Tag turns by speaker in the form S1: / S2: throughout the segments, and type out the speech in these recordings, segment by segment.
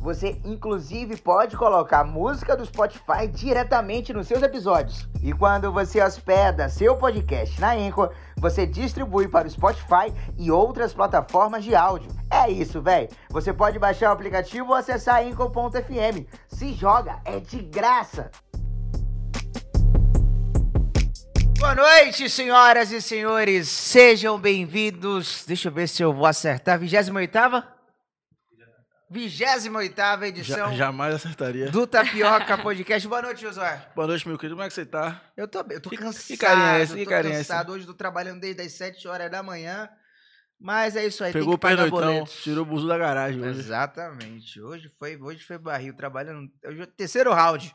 S1: Você inclusive pode colocar música do Spotify diretamente nos seus episódios. E quando você hospeda seu podcast na Anchor, você distribui para o Spotify e outras plataformas de áudio. É isso, velho. Você pode baixar o aplicativo ou acessar anchor.fm. Se joga, é de graça. Boa noite, senhoras e senhores. Sejam bem-vindos. Deixa eu ver se eu vou acertar. 28ª? 28 edição
S2: Ja- jamais acertaria.
S1: do Tapioca Podcast. Boa noite, Josué.
S2: Boa noite, meu querido. Como é que você tá?
S1: Eu tô, eu tô
S2: Que- que
S1: cansado.
S2: carinha é esse? Que carinha é esse?
S1: cansado. Hoje tô trabalhando desde as 7 horas da manhã. Mas é isso aí,
S2: Pegou o pernoitão,
S1: boletos.
S2: tirou o buzu da garagem hoje.
S1: Exatamente. Hoje foi, hoje foi barril, trabalhando. Hoje é o terceiro round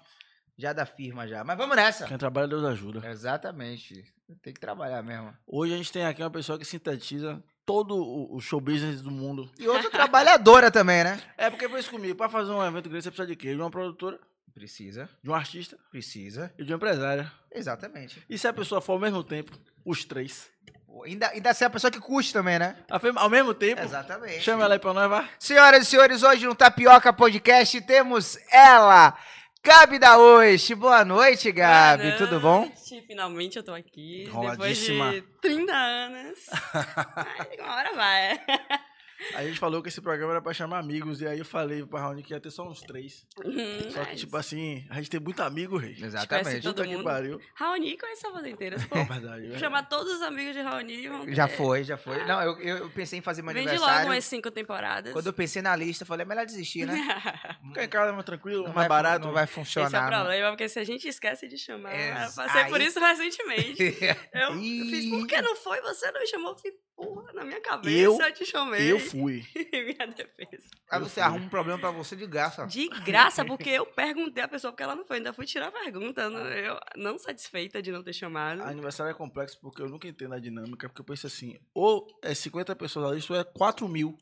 S1: já da firma já. Mas vamos nessa.
S2: Quem trabalha, Deus ajuda.
S1: Exatamente. Tem que trabalhar mesmo.
S2: Hoje a gente tem aqui uma pessoa que sintetiza todo o show business do mundo.
S1: E outra trabalhadora também, né?
S2: É porque foi isso comigo. Pra fazer um evento grande, você precisa de quê? De uma produtora,
S1: Precisa,
S2: de um artista
S1: precisa.
S2: e de uma empresária.
S1: Exatamente.
S2: E se a pessoa for ao mesmo tempo, os três.
S1: Pô, Ainda, ainda ser a pessoa que custa também, né?
S2: Ao mesmo tempo,
S1: Exatamente.
S2: chama ela aí pra nós, vai.
S1: Senhoras e senhores, hoje no Tapioca Podcast temos ela, Gabi da Oeste. Boa noite, Gabi.
S3: Boa
S1: Tudo bom?
S3: noite, Finalmente eu tô aqui. Depois de 30 anos. Ai, uma hora vai.
S2: A gente falou que esse programa era pra chamar amigos. E aí eu falei pra Raoni que ia ter só uns três.
S3: Uhum,
S2: Só que,
S3: mas
S2: tipo assim, a gente tem muito amigo, rei.
S3: Exatamente. todo
S2: Puta que
S3: mundo.
S2: pariu.
S3: Raoni conhece Salvador inteira. Pô,
S2: É verdade.
S3: vou
S2: é.
S3: chamar todos os amigos de Raoni. vão
S1: Já foi, já foi. Não, eu, eu pensei em fazer meu
S3: Vende
S1: aniversário.
S3: logo umas cinco temporadas.
S1: Quando eu pensei na lista, eu falei, é melhor desistir, né?
S2: Ficar em casa mais tranquilo,
S1: Não
S2: mais
S1: vai,
S2: barato.
S1: não vai
S3: Esse é o
S1: funcionar. não.
S3: problema, porque se a gente esquece de chamar.
S1: É,
S3: eu passei por
S1: aí-
S3: isso recentemente. Eu, eu fiz, por que não foi? Você não me chamou? Eu fiz, porra, na minha cabeça
S2: Eu-
S3: eu, te chamei.
S2: Eu fui.
S3: minha defesa.
S1: Aí você arruma um problema pra você de graça.
S3: De graça, porque eu perguntei a pessoa porque ela não foi. Ainda fui tirar a pergunta. não- Eu não satisfeita de não ter chamado.
S2: Aniversário é complexo porque eu nunca entendo a dinâmica, porque eu penso assim, ou é 50 pessoas ali, ou é 4 mil.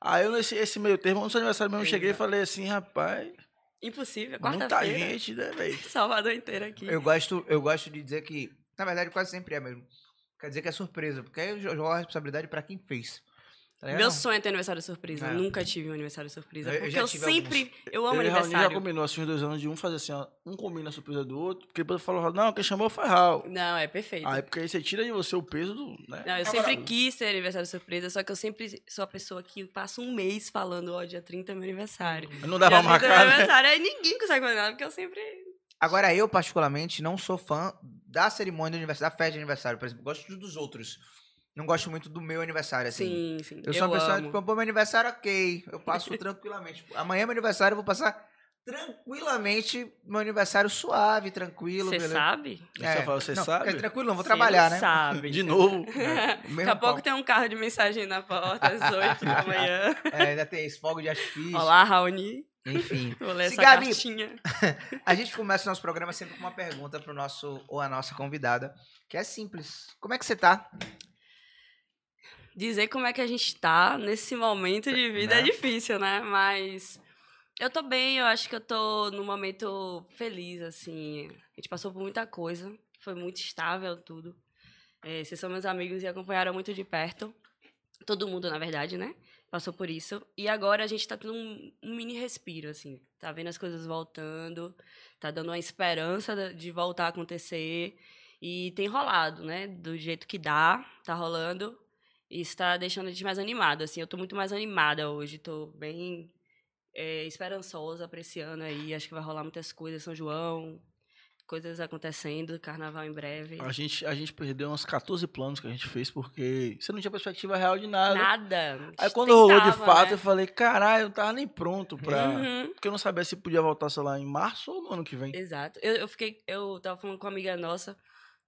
S2: Aí eu, nesse esse meio termo, no seu aniversário mesmo, eu cheguei e falei assim, rapaz,
S3: Impossível.
S2: muita
S3: Quarta-feira.
S2: gente, né, velho?
S3: Salvador inteiro aqui.
S1: Eu gosto, eu gosto de dizer que, na verdade, quase sempre é mesmo. Quer dizer que é surpresa, porque aí eu jogo a responsabilidade pra quem fez. Tá?
S3: Meu sonho é ter aniversário surpresa.
S1: É.
S3: Nunca tive um aniversário surpresa.
S1: Eu- eu
S3: porque eu,
S1: tive
S3: sempre. Eu amo
S2: eu Raoni já
S3: aniversário.
S2: combinou assim uns dois anos de um fazer assim, ó, um combina a surpresa do outro, porque depois falou, não, quem chamou foi Raul.
S3: Não, é perfeito.
S2: Aí porque aí você tira de você o peso do. Né?
S3: Não, eu
S1: Agora-
S3: sempre quis ter aniversário surpresa, só que eu sempre sou a pessoa que passa um mês falando, ó, dia 30 é meu aniversário.
S2: Não dá pra
S3: dia 30 é meu
S2: marcar, né?
S3: aniversário. Aí ninguém consegue fazer nada, porque eu sempre.
S1: Agora, eu, particularmente, não sou fã da cerimônia do aniversário, da festa de aniversário, por exemplo. Gosto dos outros. Não gosto muito do meu aniversário, assim.
S3: Sim, sim.
S1: Eu sou uma pessoa
S3: amo.
S1: que, pô, meu aniversário, ok. Eu passo tranquilamente. Amanhã é meu aniversário, eu vou passar tranquilamente meu aniversário suave, tranquilo.
S3: Você sabe?
S2: Você fala, você
S1: não,
S2: sabe?
S1: É tranquilo, não vou
S3: Cê
S1: trabalhar, né?
S3: sabe.
S2: De novo.
S1: Mesmo
S3: Daqui a pouco tem um carro de mensagem na porta às 8 da manhã.
S1: É, ainda tem esse fogo de artifício.
S3: Olá, Raoni.
S1: Enfim.
S3: Vou ler essa cartinha.
S1: A gente começa o nosso programa sempre com uma pergunta pro nosso ou a nossa convidada, que é simples. Como é que você tá?
S3: Dizer como é que a gente tá nesse momento de vida
S1: Né?
S3: é difícil, né? Mas eu tô bem, eu acho que eu tô num momento feliz, assim. A gente passou por muita coisa, foi muito estável tudo. É, vocês são meus amigos e acompanharam muito de perto. Todo mundo, na verdade, né? Passou por isso. E agora a gente tá tendo um, um mini respiro, assim. Tá vendo as coisas voltando, tá dando uma esperança de- voltar a acontecer. E tem rolado, né? Do jeito que dá, tá rolando. Isso tá deixando a gente mais animado, assim. Eu tô muito mais animada hoje, tô bem é, esperançosa pra esse ano aí. Acho que vai rolar muitas coisas, São João, coisas acontecendo, carnaval em breve.
S2: A gente, a gente perdeu uns 14 planos que a gente fez porque você não tinha perspectiva real de nada.
S3: Nada.
S2: Aí quando rolou de fato,
S3: né?
S2: eu falei, caralho, eu não tava nem pronto pra.
S3: Uhum.
S2: Porque eu não sabia se podia voltar, sei lá, em março ou no ano que vem.
S3: Exato. Eu, eu fiquei, eu tava falando com uma amiga nossa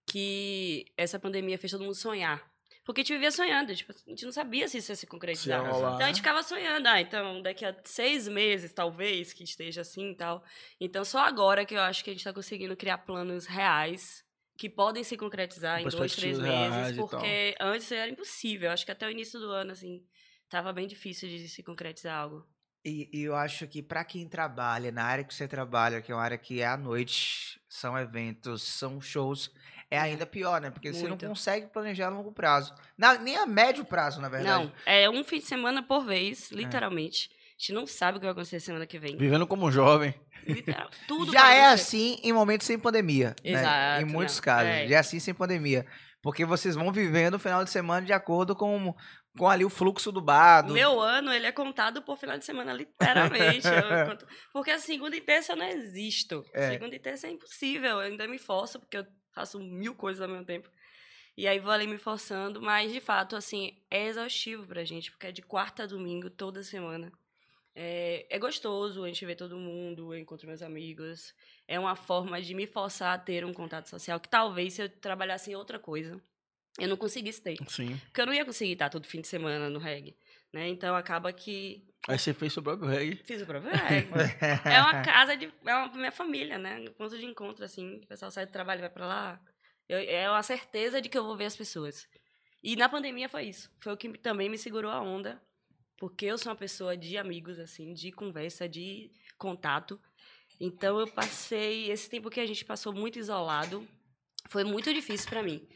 S3: que essa pandemia fez todo mundo sonhar. Porque a gente vivia sonhando, tipo, a gente não sabia se isso ia se concretizar.
S2: Se
S3: então a gente ficava sonhando, ah, então daqui a seis meses, talvez, que esteja assim e tal. Então só agora que eu acho que a gente tá conseguindo criar planos reais que podem se concretizar em dois, três meses, porque antes era impossível. Acho que até o início do ano, assim, tava bem difícil de se concretizar algo.
S1: E, e eu acho que para quem trabalha na área que você trabalha, que é uma área que é à noite, são eventos, são shows, é ainda pior, né? Porque você não
S3: Muito.
S1: consegue planejar a longo prazo. Na- nem a médio prazo, na verdade.
S3: Não, é um fim de semana por vez, literalmente. A gente não sabe o que vai acontecer semana que vem.
S2: Vivendo como um jovem.
S3: Literal, tudo
S1: Já é assim em momentos sem pandemia. né?
S3: Exato,
S1: Em muitos
S3: não.
S1: casos.
S3: É.
S1: Já é assim sem pandemia. Porque vocês vão vivendo o final de semana de acordo com, com ali o fluxo do bar. do-
S3: Meu ano, ele é contado por final de semana, literalmente. Eu conto- Porque a segunda e terça eu não existo.
S1: É.
S3: Segunda e terça é impossível. Eu ainda me forço, porque eu faço mil coisas ao mesmo tempo. E aí vou ali me forçando, mas de fato, assim, é exaustivo pra gente, porque é de quarta a domingo, toda semana. É, é gostoso, a gente vê todo mundo, eu encontro meus amigos. É uma forma de me forçar a ter um contato social que talvez se eu trabalhasse em outra coisa, eu não conseguisse ter.
S2: Sim.
S3: Porque eu não ia conseguir estar todo fim de semana no reggae, né? Então acaba que
S2: Aí você fez seu próprio reggae.
S3: fiz o próprio reggae. é uma casa de... É uma minha família, né? Um ponto de encontro, assim. O pessoal sai do trabalho e vai pra lá. Eu- é uma certeza de que eu vou ver as pessoas. E na pandemia foi isso. Foi o que também me segurou a onda. Porque eu sou uma pessoa de amigos, assim, de conversa, de contato. Então eu passei... Esse tempo que a gente passou muito isolado foi muito difícil pra mim.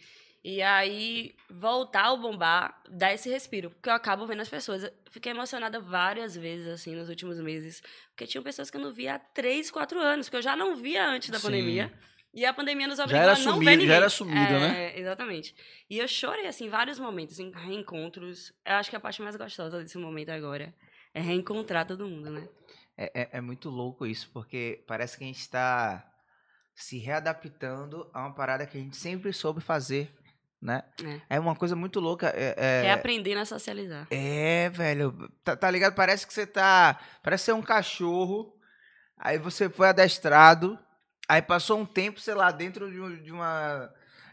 S3: E aí, voltar ao bombar, dá esse respiro. Porque eu acabo vendo as pessoas. Fiquei emocionada várias vezes, assim, nos últimos meses. Porque tinham pessoas que eu não via há três, quatro anos, que eu já não via antes da
S2: Sim.
S3: pandemia. E a pandemia nos obrigou
S2: era
S3: a não
S2: sumido-
S3: ver
S2: já
S3: ninguém.
S2: era sumido,
S3: é,
S2: né?
S3: Exatamente. E eu chorei, assim, em vários momentos, em reencontros. Eu acho que a parte mais gostosa desse momento agora é reencontrar todo mundo, né?
S1: É, é- é muito louco isso, porque parece que a gente está se readaptando a uma parada que a gente sempre soube fazer, né? É, uma coisa muito louca. É, é-
S3: É, aprendendo a socializar.
S1: é, velho. Tá, tá ligado? Parece que você tá. Parece ser um cachorro. Aí você foi adestrado. Aí passou um tempo, sei lá, dentro de, um- de uma.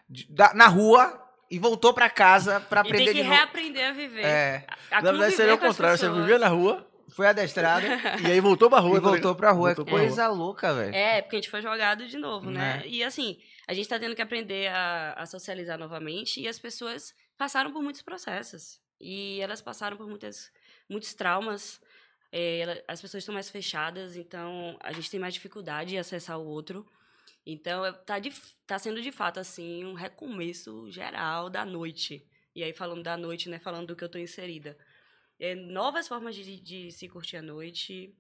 S1: de- da- na rua e voltou pra casa pra
S3: E
S1: aprender
S3: tem que
S1: de
S3: reaprender a viver.
S1: É,
S3: A
S2: Na verdade, seria o contrário. Você vivia na rua
S1: foi adestrado
S2: e aí voltou pra rua.
S1: e
S2: tá
S1: voltou pra rua.
S2: Voltou
S1: É
S2: pra
S1: coisa louca, velho.
S3: É, porque a gente foi jogado de novo, né?
S1: Né?
S3: E assim, a gente tá tendo que aprender a, a socializar novamente e as pessoas passaram por muitos processos. E elas passaram por muitas, muitos traumas. É, ela- as pessoas estão mais fechadas, então a gente tem mais dificuldade em acessar o outro. Então, tá, de, tá sendo de fato, assim, um recomeço geral da noite. E aí, falando da noite, né? Falando do que eu tô inserida. É, novas formas de, de se curtir a noite,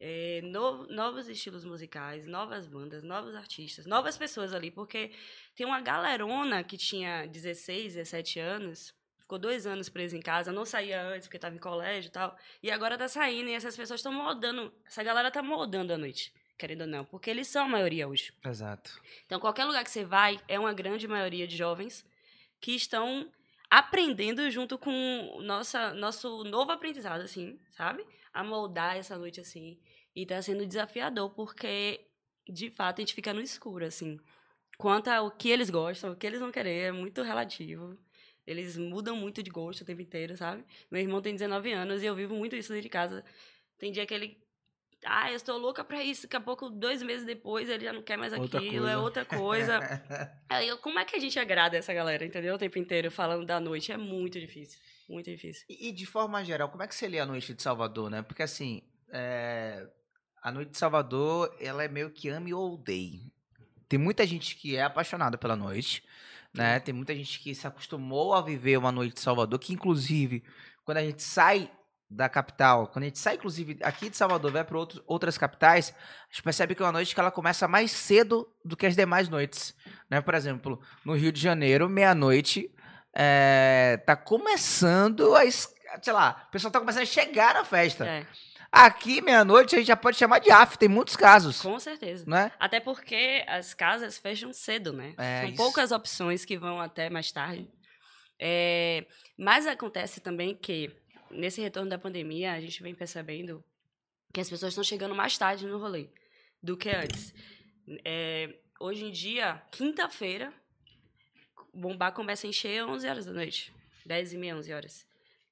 S3: é, no- novos estilos musicais, novas bandas, novos artistas, novas pessoas ali, porque tem uma galerona que tinha 16, 17 anos, ficou dois anos presa em casa, não saía antes porque estava em colégio e tal, e agora tá saindo e essas pessoas estão moldando, essa galera tá moldando a noite, querendo ou não, porque eles são a maioria hoje.
S1: Exato.
S3: Então, qualquer lugar que você vai, é uma grande maioria de jovens que estão aprendendo junto com nossa, nosso novo aprendizado, assim, sabe? A moldar essa noite, assim. E tá sendo desafiador, porque, de fato, a gente fica no escuro, assim. Quanto ao que eles gostam, o que eles vão querer, é muito relativo. Eles mudam muito de gosto o tempo inteiro, sabe? Meu irmão tem 19 anos e eu vivo muito isso dentro de casa. Tem dia que ele ah, eu estou louca pra isso. Daqui a pouco, dois meses depois, ele já não quer mais
S2: Outra
S3: aquilo, é
S2: coisa.
S3: outra coisa. Aí, eu- como é que a gente agrada essa galera, entendeu? O tempo inteiro falando da noite. É muito difícil. Muito difícil.
S1: E, e de forma geral, como é que você lê a noite de Salvador, né? Porque assim, é, a noite de Salvador, ela é meio que ame ou odeie. Tem muita gente que é apaixonada pela noite, né? Tem muita gente que se acostumou a viver uma noite de Salvador, que inclusive, quando a gente sai da capital, quando a gente sai, inclusive, aqui de Salvador, vai para outras capitais, a gente percebe que é uma noite que ela começa mais cedo do que as demais noites, né? Por exemplo, no Rio de Janeiro, meia-noite, é, tá começando a. Sei lá, o pessoal tá começando a chegar na festa.
S3: É,
S1: Aqui, meia-noite, a gente já pode chamar de AF, tem muitos casos.
S3: com certeza.
S1: Não é?
S3: Até porque as casas fecham cedo, né?
S1: É,
S3: São
S1: isso.
S3: poucas opções que vão até mais tarde. É, mas acontece também que, nesse retorno da pandemia, a gente vem percebendo que as pessoas estão chegando mais tarde no rolê do que antes. É, hoje em dia, quinta-feira, bombar começa a encher 11 horas da noite. 10 e meia, 11 horas.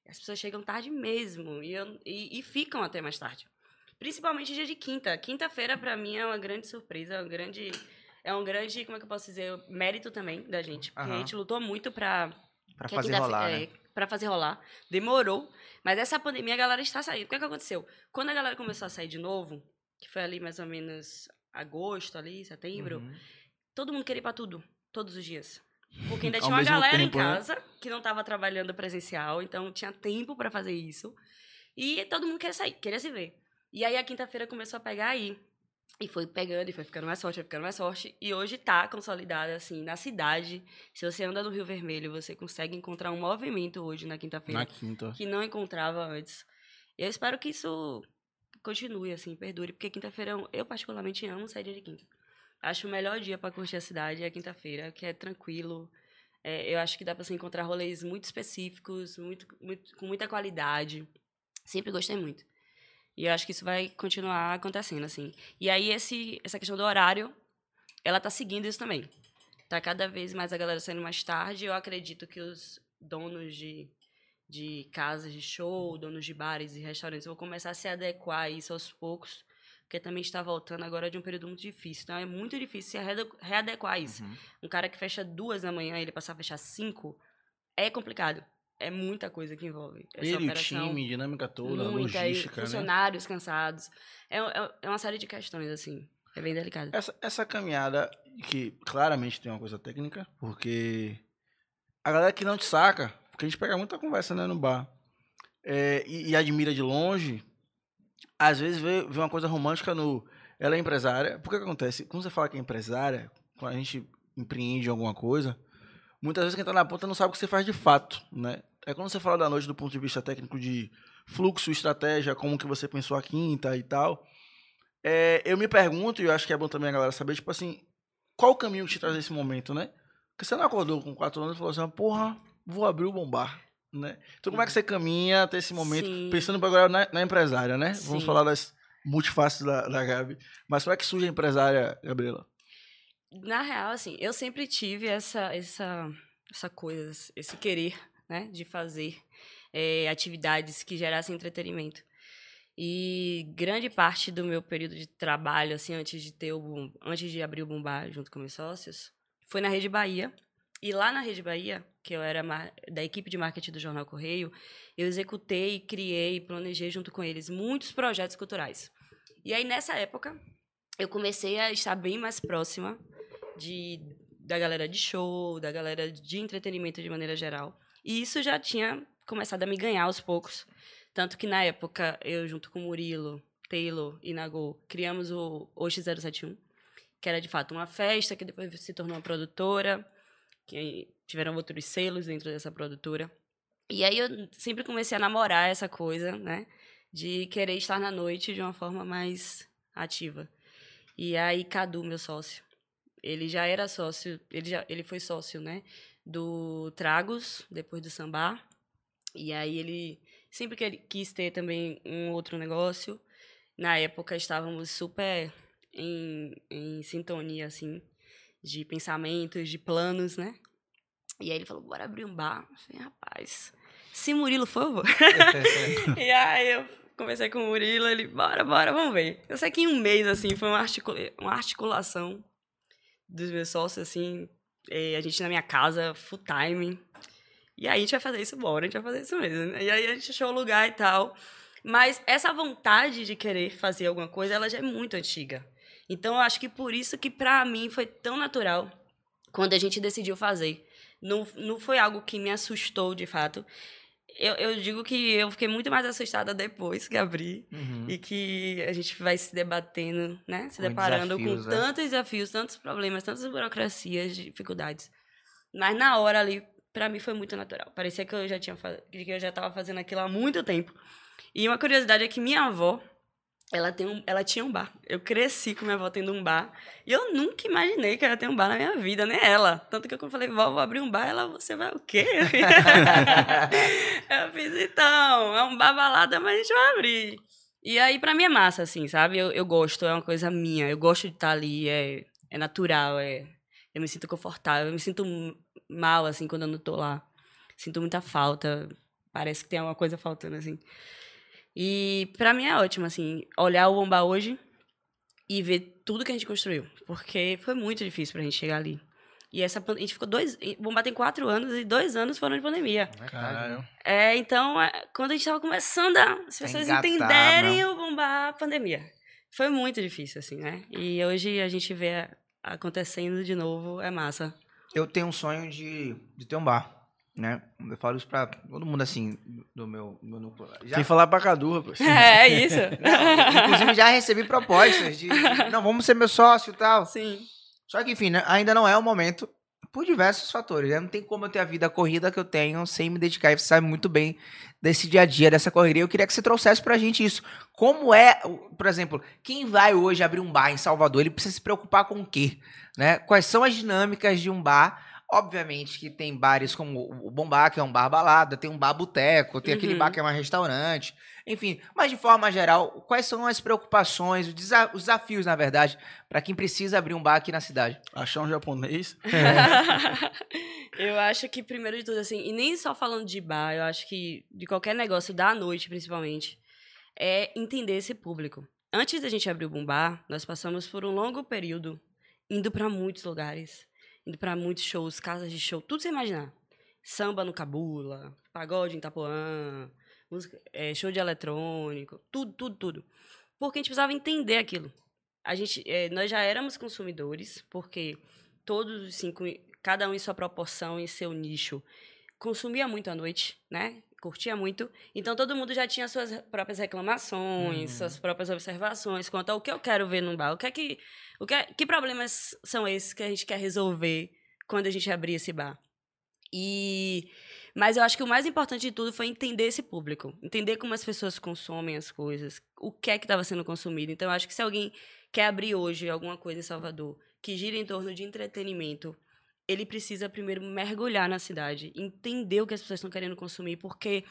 S3: As pessoas chegam tarde mesmo e, eu- e- e ficam até mais tarde. Principalmente dia de quinta. Quinta-feira, pra mim, é uma grande surpresa, é um grande... É um grande, como é que eu posso dizer, mérito também da gente. Porque a
S1: Aham.
S3: gente lutou muito pra
S1: Pra
S3: a
S1: fazer rolar,
S3: é,
S1: né?
S3: para fazer rolar. Demorou. Mas essa pandemia a galera está saindo. O que, é que aconteceu? Quando a galera começou a sair de novo, que foi ali mais ou menos agosto, ali, setembro,
S2: Uhum.
S3: todo mundo queria ir pra tudo, todos os dias. Porque ainda tinha uma galera
S2: tempo,
S3: em
S2: né?
S3: casa que não tava trabalhando presencial, então tinha tempo pra fazer isso. E todo mundo queria sair, queria se ver. E aí a quinta-feira começou a pegar aí. E foi pegando, e foi ficando mais forte, foi ficando mais forte. E hoje tá consolidada, assim, na cidade. Se você anda no Rio Vermelho, você consegue encontrar um movimento hoje na quinta-feira
S2: Na quinta.
S3: que não encontrava antes. E eu espero que isso continue, assim, perdure, porque quinta-feira eu, particularmente amo sair de quinta. Acho o melhor dia para curtir a cidade é quinta-feira, que é tranquilo. É, eu acho que dá para você encontrar rolês muito específicos, muito, muito, com muita qualidade. Sempre gostei muito. E eu acho que isso vai continuar acontecendo, assim. E aí, esse, essa questão do horário, ela tá seguindo isso também. Tá cada vez mais a galera saindo mais tarde. Eu acredito que os donos de, de casas de show, donos de bares e restaurantes vão começar a se adequar a isso aos poucos, porque também está voltando agora de um período muito difícil. Então, é muito difícil se reade- readequar isso.
S2: Uhum.
S3: Um cara que fecha duas da manhã, ele passar a fechar cinco, é complicado. É muita coisa que envolve. essa
S2: Ele, o
S3: operação
S2: time, dinâmica toda,
S3: muita,
S2: logística, né?
S3: funcionários cansados. É, é, é uma série de questões, assim. É bem delicado.
S2: Essa, essa caminhada, que claramente tem uma coisa técnica, porque a galera que não te saca, porque a gente pega muita conversa né, no bar, é, e, e admira de longe, às vezes vê, vê uma coisa romântica no. Ela é empresária. Por que acontece? Quando você fala que é empresária, quando a gente empreende alguma coisa, muitas vezes quem tá na ponta não sabe o que você faz de fato, né? É quando você fala da noite do ponto de vista técnico de fluxo, estratégia, como que você pensou a quinta e tal. É, eu me pergunto, e eu acho que é bom também a galera saber, tipo assim, qual o caminho que te traz esse momento, né? Porque você não acordou com quatro anos e falou assim, porra, vou abrir o bombar, né? Então como é que você caminha até esse momento,
S3: Sim.
S2: pensando agora na, na empresária, né? Vamos
S3: Sim.
S2: falar das multifaces da, da Gabi. Mas como é que surge a empresária, Gabriela?
S3: Na real, assim, eu sempre tive essa, essa, essa coisa, esse querer, né, de fazer eh, atividades que gerassem entretenimento. E grande parte do meu período de trabalho, assim, antes de ter o antes de abrir o Bumbá junto com meus sócios, foi na Rede Bahia. E lá na Rede Bahia, que eu era da equipe de marketing do Jornal Correio, eu executei, criei planejei junto com eles muitos projetos culturais. E aí, nessa época, eu comecei a estar bem mais próxima de, da galera de show, da galera de entretenimento de maneira geral. E isso já tinha começado a me ganhar aos poucos. Tanto que, na época, eu, junto com Murilo, Taylor e Nagô, criamos o Ox071, que era, de fato, uma festa que depois se tornou uma produtora, que tiveram outros selos dentro dessa produtora. E aí eu sempre comecei a namorar essa coisa, né? De querer estar na noite de uma forma mais ativa. E aí Cadu, meu sócio, ele já era sócio, ele já ele foi sócio, né, do Tragos, depois do Sambá. E aí ele sempre que ele quis ter também um outro negócio. Na época estávamos super em, em sintonia assim de pensamentos, de planos, né? E aí ele falou: "Bora abrir um bar". Eu falei: "Rapaz, se Murilo for, eu vou". e aí eu conversei com o Murilo, ele, bora, bora, vamos ver. Eu sei que em um mês, assim, foi uma, articula uma articulação dos meus sócios, assim, eh, a gente na minha casa, full time. E aí a gente vai fazer isso, bora, a gente vai fazer isso mesmo. E aí a gente achou o lugar e tal. Mas essa vontade de querer fazer alguma coisa, ela já é muito antiga. Então eu acho que por isso que pra mim foi tão natural quando a gente decidiu fazer. Não, não foi algo que me assustou de fato. Eu, eu digo que eu fiquei muito mais assustada depois que abri
S4: Uhum.
S3: e que a gente vai se debatendo, né? Se
S4: Com
S3: deparando
S4: desafios,
S3: com
S4: né?
S3: tantos desafios, tantos problemas, tantas burocracias, dificuldades. Mas na hora ali, pra mim foi muito natural. Parecia que eu já tinha que eu já estava fazendo aquilo há muito tempo. E uma curiosidade é que minha avó, ela tem um, ela tinha um bar. Eu cresci com minha avó tendo um bar. E eu nunca imaginei que ela ter um bar na minha vida, nem ela. Tanto que eu falei, vó, vou abrir um bar. Ela, você vai o quê? eu fiz, então, é um bar balada, mas a gente vai abrir. E aí, pra mim, é massa, assim, sabe? Eu, eu gosto, é uma coisa minha. Eu gosto de estar ali, é, é natural, é, eu me sinto confortável. Eu me sinto mal, assim, quando eu não tô lá. Sinto muita falta. Parece que tem alguma coisa faltando, assim. E pra mim é ótimo, assim, olhar o Bomba hoje e ver tudo que a gente construiu. Porque foi muito difícil pra gente chegar ali. E essa a gente ficou dois. O Bombá tem quatro anos e dois anos foram de pandemia.
S2: Caralho.
S3: É, então, é, quando a gente tava começando a. As pessoas
S4: engatar,
S3: entenderem o Bombá, a pandemia. Foi muito difícil, assim, né? E hoje a gente vê acontecendo de novo, é massa.
S1: Eu tenho um sonho de, de ter um bar, né? Eu falo isso pra todo mundo, assim, do meu, do meu núcleo. Já,
S2: Tem que falar pra Cadu, rapaz.
S3: É isso.
S1: Não, inclusive, já recebi propostas de, não, vamos ser meu sócio e tal.
S3: Sim.
S1: Só que, enfim, né, ainda não é o momento por diversos fatores. Né? Não tem como eu ter a vida corrida que eu tenho sem me dedicar. E você sabe muito bem desse dia a dia, dessa correria. Eu queria que você trouxesse pra gente isso. Como é, por exemplo, quem vai hoje abrir um bar em Salvador, ele precisa se preocupar com o quê? Né? Quais são as dinâmicas de um bar? Obviamente que tem bares como o Bom Bar, que é um bar balada, tem um bar boteco, tem aquele
S3: Uhum.
S1: bar que é um restaurante, enfim. Mas de forma geral, quais são as preocupações, os desa- os desafios, na verdade, para quem precisa abrir um bar aqui na cidade?
S2: Achar um japonês.
S3: eu acho que, primeiro de tudo, assim, e nem só falando de bar, eu acho que de qualquer negócio da noite, principalmente, é entender esse público. Antes da gente abrir o Bumbar, nós passamos por um longo período indo pra muitos lugares, pra muitos shows, casas de show, tudo você imaginar. Samba no Cabula, pagode em Itapuã, música, é, show de eletrônico, tudo, tudo, tudo. Porque a gente precisava entender aquilo. A gente, é, nós já éramos consumidores, porque todos os cinco, cada um em sua proporção, em seu nicho, consumia muito à noite, né? Curtia muito. Então todo mundo já tinha suas próprias reclamações,
S1: Uhum.
S3: suas próprias observações quanto ao que eu quero ver num bar. O que é que, o que, é- que problemas são esses que a gente quer resolver quando a gente abrir esse bar? E mas eu acho que o mais importante de tudo foi entender esse público, entender como as pessoas consomem as coisas, o que é que estava sendo consumido. Então eu acho que se alguém quer abrir hoje alguma coisa em Salvador que gira em torno de entretenimento, ele precisa primeiro mergulhar na cidade, entender o que as pessoas estão querendo consumir, porque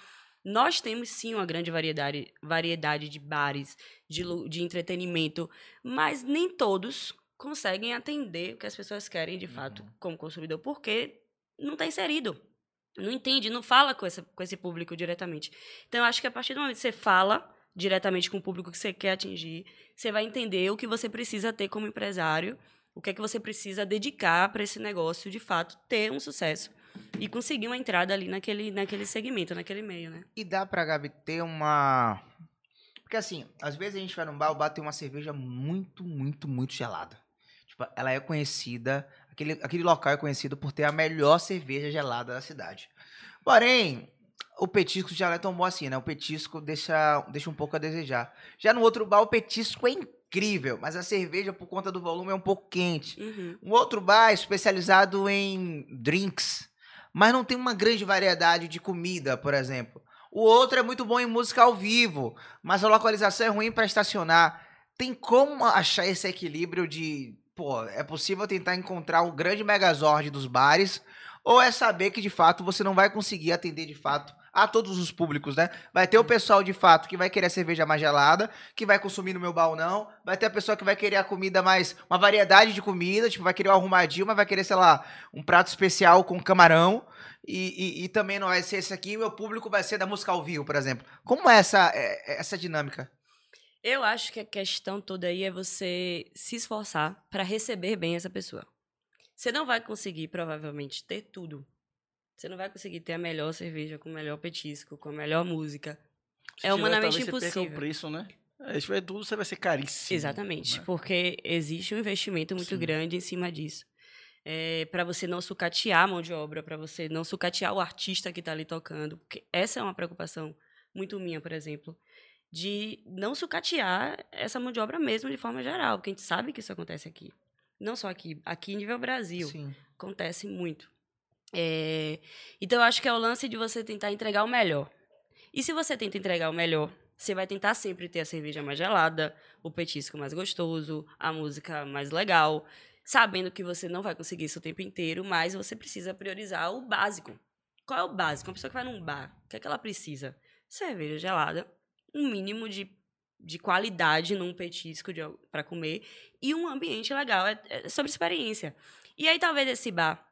S3: nós temos sim uma grande variedade, variedade de bares, de, de entretenimento, mas nem todos conseguem atender o que as pessoas querem de fato como consumidor, porque não está inserido. Não entende, não fala com, essa, com esse público diretamente. Então, eu acho que a partir do momento que você fala diretamente com o público que você quer atingir, você vai entender o que você precisa ter como empresário, o que é que você precisa dedicar para esse negócio, de fato, ter um sucesso. E conseguir uma entrada ali naquele, naquele segmento, naquele meio, né?
S1: E dá pra Gabi ter uma. Porque assim, às vezes a gente vai num bar, o bar tem uma cerveja muito, muito, muito gelada. Tipo, ela é conhecida, aquele, aquele local é conhecido por ter a melhor cerveja gelada da cidade. Porém, o petisco já não é tão bom assim, né? O petisco deixa, deixa um pouco a desejar. Já no outro bar, o petisco é incrível, mas a cerveja, por conta do volume, é um pouco quente.
S3: Uhum.
S1: Um outro bar é especializado em drinks, mas não tem uma grande variedade de comida, por exemplo. O outro é muito bom em música ao vivo, mas a localização é ruim para estacionar. Tem como achar esse equilíbrio de, pô, é possível tentar encontrar o grande megazord dos bares, ou é saber que de fato você não vai conseguir atender de fato a todos os públicos, né? Vai ter o pessoal de fato que vai querer a cerveja mais gelada, que vai consumir no meu bar ou não. Vai ter a pessoa que vai querer a comida mais. uma variedade de comida, tipo, vai querer o arrumadinho, mas vai querer, sei lá, um prato especial com camarão. E, e- e também não vai ser esse aqui, meu público vai ser da música ao vivo, por exemplo. Como é essa, é- é essa dinâmica?
S3: Eu acho que a questão toda aí é você se esforçar para receber bem essa pessoa. Você não vai conseguir, provavelmente, ter tudo. Você não vai conseguir ter a melhor cerveja, com o melhor petisco, com a melhor música.
S2: Se
S3: É
S2: tiver,
S3: humanamente
S2: talvez você perca
S3: impossível.
S2: o preço, né? É, se tiver tudo, você vai ser caríssimo.
S3: Exatamente,
S2: né?
S3: porque existe um investimento muito
S2: Sim.
S3: grande em cima disso. para você não sucatear a mão de obra, para você não sucatear o artista que está ali tocando. Porque essa é uma preocupação muito minha, por exemplo, de não sucatear essa mão de obra mesmo de forma geral, porque a gente sabe que isso acontece aqui. Não só aqui, aqui em nível Brasil
S1: Sim.
S3: acontece muito. É, Então, eu acho que é o lance de você tentar entregar o melhor. E se você tenta entregar o melhor, você vai tentar sempre ter a cerveja mais gelada, o petisco mais gostoso, a música mais legal, sabendo que você não vai conseguir isso o tempo inteiro, mas você precisa priorizar o básico. Qual é o básico? Uma pessoa que vai num bar, o que é que ela precisa? Cerveja gelada, um mínimo de, de qualidade num petisco para comer e um ambiente legal. É, é sobre experiência. E aí, talvez esse bar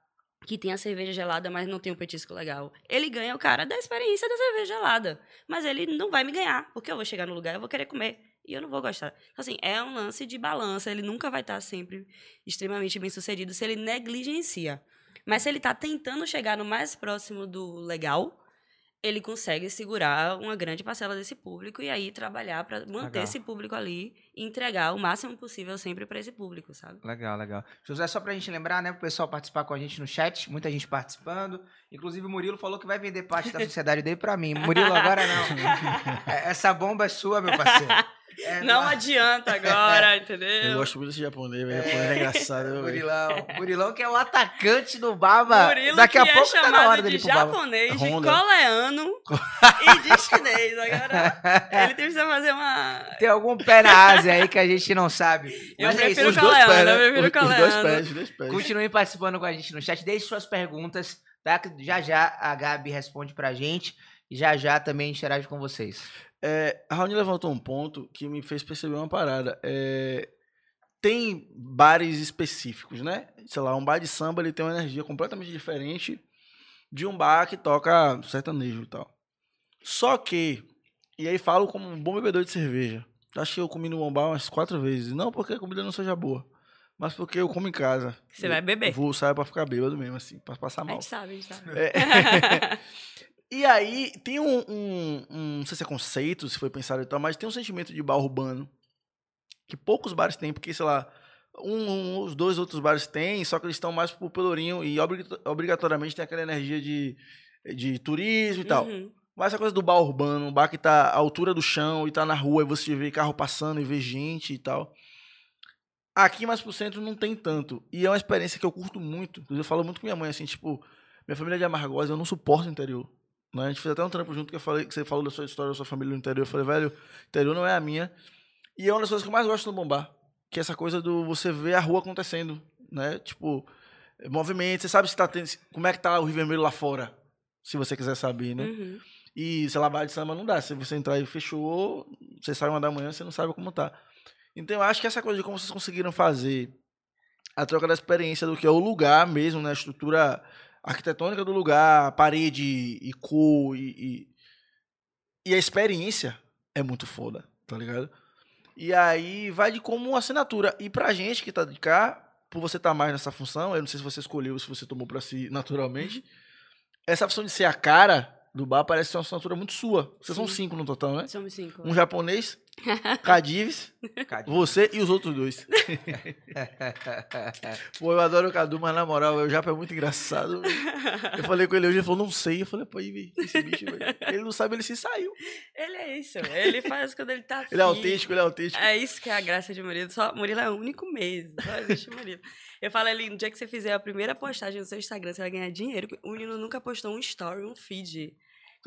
S3: que tem a cerveja gelada, mas não tem um petisco legal. Ele ganha o cara da experiência da cerveja gelada. Mas ele não vai me ganhar, porque eu vou chegar no lugar eu vou querer comer. e eu não vou gostar. Então, assim, é um lance de balança. Ele nunca vai estar sempre extremamente bem sucedido se ele negligencia. Mas se ele está tentando chegar no mais próximo do legal, ele consegue segurar uma grande parcela desse público e aí trabalhar para manter
S1: Legal.
S3: esse público ali e entregar o máximo possível sempre para esse público, sabe?
S1: Legal, legal. José, só pra gente lembrar, né, pro pessoal participar com a gente no chat, muita gente participando. Inclusive o Murilo falou que vai vender parte da sociedade dele pra mim. Murilo, agora não. É, Essa bomba é sua, meu parceiro. É,
S3: Não adianta agora, entendeu?
S2: Eu gosto muito desse japonês, velho. Japonês é engraçado.
S1: Murilão. Murilão que é o atacante do Baba.
S3: Murilo
S1: Daqui
S3: que
S1: a pouco
S3: é
S1: tá na hora
S3: chamado de japonês, de
S2: Honda.
S3: coreano e de chinês. Agora, ele precisa fazer uma...
S1: Tem algum pé na Ásia aí que a gente não sabe.
S3: Eu
S1: Mas é isso.
S3: prefiro
S2: Os dois
S3: coreano,
S2: pés, né?
S3: eu prefiro
S2: Os- Os dois pés, os dois pés.
S1: Continue participando com a gente no chat. Deixe suas perguntas, tá? Já já a Gabi responde pra gente. E já já também interage com vocês.
S2: É, a Raoni levantou um ponto que me fez perceber uma parada. É, tem bares específicos, né? Sei lá, um bar de samba ele tem uma energia completamente diferente de um bar que toca sertanejo e tal. Só que, e aí falo como um bom bebedor de cerveja. Acho que eu comi no bom bar umas quatro vezes. Não porque a comida não seja boa, mas porque eu como em casa.
S3: Você vai beber.
S2: Vou sair pra ficar bêbado mesmo, assim, pra passar
S3: A
S2: mal.
S3: gente sabe, a gente sabe.
S2: É. E aí, tem um, um, um- Não sei se é conceito, se foi pensado e tal, mas tem um sentimento de bar urbano que poucos bares têm, porque, sei lá, um, um, os dois outros bares têm, só que eles estão mais pro pelourinho e obri- obrigatoriamente tem aquela energia de, de turismo e tal.
S3: Uhum.
S2: Mas essa coisa do bar urbano, um bar que tá à altura do chão e tá na rua e você vê carro passando e vê gente e tal. Aqui mais pro centro não tem tanto. E é uma experiência que eu curto muito. Inclusive, Eu falo muito com minha mãe, assim, tipo, minha família é de Amargosa, eu não suporto o interior. Né? A gente fez até um trampo junto que eu falei, que você falou da sua história, da sua família no interior. Eu falei, velho, interior não é a minha. E é uma das coisas que eu mais gosto no bombar. Que é essa coisa do você ver a rua acontecendo, né? Tipo, movimento, você sabe se tá tendo, como é que tá o Rio Vermelho lá fora, se você quiser saber, né?
S3: Uhum.
S2: E, sei lá, bar de samba não dá. Se você entrar e fechou, você sai uma da manhã, você não sabe como tá. Então eu acho que essa coisa de como vocês conseguiram fazer a troca da experiência do que é o lugar mesmo, né? A estrutura arquitetônica do lugar, parede e cor e, e, e a experiência é muito foda, tá ligado? E aí vai de como assinatura. E pra gente que tá de cá, por você estar mais nessa função, eu não sei se você escolheu ou se você tomou pra si naturalmente, essa função de ser a cara do bar parece ser uma assinatura muito sua. Vocês são
S3: Sim.
S2: cinco no total, né?
S3: Somos cinco.
S2: Um japonês, Cadives, você e os outros dois. Pô, eu adoro o Cadu, mas na moral, o Japa é muito engraçado. Eu falei com ele hoje, ele falou, não sei. Eu falei, pô, Ivy, esse bicho, velho. Ele não sabe, ele se saiu.
S3: Ele é isso. Ele faz quando ele tá
S2: Ele é autêntico, ele é autêntico.
S3: É isso que é a graça de Murilo. Só, Murilo é o único mesmo. Só existe Murilo. Eu falo ali, no dia que você fizer a primeira postagem no seu Instagram, você vai ganhar dinheiro. O menino nunca postou um story, um feed.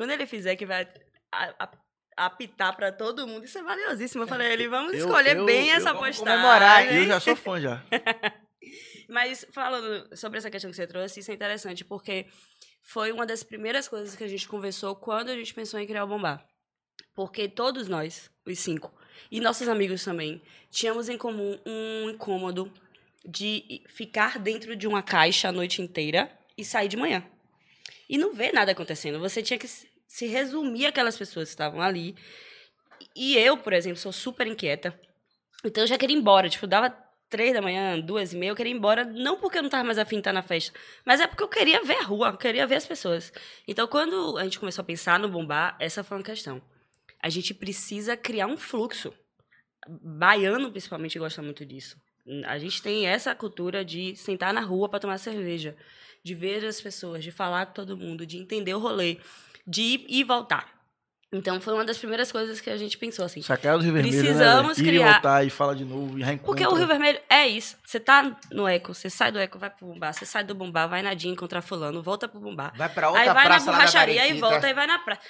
S3: Quando ele fizer, que vai a- a- apitar pra todo mundo, isso é valiosíssimo. Eu falei ele, vamos
S2: Eu-
S3: escolher
S2: eu-
S3: bem
S2: eu-
S3: essa
S1: vamos
S3: postagem.
S1: comemorar,
S2: Eu já sou fã, já.
S3: Mas falando sobre essa questão que você trouxe, isso é interessante, porque foi uma das primeiras coisas que a gente conversou quando a gente pensou em criar o Bombar. Porque todos nós, os cinco, e nossos amigos também, tínhamos em comum um incômodo de ficar dentro de uma caixa a noite inteira e sair de manhã. E não ver nada acontecendo. Você tinha que se resumir aquelas pessoas que estavam ali. E eu, por exemplo, sou super inquieta. Então eu já queria ir embora. Tipo, dava três da manhã, duas e meia, eu queria ir embora, não porque eu não tava mais afim de estar na festa, mas é porque eu queria ver a rua, eu queria ver as pessoas. Então, quando a gente começou a pensar no bombar, essa foi uma questão. A gente precisa criar um fluxo. Baiano, principalmente, gosta muito disso. A gente tem essa cultura de sentar na rua para tomar cerveja, de ver as pessoas, de falar com todo mundo, de entender o rolê, de ir e voltar. Então, foi uma das primeiras coisas que a gente pensou, assim.
S2: Sacada do Rio Vermelho,
S3: Precisamos
S2: né? Ir
S3: criar-
S2: e voltar e fala de novo e reencontra.
S3: Porque o Rio Vermelho é isso. Você tá no Eco, você sai do Eco, vai pro Bumbá, você sai do Bumbá, vai na Dinha encontrar fulano, volta pro Bumbá.
S1: Vai pra outra
S3: Aí vai na
S1: praça da
S3: borracharia e volta e vai na praia.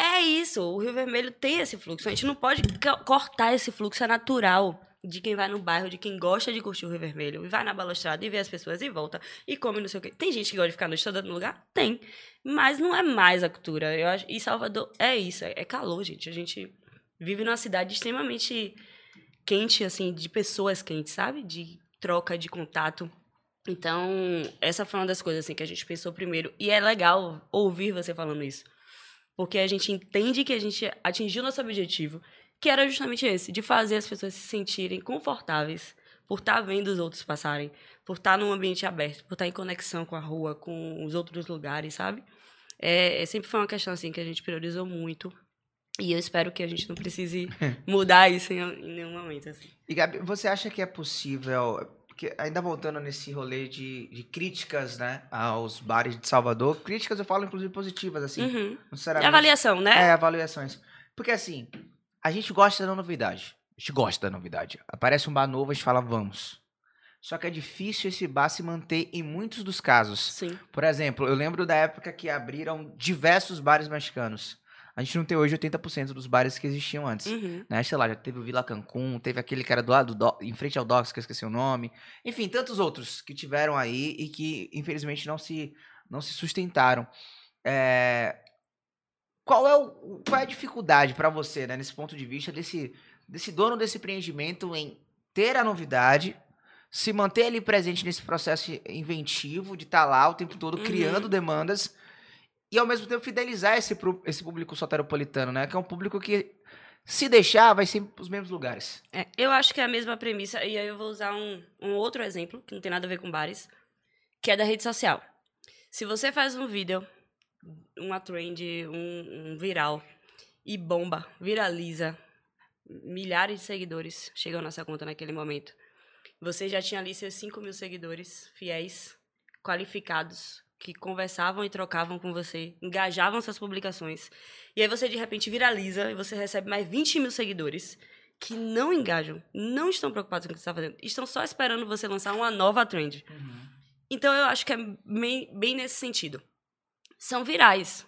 S3: É isso, o Rio Vermelho tem esse fluxo. A gente não pode co- cortar esse fluxo, é natural de quem vai no bairro, de quem gosta de curtir o Rio Vermelho, e vai na balustrada e vê as pessoas e volta, e come não sei o quê. Tem gente que gosta de ficar noite toda no lugar? Tem. Mas não é mais a cultura. Eu acho, e Salvador é isso, é, é calor, gente. A gente vive numa cidade extremamente quente, assim, de pessoas quentes, sabe? De troca, de contato. Então, essa foi uma das coisas assim, que a gente pensou primeiro. E é legal ouvir você falando isso. Porque a gente entende que a gente atingiu nosso objetivo, que era justamente esse, de fazer as pessoas se sentirem confortáveis por estar vendo os outros passarem, por estar num ambiente aberto, por estar em conexão com a rua, com os outros lugares, sabe? É, é, sempre foi uma questão assim que a gente priorizou muito. E eu espero que a gente não precise mudar isso em, em nenhum momento. Assim.
S1: E Gabi, você acha que é possível, que, ainda voltando nesse rolê de, de críticas, né, aos bares de Salvador, críticas eu falo inclusive positivas, assim,
S3: Uhum. avaliação, né?
S1: É, avaliações. Porque assim, a gente gosta da novidade. A gente gosta da novidade. Aparece um bar novo, a gente fala, vamos. Só que é difícil esse bar se manter em muitos dos casos.
S3: Sim.
S1: Por exemplo, eu lembro da época que abriram diversos bares mexicanos. A gente não tem hoje 80% dos bares que existiam antes.
S3: Uhum.
S1: Né? Sei lá, já teve o Vila Cancún, teve aquele que era do lado, do, em frente ao Docks, que eu esqueci o nome. Enfim, tantos outros que tiveram aí e que, infelizmente, não se, não se sustentaram. É, Qual, é o, qual é a dificuldade para você, né, nesse ponto de vista, desse, desse dono desse empreendimento em ter a novidade, se manter ali presente nesse processo inventivo de estar lá o tempo todo
S3: Uhum.
S1: criando demandas e ao mesmo tempo fidelizar esse, esse público soteropolitano, né? Que é um público que, se deixar, vai sempre para os mesmos lugares.
S3: É, eu acho que é a mesma premissa, e aí eu vou usar um, um outro exemplo, que não tem nada a ver com bares, que é da rede social. Se você faz um vídeo, uma trend, um, um viral, e bomba, viraliza, milhares de seguidores chegam na sua conta naquele momento. Você já tinha ali seus 5 mil seguidores fiéis, qualificados, que conversavam e trocavam com você, engajavam suas publicações. E aí você de repente viraliza e você recebe mais 20 mil seguidores que não engajam, não estão preocupados com o que você está fazendo, estão só esperando você lançar uma nova trend. Então eu acho que é bem, bem nesse sentido. São virais,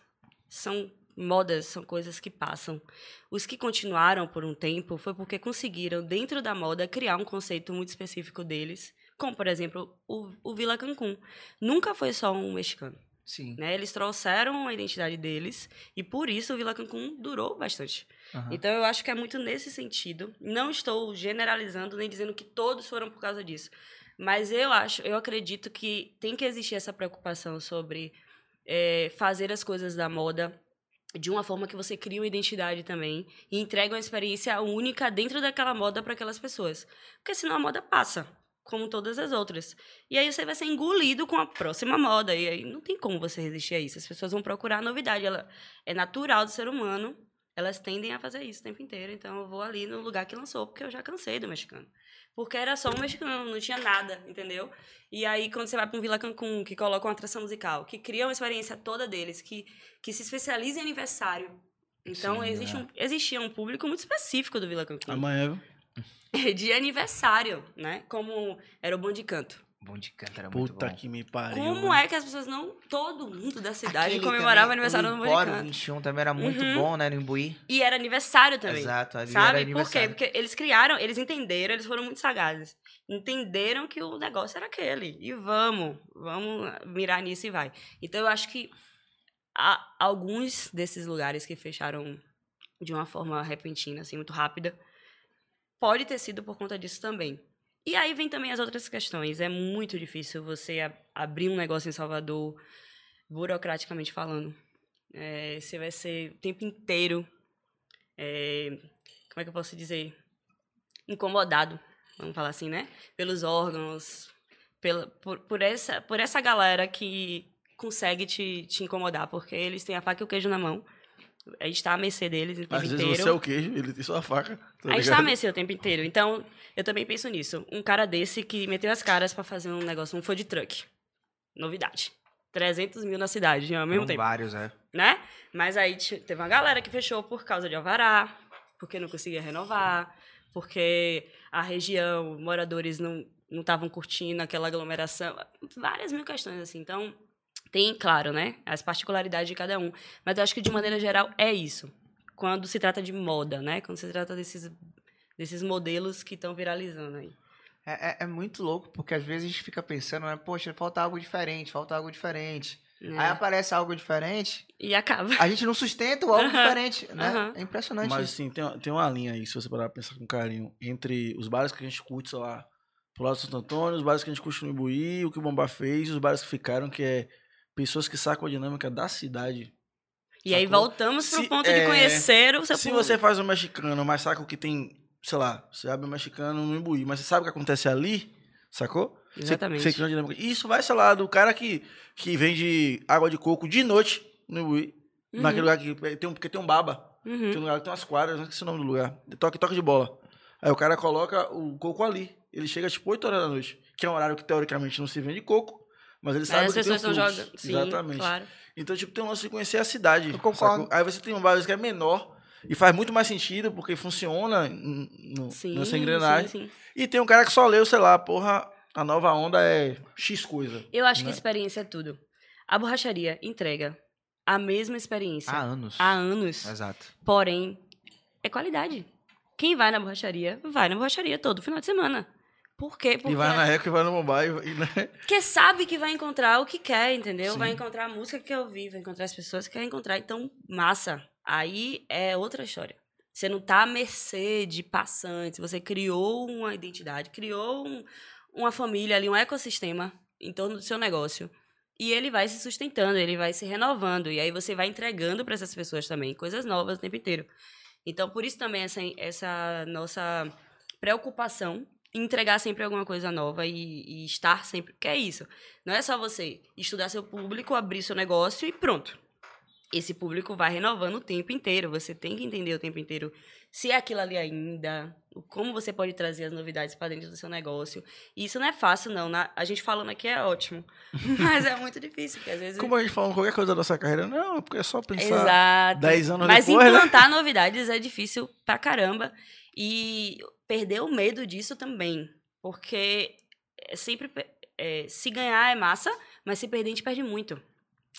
S3: são modas, são coisas que passam. Os que continuaram por um tempo foi porque conseguiram, dentro da moda, criar um conceito muito específico deles, como, por exemplo, o, o Vila Cancún. Nunca foi só um mexicano.
S1: Sim.
S3: Né? Eles trouxeram a identidade deles e por isso o Vila Cancún durou bastante.
S1: Aham.
S3: Então eu acho que é muito nesse sentido. Não estou generalizando nem dizendo que todos foram por causa disso, mas eu acho, eu acredito que tem que existir essa preocupação sobre eh, fazer as coisas da moda de uma forma que você cria uma identidade também e entrega uma experiência única dentro daquela moda para aquelas pessoas, porque senão a moda passa. Como todas as outras. E aí você vai ser engolido com a próxima moda. E aí não tem como você resistir a isso. As pessoas vão procurar novidade. Ela é natural do ser humano elas tendem a fazer isso o tempo inteiro. Então eu vou ali no lugar que lançou, porque eu já cansei do mexicano. Porque era só um mexicano, não tinha nada, entendeu? E aí, quando você vai para um Vila Cancún, que coloca uma atração musical, que cria uma experiência toda deles, que, que se especializa em aniversário. Então,
S1: Sim,
S3: existe
S1: é.
S3: um, existia um público muito específico do Vila Cancún.
S2: Amanhã?
S3: De aniversário, né? Como era o Bom de Canto.
S1: Bom de canto era muito
S2: Puta
S1: bom.
S2: que me pariu.
S3: Como é que as pessoas não. Todo mundo da cidade
S1: Aquele
S3: comemorava
S1: também,
S3: aniversário
S1: o
S3: do Bom de Canto.
S1: 21 também era muito
S3: Uhum.
S1: bom, né, no Imbuí.
S3: E era aniversário também.
S1: Exato, ali era
S3: Sabe por quê? Porque eles criaram, eles entenderam, eles foram muito sagazes. Entenderam que o negócio era aquele. E vamos, vamos mirar nisso e vai. Então eu acho que há alguns desses lugares que fecharam de uma forma repentina, assim, muito rápida, pode ter sido por conta disso também. E aí vem também as outras questões. É muito difícil você a- abrir um negócio em Salvador, burocraticamente falando. É, você vai ser o tempo inteiro. é, como é que eu posso dizer? Incomodado, vamos falar assim, né? Pelos órgãos, pela, por, por, essa, por essa galera que consegue te, te incomodar, porque eles têm a faca e o queijo na mão. A gente tá à mercê deles o tempo
S2: Às vezes
S3: inteiro.
S2: você é o queijo, ele tem sua faca. tá
S3: A gente tá à mercê o tempo inteiro. Então, eu também penso nisso. Um cara desse que meteu as caras pra fazer um negócio, um food truck. Novidade. 300 mil na cidade ao mesmo
S1: Eram
S3: tempo,
S1: vários, é.
S3: né? Mas aí teve uma galera que fechou por causa de alvará, porque não conseguia renovar, porque a região, moradores não não estavam curtindo aquela aglomeração, várias mil questões assim. Então, tem, claro, né, as particularidades de cada um, mas eu acho que de maneira geral é isso. Quando se trata de moda, né? Quando se trata desses desses modelos que estão viralizando aí.
S1: É, é- é muito louco, porque às vezes a gente fica pensando, né? Poxa, falta algo diferente, falta algo diferente.
S3: né?
S1: Aí aparece algo diferente,
S3: E acaba.
S1: a gente não sustenta o algo diferente, né?
S3: aham.
S1: É impressionante
S2: Mas
S1: isso.
S2: assim, tem, uma- tem uma linha aí, se você parar pra pensar com carinho, entre os bares que a gente curte, sei lá, pro lado do Santo Antônio, os bares que a gente curte no Imbuí, o que o Bomba fez, e os bares que ficaram, que é pessoas que sacam a dinâmica da cidade.
S3: E aí
S2: Sacou?
S3: voltamos pro
S2: Se-
S3: ponto de
S2: é,
S3: conhecer o seu
S2: Se
S3: público.
S2: você faz um mexicano, mas saca o que tem, sei lá, você abre um mexicano no Imbuí, mas você sabe o que acontece ali, sacou? Você-
S3: Exatamente.
S2: Você, uma dinâmica. Isso vai, sei lá, do cara que, que vende água de coco de noite no Imbuí,
S3: Uhum,
S2: naquele lugar que tem um, porque tem um baba.
S3: uhum.
S2: Tem um lugar que tem umas quadras, não sei o nome do lugar. Toque, toque de bola. Aí o cara coloca o coco ali. Ele chega tipo 8 horas da noite, que é um horário que teoricamente não se vende coco, mas ele sabe
S3: Aí as
S2: que tem um
S3: pessoas estão jogando. Sim,
S2: Exatamente.
S3: claro.
S2: Então, tipo, tem um lance de conhecer a cidade.
S1: Eu concordo.
S2: sacou? Aí você tem um bar que é menor e faz muito mais sentido porque funciona no,
S3: Sim,
S2: nessa engrenagem.
S3: sim, sim.
S2: E tem um cara que só leu, sei lá, porra, a nova onda é X coisa.
S3: Eu acho que
S2: Né?
S3: experiência é tudo. A borracharia entrega a mesma experiência
S1: Há anos.
S3: há anos,
S1: Exato.
S3: porém, é qualidade. Quem vai na borracharia, vai na borracharia todo final de semana. Por quê? Porque,
S2: E vai na Eco e vai no Mumbai. E, né?
S3: porque sabe que vai encontrar o que quer, entendeu?
S2: Sim.
S3: Vai encontrar a música que quer ouvir, vai encontrar as pessoas que quer encontrar. Então, massa. Aí é outra história. Você não tá à mercê de passantes, você criou uma identidade, criou um- uma família ali, um ecossistema em torno do seu negócio. E ele vai se sustentando, ele vai se renovando. E aí você vai entregando para essas pessoas também coisas novas o tempo inteiro. Então, por isso também essa, essa nossa preocupação entregar sempre alguma coisa nova e, e estar sempre. Que é isso. Não é só você estudar seu público, abrir seu negócio e pronto. Esse público vai renovando o tempo inteiro. Você tem que entender o tempo inteiro se é aquilo ali ainda, como você pode trazer as novidades para dentro do seu negócio. E isso não é fácil, não. Na- a gente falando aqui é ótimo. Mas é muito difícil, porque às vezes.
S2: Como a gente falando qualquer coisa da nossa carreira, não, porque é só pensar
S3: Exato.
S2: 10 anos
S3: Mas
S2: depois, né?
S3: implantar novidades é difícil pra caramba. E perder o medo disso também. Porque é sempre. é, se ganhar é massa, mas se perder, a gente perde muito.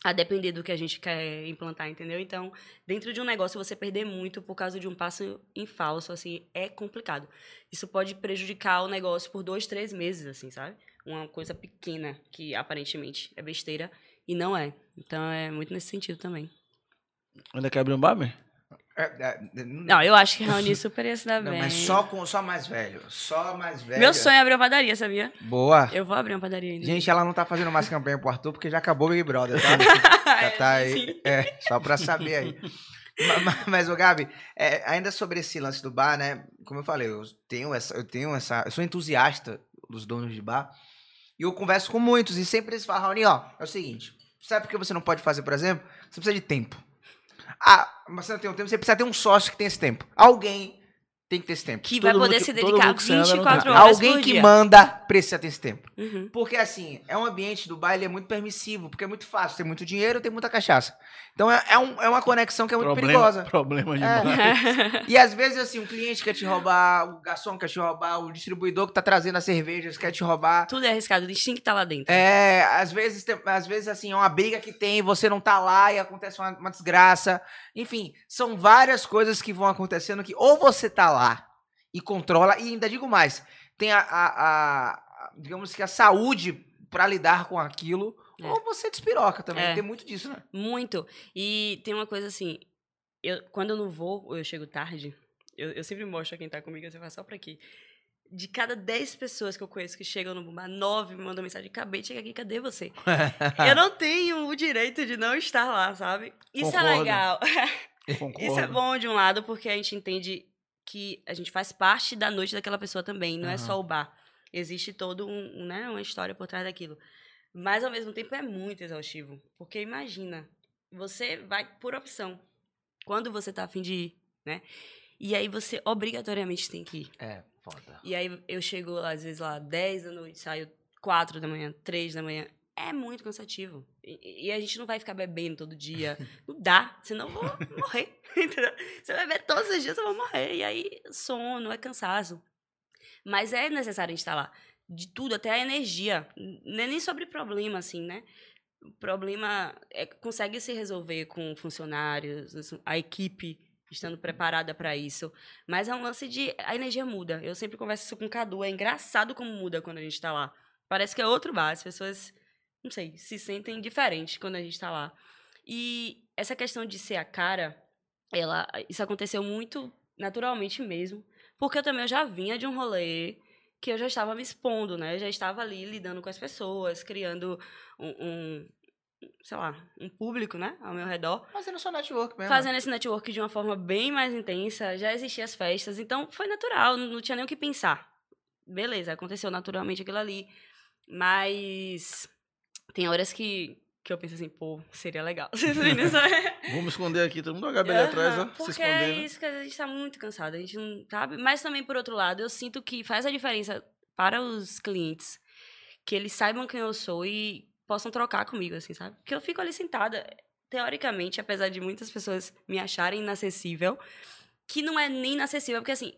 S3: A depender do que a gente quer implantar, entendeu? Então, dentro de um negócio, você perder muito por causa de um passo em falso, assim, é complicado. Isso pode prejudicar o negócio por dois, três meses, assim, sabe? Uma coisa pequena, que aparentemente é besteira, e não é. Então, é muito nesse sentido também.
S2: Ainda quer abrir um bar,
S1: não,
S3: Não, eu acho que Raoni super ia se dar
S1: não,
S3: bem.
S1: mas só com só mais velho. Só mais velho.
S3: Meu sonho é abrir uma padaria, sabia?
S1: Boa.
S3: Eu vou abrir uma padaria ainda.
S1: Gente, ela não tá fazendo mais campanha pro Arthur porque já acabou o Big Brother, tá? Já tá aí. É, só pra saber aí. Ma- ma- Mas, ô Gabi, é, ainda sobre esse lance do bar, né? Como eu falei, eu tenho essa. Eu tenho essa. Eu sou entusiasta dos donos de bar. E eu converso com muitos. E sempre eles falam, Raoni, ó, é o seguinte. Sabe por que você não pode fazer, por exemplo? Você precisa de tempo. Ah, mas você não tem um tempo, você precisa ter um sócio que tem esse tempo. Alguém tem que ter esse tempo.
S3: Que
S2: Todo
S3: vai poder
S2: que-
S3: se dedicar
S2: mundo que você anda não
S3: 24
S2: tá.
S3: horas
S1: Alguém
S3: por
S1: que
S3: dia.
S1: manda precisa ter esse tempo.
S3: Uhum.
S1: Porque assim, é um ambiente do baile é muito permissivo, porque é muito fácil, tem muito dinheiro, tem muita cachaça. Então é, é, um- é uma conexão que é muito
S2: problema,
S1: perigosa.
S2: Problema
S1: É.
S2: demais.
S1: E às vezes, assim, o cliente quer te roubar, o garçom quer te roubar, o distribuidor que tá trazendo as cervejas quer te roubar.
S3: Tudo é arriscado, o instinto tá lá dentro.
S1: É, às vezes, tem- às vezes, assim, é uma briga que tem, você não tá lá e acontece uma, uma desgraça. Enfim, são várias coisas que vão acontecendo que ou você tá lá e controla, e ainda digo mais, tem a, a- a- digamos que a saúde pra lidar com aquilo,
S3: É.
S1: ou você despiroca também,
S3: É.
S1: tem muito disso, né?
S3: Muito. E tem uma coisa assim, eu, quando eu não vou ou eu chego tarde, eu, eu sempre mostro a quem tá comigo, você vai só pra aqui. De cada 10 pessoas que eu conheço que chegam no Bumba, 9 me mandam mensagem, acabei de chegar aqui, cadê você? eu não tenho o direito de não estar lá, sabe? Isso é
S2: Concordo.
S3: legal.
S2: Concordo.
S3: Isso é bom de um lado, porque a gente entende que a gente faz parte da noite daquela pessoa também, não é só o bar. Existe todo um, um, né, uma história por trás daquilo. Mas ao mesmo tempo é muito exaustivo, porque imagina, você vai por opção. Quando você tá afim de ir, né? E aí você obrigatoriamente tem que ir.
S1: É, foda.
S3: E aí eu chego, às vezes, lá 10 da noite, saio 4 da manhã, 3 da manhã. É muito cansativo. E, e a gente não vai ficar bebendo todo dia. Não dá, senão eu vou morrer. Entendeu? Se eu beber todos os dias, eu vou morrer. E aí, sono, é cansaço. Mas é necessário a gente estar lá. De tudo, até a energia. Não é nem sobre problema, assim, né? O problema é, consegue se resolver com funcionários, a equipe estando preparada para isso. Mas é um lance de. A energia muda. Eu sempre converso isso com o Cadu. É engraçado como muda quando a gente tá lá. Parece que é outro bar. As pessoas, não sei, se sentem diferentes quando a gente tá lá. E essa questão de ser a cara, ela, isso aconteceu muito naturalmente mesmo. Porque eu também eu já vinha de um rolê que eu já estava me expondo, né? Eu já estava ali lidando com as pessoas, criando um, um, sei lá, um público, né, ao meu redor.
S1: Fazendo só network mesmo.
S3: Fazendo esse network de uma forma bem mais intensa, já existiam as festas, então foi natural, não tinha nem o que pensar. Beleza, aconteceu naturalmente aquilo ali. Mas tem horas que, que eu penso assim, pô, seria legal. se os meninos-
S2: Vamos esconder aqui, todo mundo HB ali atrás, ó. Se
S3: Porque
S2: escondendo.
S3: é isso que a gente tá muito cansado, a gente não sabe. Mas também, por outro lado, eu sinto que faz a diferença para os clientes que eles saibam quem eu sou e possam trocar comigo, assim, sabe? Porque eu fico ali sentada, teoricamente, apesar de muitas pessoas me acharem inacessível, que não é nem inacessível, porque assim,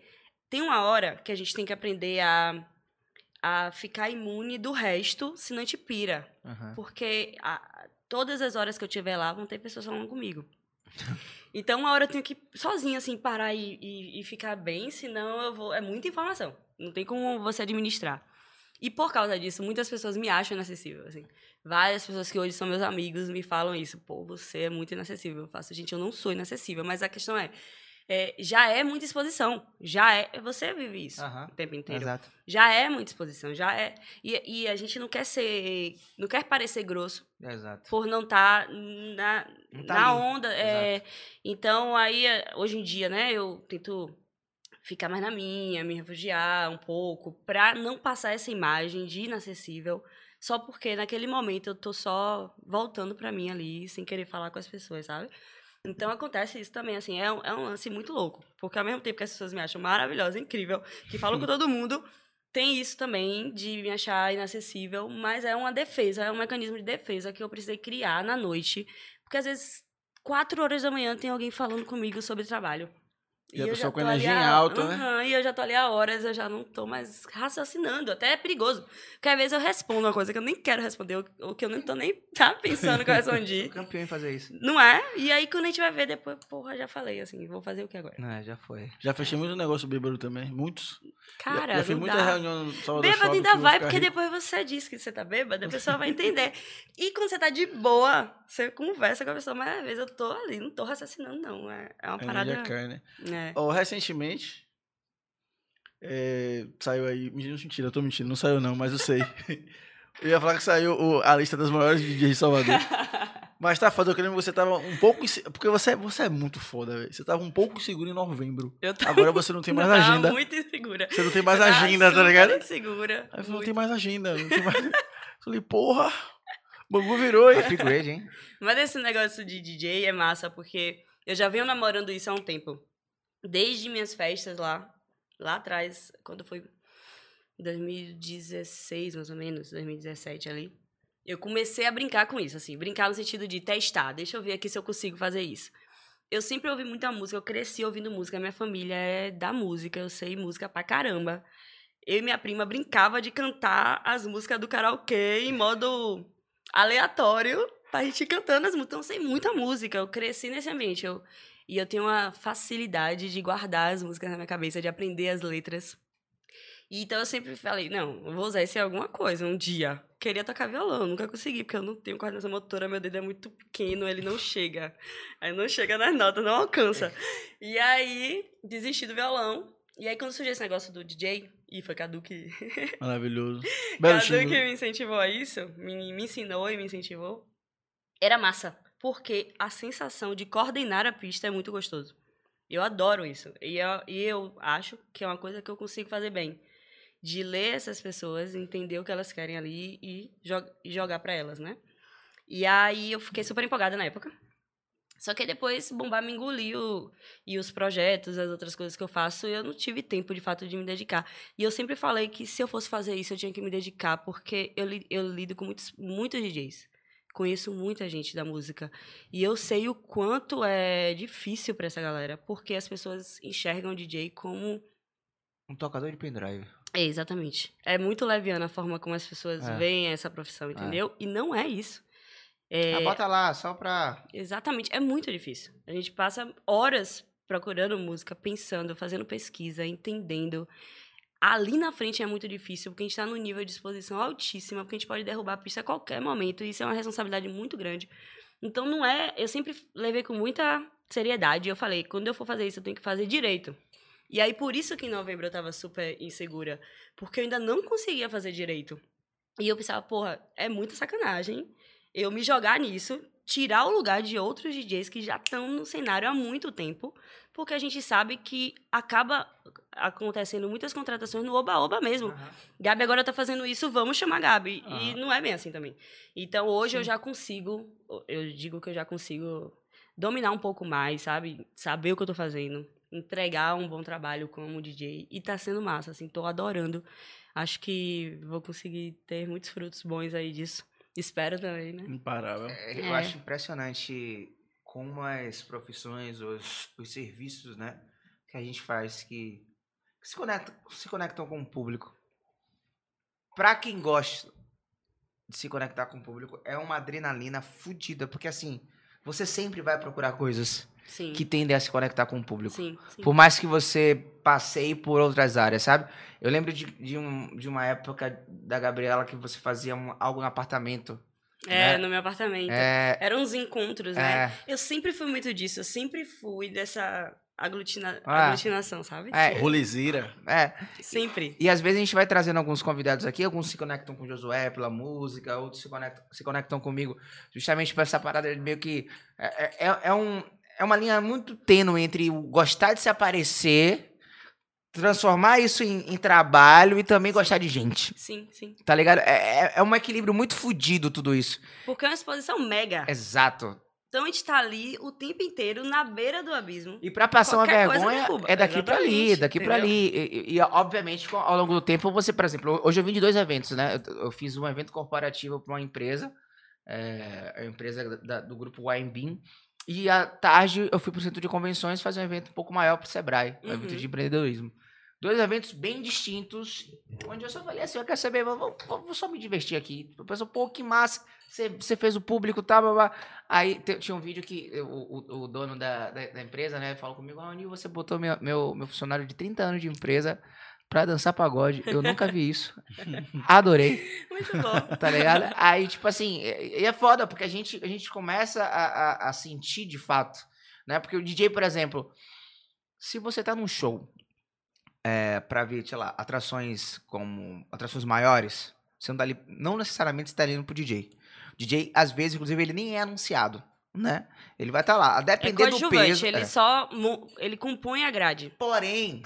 S3: tem uma hora que a gente tem que aprender a, a ficar imune do resto, senão a gente pira.
S1: Aham.
S3: Porque a- todas as horas que eu estiver lá vão ter pessoas falando comigo. Então, uma hora eu tenho que, sozinha, assim, parar e, e, e ficar bem, senão eu vou. É muita informação. Não tem como você administrar. E por causa disso, muitas pessoas me acham inacessível, assim. Várias pessoas que hoje são meus amigos me falam isso. Pô, você é muito inacessível. Eu faço, gente, eu não sou inacessível. Mas a questão é, é, já é muita exposição. Já é. Você vive isso
S1: Aham.
S3: o tempo inteiro
S1: Exato.
S3: já é muita exposição, já é. E, e a gente não quer ser. Não quer parecer grosso
S1: Exato.
S3: por não estar na,
S1: Não tá
S3: na
S1: ali.
S3: onda. é. então, aí, é, hoje em dia, né, eu tento ficar mais na minha, me refugiar um pouco, pra não passar essa imagem de inacessível, só porque naquele momento eu tô só voltando pra mim ali, sem querer falar com as pessoas, sabe? Então acontece isso também, assim, é um, é um lance muito louco. Porque ao mesmo tempo que as pessoas me acham maravilhosa, incrível, que falam com todo mundo, tem isso também de me achar inacessível, mas é uma defesa, é um mecanismo de defesa que eu precisei criar na noite. Porque às vezes, quatro horas da manhã, tem alguém falando comigo sobre trabalho.
S2: E a
S3: eu
S2: pessoa com energia em
S3: há-
S2: alta, né?
S3: Aham, E eu já tô ali há horas, eu já não tô mais raciocinando. Até é perigoso. Porque às vezes eu respondo uma coisa que eu nem quero responder, ou- que eu nem tô nem tá pensando que eu respondi.
S1: Campeão em fazer isso.
S3: Não é? E aí, quando a gente vai ver depois, porra, já falei assim, vou fazer o que agora?
S1: Não, é, já foi.
S2: Já fechei muito negócio bêbado também, muitos.
S3: Cara,
S2: já, já fiz muita
S3: dá.
S2: reunião no Salvador
S3: Bêbado
S2: Shopping
S3: ainda vai, porque
S2: rico.
S3: depois você diz que você tá bêbado, a pessoa vai entender. E quando você tá de boa, você conversa com a pessoa, mas às vezes eu tô ali, não tô raciocinando, não. É, é uma
S2: A
S3: parada.
S2: cai, né?
S3: É.
S2: Ó, recentemente, é, saiu aí. Mentira, eu tô mentindo, não saiu não, mas eu sei. eu ia falar que saiu o- a lista das maiores DJs de Salvador. Mas tá foda, eu lembro que você tava um pouco. Porque você, você é muito foda, velho. Você tava um pouco inseguro em novembro.
S3: Eu tô
S2: Agora você não tem mais
S3: tava
S2: agenda.
S3: muito insegura.
S2: Você não tem mais agenda, tá ligado?
S3: insegura.
S2: Aí eu falei, não tem mais agenda. Não tem mais... Falei, porra, o bagulho virou, hein?
S1: Upgrade, hein?
S3: Mas esse negócio de DJ é massa, porque eu já venho namorando isso há um tempo. Desde minhas festas lá, lá atrás, quando foi 2016, mais ou menos, 2017 ali. Eu comecei a brincar com isso, assim, brincar no sentido de testar, deixa eu ver aqui se eu consigo fazer isso. Eu sempre ouvi muita música, eu cresci ouvindo música, minha família é da música, eu sei música pra caramba. Eu e minha prima brincava de cantar as músicas do karaokê em modo aleatório pra gente cantando as músicas. Então, eu sei muita música. Eu cresci nesse ambiente. Eu, e eu tenho uma facilidade de guardar as músicas na minha cabeça, de aprender as letras. E então eu sempre falei, não, eu vou usar isso em alguma coisa um dia. Queria tocar violão, nunca consegui, porque eu não tenho coordenação motora, meu dedo é muito pequeno, ele não chega. Aí não chega nas notas, não alcança. E aí, desisti do violão. E aí, quando surgiu esse negócio do DJ, e foi Cadu que
S2: Maravilhoso. Belo
S3: Cadu que me incentivou a isso, me, me ensinou e me incentivou. Era massa, porque a sensação de coordenar a pista é muito gostoso. Eu adoro isso. E eu, e eu acho que é uma coisa que eu consigo fazer bem. De ler essas pessoas, entender o que elas querem ali e, jo e jogar pra elas, né? E aí eu fiquei super empolgada na época. Só que depois bombar me engoliu e os projetos, as outras coisas que eu faço, eu não tive tempo de fato de me dedicar. E eu sempre falei que se eu fosse fazer isso, eu tinha que me dedicar, porque eu, eu lido com muitos, muitos DJs. Conheço muita gente da música. E eu sei o quanto é difícil para essa galera, porque as pessoas enxergam o DJ como.
S1: Um tocador de pendrive.
S3: É, exatamente. É muito leviana a forma como as pessoas
S1: É.
S3: veem essa profissão, entendeu? E não é isso. É,
S1: Ah, bota lá, só pra.
S3: Exatamente, é muito difícil. A gente passa horas procurando música, pensando, fazendo pesquisa, entendendo. Ali na frente é muito difícil, porque a gente está num nível de exposição altíssima, porque a gente pode derrubar a pista a qualquer momento, e isso é uma responsabilidade muito grande. Então não é. Eu sempre levei com muita seriedade. Eu falei, quando eu for fazer isso, eu tenho que fazer direito. E aí, por isso que em novembro eu tava super insegura. Porque eu ainda não conseguia fazer direito. E eu pensava, porra, é muita sacanagem eu me jogar nisso, tirar o lugar de outros DJs que já estão no cenário há muito tempo, porque a gente sabe que acaba acontecendo muitas contratações no oba-oba mesmo. Gabi agora tá fazendo isso, vamos chamar Gabi. E
S2: Aham.
S3: não é bem assim também. Então hoje eu
S2: Sim.
S3: já consigo, eu digo que eu já consigo dominar um pouco mais, sabe? Saber o que eu tô fazendo, entregar um bom trabalho como DJ e tá sendo massa, assim, tô adorando. Acho que vou conseguir ter muitos frutos bons aí disso. Espero também, né?
S2: Imparável.
S1: É, Eu
S3: É.
S1: acho impressionante como as profissões, os, os serviços, né, que a gente faz que, que se, conectam, se conectam com o público. Pra quem gosta de se conectar com o público, é uma adrenalina fodida, porque assim, você sempre vai procurar coisas
S3: Sim.
S1: que tendem a se conectar com o público.
S3: Sim, sim.
S1: Por mais que você passeie por outras áreas, sabe? Eu lembro de, de, um, de uma época da Gabriela que você fazia um- algo no apartamento.
S3: É,
S1: né?
S3: no meu apartamento.
S1: É,
S3: Eram uns encontros, né?
S1: é,
S3: Eu sempre fui muito disso, eu sempre fui dessa aglutina...
S1: Ah.
S3: aglutinação, sabe?
S1: É.
S2: Rolezeira.
S1: é.
S3: Sempre.
S1: E às vezes a gente vai trazendo alguns convidados aqui, alguns se conectam com o Josué pela música, outros se conectam, se conectam comigo justamente por essa parada de meio que. É, é, é um, é uma linha muito tênue entre gostar de se aparecer, transformar isso em, em trabalho e também gostar de gente.
S3: Sim, sim.
S1: Tá ligado? É, é, é um equilíbrio muito fodido tudo isso.
S3: Porque é uma exposição mega.
S1: Exato.
S3: Então a gente tá ali o tempo inteiro na beira do abismo.
S1: E pra passar uma
S3: Qualquer coisa
S1: vergonha, é daqui pra ali, daqui pra
S3: entendeu?
S1: ali. E, e- e, obviamente, ao longo do tempo, você, por exemplo, hoje eu vim de dois eventos, né? Eu, eu fiz um evento corporativo pra uma empresa, é, a empresa da- do grupo Winebin. E à tarde eu fui pro centro de convenções fazer um evento um pouco maior pro Sebrae, um evento
S3: Uhum.
S1: de empreendedorismo. Dois eventos bem distintos, onde eu só falei assim, eu quero saber, vou, vou- vou só me divertir aqui. Eu pensei, pô, que massa, você, fez o público, tá, blá, blá. Aí tinha um vídeo que o, o, o dono da, da, da empresa, né, falou comigo, ah, Nil, você botou meu, meu, meu funcionário de 30 anos de empresa pra dançar pagode. Eu nunca vi isso. Adorei
S3: Muito bom.
S1: tá ligado? Aí, tipo assim, e é foda, porque a gente, a gente começa a, a, a sentir de fato, né? Porque o DJ, por exemplo, se você tá num show é, pra ver, sei lá, atrações como atrações maiores, você não tá ali, não necessariamente você tá indo pro DJ. O DJ, às vezes, inclusive, ele nem é anunciado, né? Ele vai estar lá, a
S3: É
S1: depender do
S3: coadjuvante,
S1: peso.
S3: ele
S1: é.
S3: só ele compõe a grade.
S1: Porém,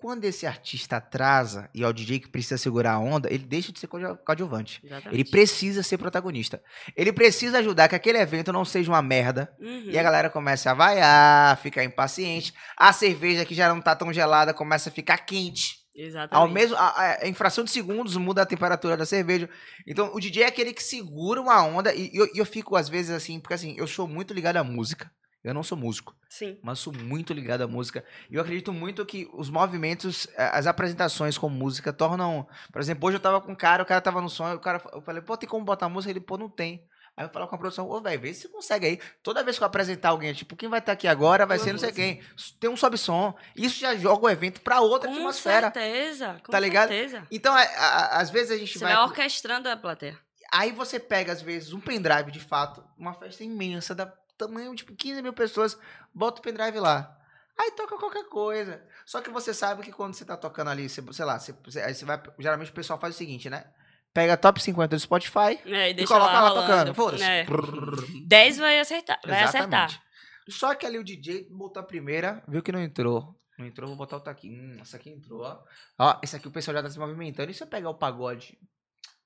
S1: quando esse artista atrasa e é o DJ que precisa segurar a onda, ele deixa de ser coadju- coadjuvante.
S3: Exatamente.
S1: Ele precisa ser protagonista. Ele precisa ajudar que aquele evento não seja uma merda.
S3: Uhum.
S1: E a galera começa a vaiar, ficar impaciente. A cerveja que já não tá tão gelada começa a ficar quente.
S3: Exatamente.
S1: Ao mesmo, a, a- em fração de segundos muda a temperatura da cerveja. Então o DJ é aquele que segura uma onda. E eu, e eu fico às vezes assim, porque assim, eu sou muito ligado à música. Eu não sou músico
S3: Sim.
S1: mas sou muito ligado à música. E eu acredito muito que os movimentos, as apresentações com música tornam. Por exemplo, hoje eu tava com um cara, o cara tava no som, e o cara, eu falei, pô, tem como botar música? Ele, pô, não tem. Aí eu falo com a produção, ô, velho, vê se você consegue aí. Toda vez que eu apresentar alguém, tipo, quem vai estar aqui agora vai
S3: Uma
S1: ser não sei quem. Tem um sobe-som. Isso já joga o evento pra outra
S3: Com
S1: atmosfera.
S3: certeza. Com
S1: Tá ligado?
S3: certeza.
S1: Então, é, a- a- às vezes a gente
S3: Você
S1: vai.
S3: vai orquestrando a plateia.
S1: Aí você pega, às vezes, um pendrive de fato, uma festa imensa, da tamanho, tipo, 15 mil pessoas, bota o pendrive lá. Aí toca qualquer coisa. Só que você sabe que quando você tá tocando ali, você, sei lá, você, você- aí você vai. Geralmente o pessoal faz o seguinte, né? Pega a top 50 do Spotify
S3: É, e
S1: e coloca lá,
S3: rolando.
S1: tocando. Foda-se.
S3: É.
S1: Brrr.
S3: 10 vai acertar. Vai
S1: Exatamente.
S3: acertar.
S1: Só que ali o DJ botou a primeira, viu que não entrou. Não entrou, vou botar outra aqui. Hum, essa aqui entrou, ó. Ó, esse aqui o pessoal já tá se movimentando. E se eu pegar o pagode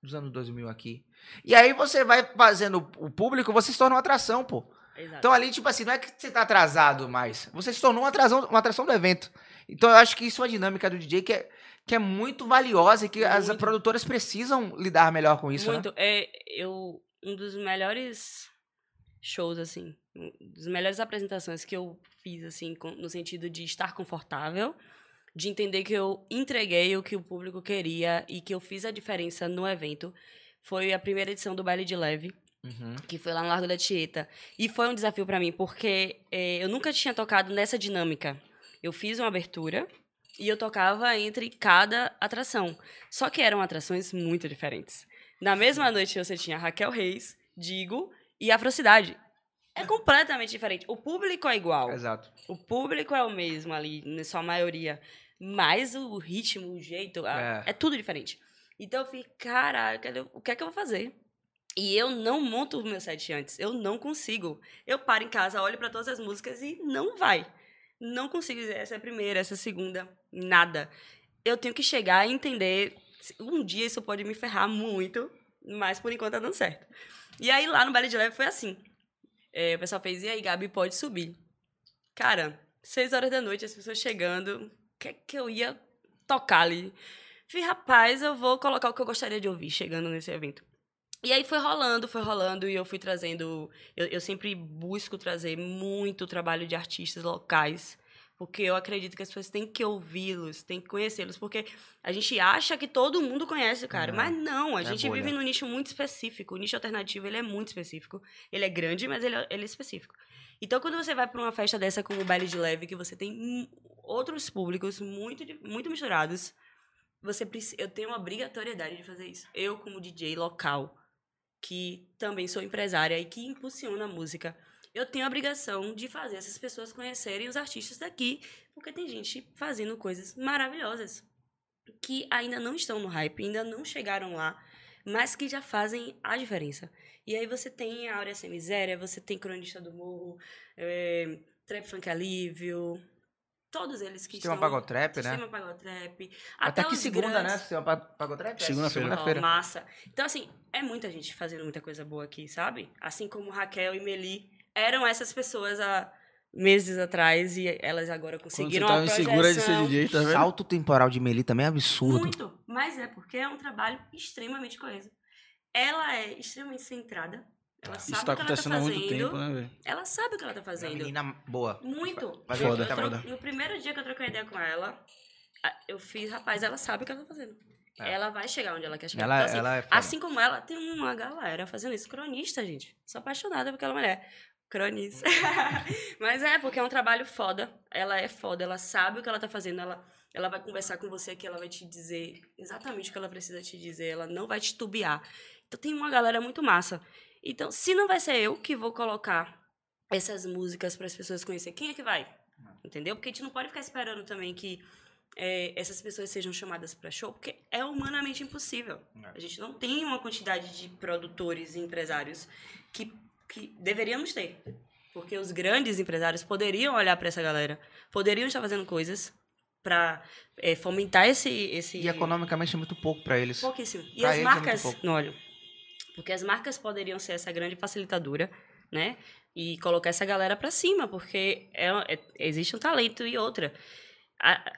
S1: dos anos 2000 aqui? E aí você vai fazendo o público, você se torna uma atração, pô.
S3: Exato.
S1: Então ali, tipo assim, não é que você tá atrasado mais. Você se tornou uma atração, uma atração do evento. Então eu acho que isso é uma dinâmica do DJ que é, que é muito valiosa e que as
S3: Muito.
S1: produtoras precisam lidar melhor com isso, né?
S3: Muito. É, eu, um dos melhores shows, assim, um das melhores apresentações que eu fiz, assim, com- no sentido de estar confortável, de entender que eu entreguei o que o público queria e que eu fiz a diferença no evento, foi a primeira edição do Baile de Leve,
S1: Uhum.
S3: que foi lá no Largo da Tieta. E foi um desafio pra mim, porque eh, eu nunca tinha tocado nessa dinâmica. Eu fiz uma abertura e eu tocava entre cada atração. Só que eram atrações muito diferentes. Na mesma noite você tinha Raquel Reis, Digo e Afrocidade. É completamente diferente. O público é igual.
S1: Exato.
S3: O público é o mesmo ali, na sua maioria. Mas o ritmo, o jeito,
S1: É.
S3: é, tudo diferente. Então eu fiquei, caralho, cadê- o que é que eu vou fazer? E eu não monto o meu set antes. Eu não consigo. Eu paro em casa, olho pra todas as músicas e não vai. Não consigo dizer essa é a primeira, essa é a segunda, nada. Eu tenho que chegar e entender. Um dia isso pode me ferrar muito, mas por enquanto tá dando certo. E aí lá no baile de leve foi assim. É, o pessoal fez, e aí, Gabi, pode subir. Cara, seis horas da noite, as pessoas chegando, o que é que eu ia tocar ali? Falei, rapaz, eu vou colocar o que eu gostaria de ouvir chegando nesse evento. E aí foi rolando, foi rolando, e eu fui trazendo. Eu, eu sempre busco trazer muito trabalho de artistas locais, porque eu acredito que as pessoas têm que ouvi-los, têm que conhecê-los, porque a gente acha que todo mundo conhece o cara, mas não, a
S1: é
S3: gente
S1: bolha.
S3: vive num nicho muito específico. O nicho alternativo ele é muito específico. Ele é grande, mas ele é, ele é específico. Então, quando você vai para uma festa dessa como o baile de leve, que você tem outros públicos muito, muito misturados, você preci- eu tenho uma obrigatoriedade de fazer isso. Eu, como DJ local, que também sou empresária e que impulsiona a música, eu tenho a obrigação de fazer essas pessoas conhecerem os artistas daqui, porque tem gente fazendo coisas maravilhosas que ainda não estão no hype, ainda não chegaram lá, mas que já fazem a diferença. E aí você tem a Áurea Sem Miséria, você tem Cronista do Morro, é, Trap Funk Alívio, todos eles que
S1: Sistema
S3: estão...
S1: Pagotrap, né?
S3: Sistema Pagotrap.
S1: Até, que
S3: os
S1: segunda, né?
S3: grandes-
S1: Sistema Pa- Pagotrap? É,
S2: Segunda-feira.
S1: Segunda-feira.
S3: Ó, massa. Então, assim, é muita gente fazendo muita coisa boa aqui, sabe? Assim como Raquel e Meli eram essas pessoas há meses atrás e elas agora
S2: Quando você
S3: conseguiram
S2: tava
S3: uma
S2: insegura de ser
S3: projeção.
S2: DJ, tá vendo?
S1: Salto temporal de Meli também é absurdo.
S3: Muito. Mas é porque é um trabalho extremamente coeso. Ela é extremamente centrada. Ela sabe
S2: Isso tá
S3: o que ela tá
S2: acontecendo há muito
S3: fazendo.
S2: tempo, né, velho?
S3: Ela sabe o que ela tá
S1: Uma
S3: fazendo.
S1: menina boa.
S3: Muito.
S1: Mas
S2: Foda,
S3: tro-
S2: foda.
S3: No primeiro dia que eu troquei ideia com ela, eu fiz, rapaz, ela sabe o que ela tá fazendo.
S1: É.
S3: Ela vai chegar onde ela quer chegar.
S1: Ela,
S3: Então, assim,
S1: ela é foda.
S3: Assim como ela, tem uma galera fazendo isso. Cronista, gente. Sou apaixonada por aquela mulher. Cronista. Mas é, porque é um trabalho foda. Ela é foda, ela sabe o que ela tá fazendo. Ela, ela vai conversar com você aqui, ela vai te dizer exatamente o que ela precisa te dizer. Ela não vai te tubiar. Então tem uma galera muito massa. Então, se não vai ser eu que vou colocar essas músicas para as pessoas conhecerem, quem é que vai? Entendeu? Porque a gente não pode ficar esperando também que é, essas pessoas sejam chamadas para show, porque é humanamente impossível.
S1: É.
S3: A gente não tem uma quantidade de produtores e empresários que, que deveríamos ter. Porque os grandes empresários poderiam olhar para essa galera, poderiam estar fazendo coisas para fomentar esse. esse
S1: E economicamente é muito pouco pra eles.
S3: Pouquíssimo. E
S1: Pra
S3: as
S1: é
S3: marcas
S1: pouco.
S3: não olham. Porque as marcas poderiam ser essa grande facilitadora, né? E colocar essa galera pra cima, porque é, é- existe um talento e outra. A-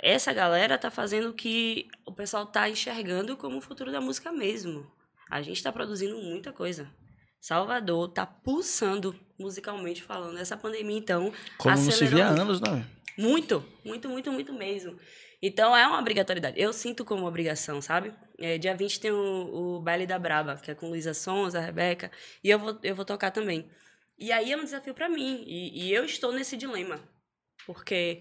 S3: essa galera tá fazendo o que o pessoal tá enxergando como o futuro da música mesmo. A gente tá produzindo muita coisa. Salvador tá pulsando musicalmente falando. Essa pandemia, então,
S2: Como não se vê há anos, né? velho?
S3: muito, muito, muito, muito mesmo. Então é uma obrigatoriedade. Eu sinto como obrigação, sabe? É, dia 20 tem o, o Baile da Braba, que é com Luísa Sons, a Rebeca, e eu vou, eu vou tocar também. E aí é um desafio pra mim, e, e eu estou nesse dilema. Porque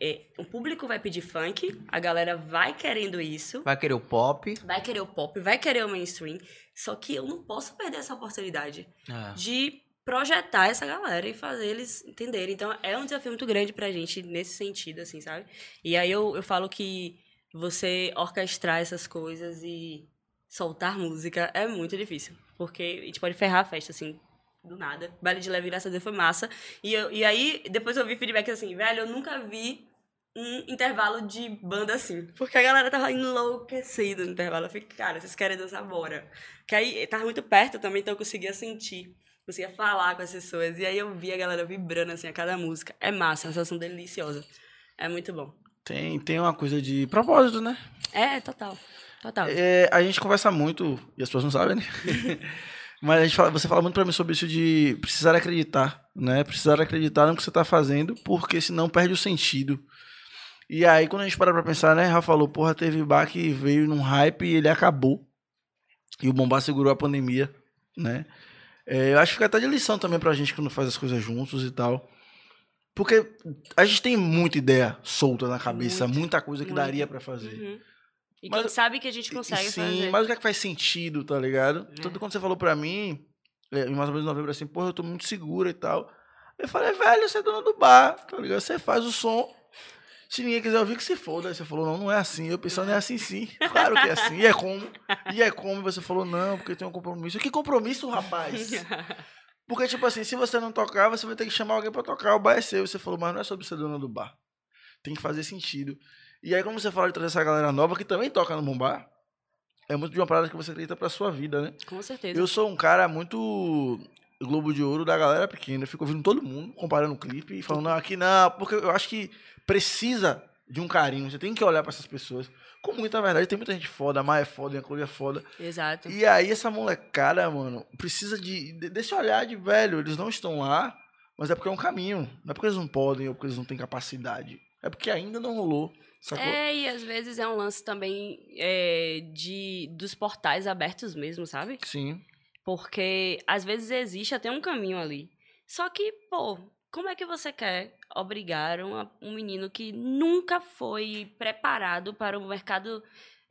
S3: é, o público vai pedir funk, a galera vai querendo isso,
S1: Vai querer o pop.
S3: vai querer o pop, vai querer o mainstream, só que eu não posso perder essa oportunidade
S1: É.
S3: de projetar essa galera e fazer eles entenderem. Então, é um desafio muito grande pra gente nesse sentido, assim, sabe? E aí eu, eu falo que você orquestrar essas coisas e soltar música é muito difícil. Porque a gente pode ferrar a festa, assim, do nada. Baile de leve, graças a Deus, foi massa. E, eu, e aí, depois eu vi feedback assim, velho, eu nunca vi um intervalo de banda assim. Porque a galera tava enlouquecida no intervalo. Eu fiquei, cara, vocês querem dançar, bora. Que aí tava muito perto também, então eu conseguia sentir. Conseguia falar com as pessoas. E aí eu vi a galera vibrando assim a cada música. É massa, uma sensação deliciosa. É muito bom.
S2: Tem, tem uma coisa de propósito, né?
S3: É, total. Total.
S2: É, a gente conversa muito, e as pessoas não sabem, né? Mas a gente fala, você fala muito pra mim sobre isso de precisar acreditar, né? Precisar acreditar no que você tá fazendo, porque senão perde o sentido. E aí, quando a gente para pra pensar, né? Rafa falou, porra, teve bar que veio num hype e ele acabou. E o Bombá segurou a pandemia, né? É, eu acho que fica até de lição também pra gente quando faz as coisas juntos e tal. Porque a gente tem muita ideia solta na cabeça,
S3: Muito,
S2: muita coisa que
S3: muito.
S2: daria pra fazer.
S3: Uhum. E
S2: Mas-
S3: quem sabe que a gente consegue
S2: Sim,
S3: fazer.
S2: mas o que é que faz sentido, tá ligado?
S3: É.
S2: Tanto quando você falou pra mim, é, mais ou menos novembro, assim, porra, eu tô muito segura e tal. Eu falei, velho, você é dono do bar, tá ligado? Você faz o som. Se ninguém quiser ouvir, que se foda. Aí você falou, não, não é assim. Eu pensando, não é assim sim. Claro que é assim. E é como. E é como. E você falou, não, porque tem um compromisso. Que compromisso, rapaz? Porque, tipo assim, se você não tocar, você vai ter que chamar alguém pra tocar. O bar é seu. Você falou, mas não é sobre ser dona do bar. Tem que fazer sentido. E aí, como você fala de trazer essa galera nova que também toca no bombar, é muito de uma parada que você acredita pra sua vida, né?
S3: Com certeza.
S2: Eu sou um cara muito Globo de Ouro da galera pequena. Eu fico ouvindo todo mundo, comparando o clipe e falando, não, aqui não, porque eu acho que precisa de um carinho. Você tem que olhar pra essas pessoas. Com muita verdade, tem muita gente foda, a Maia é foda, a Clória é foda.
S3: Exato.
S2: E aí, essa molecada, mano, precisa de, de- desse olhar de velho. Eles não estão lá, mas é porque é um caminho. Não é porque eles não podem ou porque eles não têm capacidade. É porque ainda não rolou. Sacou?
S3: É, e às vezes é um lance também é, de dos portais abertos mesmo, sabe?
S2: Sim.
S3: Porque às vezes existe até um caminho ali. Só que, pô, como é que você quer obrigar uma- um menino que nunca foi preparado para o mercado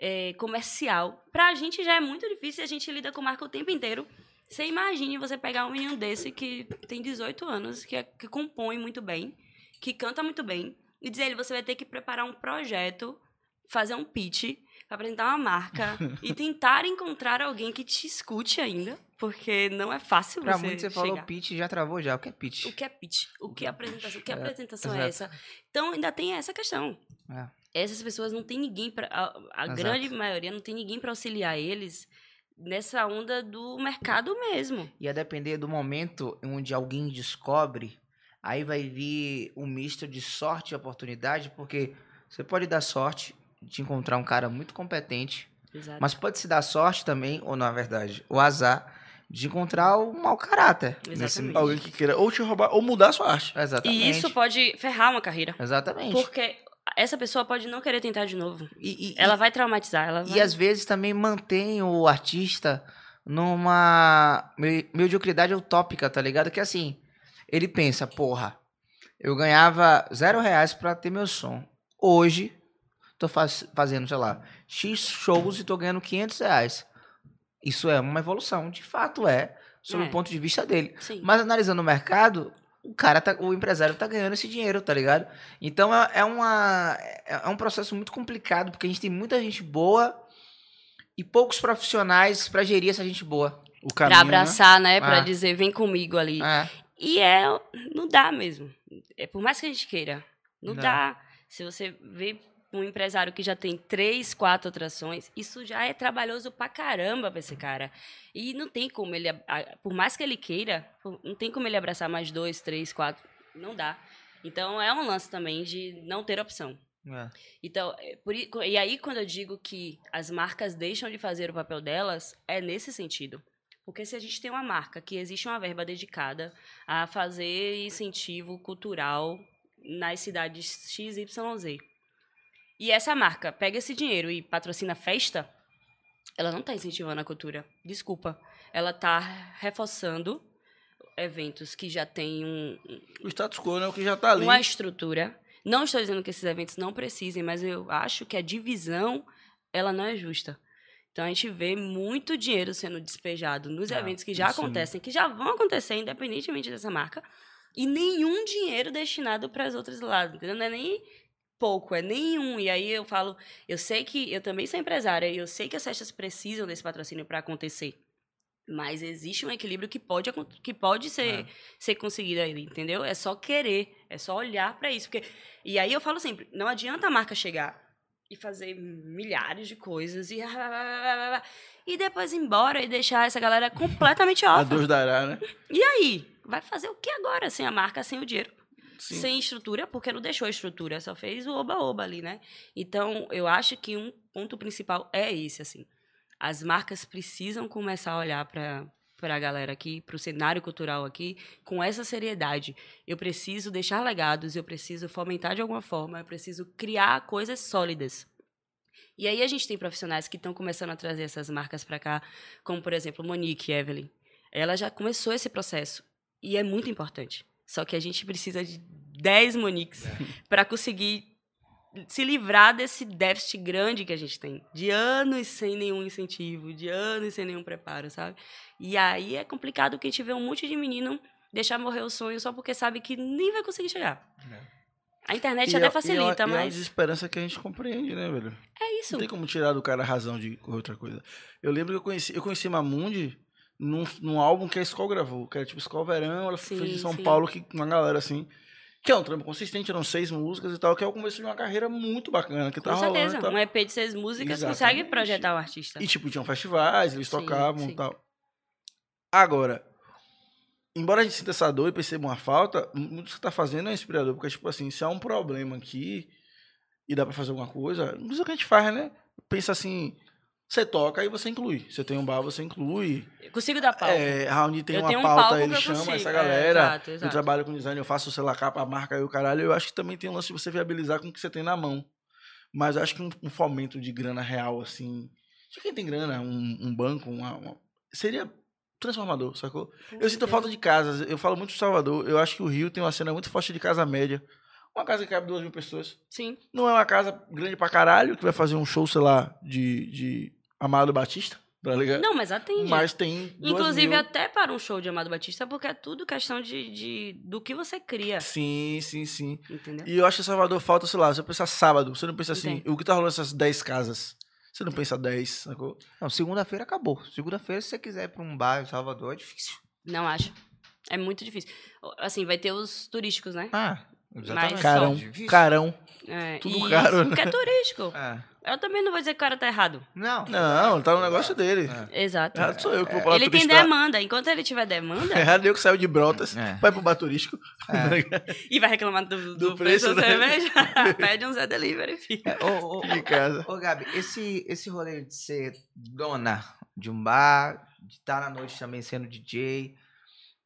S3: é, comercial? Pra gente já é muito difícil, a gente lida com marca o tempo inteiro. Você imagine você pegar um menino desse que tem 18 anos, que, é- que compõe muito bem, que canta muito bem, e dizer ele, você vai ter que preparar um projeto, fazer um pitch, apresentar uma marca e tentar encontrar alguém que te escute ainda, porque não é fácil
S1: Pra
S3: você
S1: muito você falou
S3: chegar.
S1: pitch, já travou já. O que é pitch?
S3: O que é pitch? O que é apresentação? Que
S1: É,
S3: apresentação é
S1: exato.
S3: essa? Então ainda tem essa questão.
S1: É.
S3: Essas pessoas não tem ninguém para a, a grande maioria não tem ninguém para auxiliar eles nessa onda do mercado mesmo.
S1: E a depender do momento onde alguém descobre, aí vai vir um misto de sorte e oportunidade, porque você pode dar sorte de encontrar um cara muito competente,
S3: Exato.
S1: mas pode se dar sorte também, ou na verdade, o azar de encontrar um mau caráter. Nesse...
S3: Exatamente.
S2: Alguém que queira ou te roubar ou mudar a sua arte.
S1: Exatamente.
S3: e isso pode ferrar uma carreira,
S1: Exatamente.
S3: porque essa pessoa pode não querer tentar de novo.
S1: E, e-
S3: Ela vai traumatizar, ela vai
S1: E às vezes também mantém o artista numa me- mediocridade utópica, tá ligado? Que assim, ele pensa, porra, eu ganhava zero reais pra ter meu som. Hoje, tô faz- fazendo, sei lá, X shows e tô ganhando 500 reais. Isso é uma evolução, de fato é, sob
S3: É.
S1: o ponto de vista dele.
S3: Sim.
S1: Mas analisando o mercado, o cara tá, o empresário tá ganhando esse dinheiro, tá ligado? Então é, é uma é é um processo muito complicado porque a gente tem muita gente boa e poucos profissionais pra gerir essa gente boa.
S2: O
S3: Pra
S2: caminho,
S3: abraçar, né? Pra
S1: Ah.
S3: dizer, vem comigo ali.
S1: É,
S3: E é. Não dá mesmo. É por mais que a gente queira. Não,
S1: Não.
S3: dá. Se você vê um empresário que já tem três, quatro atrações, isso já é trabalhoso pra caramba pra esse cara. E não tem como ele. Por mais que ele queira, não tem como ele abraçar mais dois, três, quatro. Não dá. Então é um lance também de não ter opção.
S1: é.
S3: Então, é por e aí quando eu digo que as marcas deixam de fazer o papel delas, é nesse sentido. Porque se a gente tem uma marca que existe uma verba dedicada a fazer incentivo cultural nas cidades XYZ, e essa marca pega esse dinheiro e patrocina festa, ela não está incentivando a cultura. Desculpa. Ela está reforçando eventos que já têm um,
S2: O status quo, né? O que já tá ali.
S3: uma estrutura. Não estou dizendo que esses eventos não precisem, mas eu acho que a divisão ela não é justa. Então a gente vê muito dinheiro sendo despejado nos
S1: Ah,
S3: eventos que já
S2: sim.
S3: acontecem, que já vão acontecer independentemente dessa marca, e nenhum dinheiro destinado para as outras lados. Entendeu? Não é nem pouco, é nenhum. E aí eu falo, eu sei que eu também sou empresária e eu sei que as festas precisam desse patrocínio para acontecer. Mas existe um equilíbrio que pode, que pode ser,
S1: É.
S3: ser conseguido aí, entendeu? É só querer, é só olhar para isso. Porque, e aí eu falo sempre, não adianta a marca chegar e fazer milhares de coisas e, e depois ir embora e deixar essa galera completamente
S2: A
S3: órfã.
S2: Deus dará, né?
S3: E aí? Vai fazer o que agora sem a marca, sem o dinheiro? Sem estrutura, porque não deixou a estrutura, só fez o oba-oba ali, né? Então, eu acho que um ponto principal é esse, assim. As marcas precisam começar a olhar para para a galera aqui, para o cenário cultural aqui, com essa seriedade. Eu preciso deixar legados, eu preciso fomentar de alguma forma, eu preciso criar coisas sólidas. E aí a gente tem profissionais que estão começando a trazer essas marcas para cá, como por exemplo Monique Evelyn. Ela já começou esse processo e é muito importante. Só que a gente precisa de 10 Moniques para conseguir se livrar desse déficit grande que a gente tem. De anos sem nenhum incentivo, de anos sem nenhum preparo, sabe? E aí é complicado que a gente vê um monte de menino deixar morrer o sonho só porque sabe que nem vai conseguir chegar. A internet
S2: E
S3: até
S2: é-
S3: facilita,
S2: e é uma, e é
S3: mas
S2: desesperança que a gente compreende, né, velho?
S3: é isso.
S2: Não tem como tirar do cara a razão de outra coisa. Eu lembro que eu conheci, eu conheci Mamundi num, num álbum que a Skol gravou, que era tipo Skol Verão, ela
S3: Sim,
S2: fez em São
S3: sim.
S2: Paulo, que uma galera assim, que é um trampo consistente, eram seis músicas e tal, que é o começo de uma carreira muito bacana, que tá
S3: Com
S2: rolando
S3: certeza.
S2: e tal.
S3: Um EP de seis músicas
S2: Exatamente.
S3: consegue projetar o artista.
S2: E tipo, tinham festivais, eles
S3: Sim,
S2: tocavam e tal. Agora, embora a gente sinta essa dor e perceba uma falta, muito que você tá fazendo é inspirador, porque tipo assim, se há um problema aqui e dá pra fazer alguma coisa, não sei o que a gente faz, né? Pensa assim, você toca e você inclui. Você tem um bar, você inclui.
S3: Eu consigo dar palco.
S2: É, Raoni tem
S3: Eu
S2: uma
S3: um
S2: pauta,
S3: que
S2: ele
S3: eu
S2: chama
S3: consigo,
S2: essa
S3: é,
S2: galera.
S3: exato,
S2: Eu
S3: exato.
S2: trabalho com design, eu faço, sei lá, capa, marca e o caralho. Eu acho que também tem um lance de você viabilizar com o que você tem na mão. Mas eu acho que um, um fomento de grana real, assim, de quem tem grana, um, um banco, uma- uma- seria transformador, sacou?
S3: Com
S2: Eu sinto falta de casas. Eu falo muito de Salvador. Eu acho que o Rio tem uma cena muito forte de casa média. Uma casa que cabe duas mil pessoas.
S3: Sim.
S2: Não é uma casa grande pra caralho, que vai fazer um show, sei lá, de, de Amado Batista, tá ligado?
S3: Não, mas atende.
S2: Mas tem
S3: Inclusive,
S2: mil.
S3: até para um show de Amado Batista, porque é tudo questão de, de do que você cria.
S2: Sim, sim, sim.
S3: Entendeu?
S2: E eu acho que Salvador falta, sei lá, você pensa sábado, você não pensa assim,
S3: Entendi.
S2: o que tá rolando nessas 10 casas? Você não pensa 10, sacou?
S1: Não, segunda-feira acabou. Segunda-feira, se você quiser ir pra um bar em Salvador, é difícil.
S3: Não acho. É muito difícil. Assim, vai ter os turísticos, né?
S1: Ah, exatamente.
S3: Mas
S2: Carão,
S1: Difícil.
S2: carão.
S3: É,
S2: tudo
S3: isso,
S2: caro, né?
S3: Porque é turístico.
S1: É.
S3: Eu também não vou dizer que o cara tá errado.
S1: Não.
S2: Não, ele tá no negócio dele.
S1: É.
S3: Exato.
S2: Errado sou eu que vou falar
S3: Ele tem
S2: turista.
S3: demanda. Enquanto ele tiver demanda
S2: Errado eu que saiu de Brotas,
S1: É.
S2: vai pro bar turístico.
S3: e vai reclamar do, do,
S2: Do
S3: preço da
S2: né?
S3: cerveja, pede um Zé Delivery, filho.
S1: É, ô, ô,
S2: de casa.
S1: Ô, Gabi, esse, esse rolê de ser dona de um bar, de estar na noite também sendo DJ,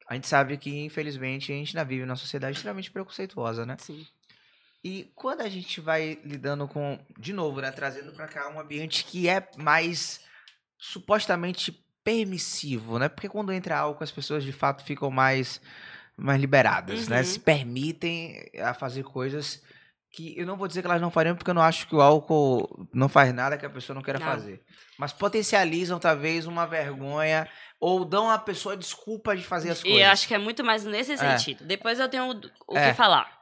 S1: a gente sabe que, infelizmente, a gente ainda vive numa sociedade extremamente preconceituosa, né?
S3: Sim.
S1: E quando a gente vai lidando com, de novo, né, trazendo pra cá um ambiente que é mais supostamente permissivo, né? Porque quando entra álcool, as pessoas de fato ficam mais, mais liberadas, né?
S3: Uhum.
S1: Se permitem a fazer coisas que eu não vou dizer que elas não fariam, porque eu não acho que o álcool não faz nada que a pessoa não queira
S3: Não.
S1: fazer. Mas potencializam, talvez, uma vergonha ou dão à pessoa desculpa de fazer as
S3: E
S1: coisas.
S3: eu acho que é muito mais nesse
S1: É.
S3: sentido. Depois eu tenho o, o
S1: É.
S3: que falar.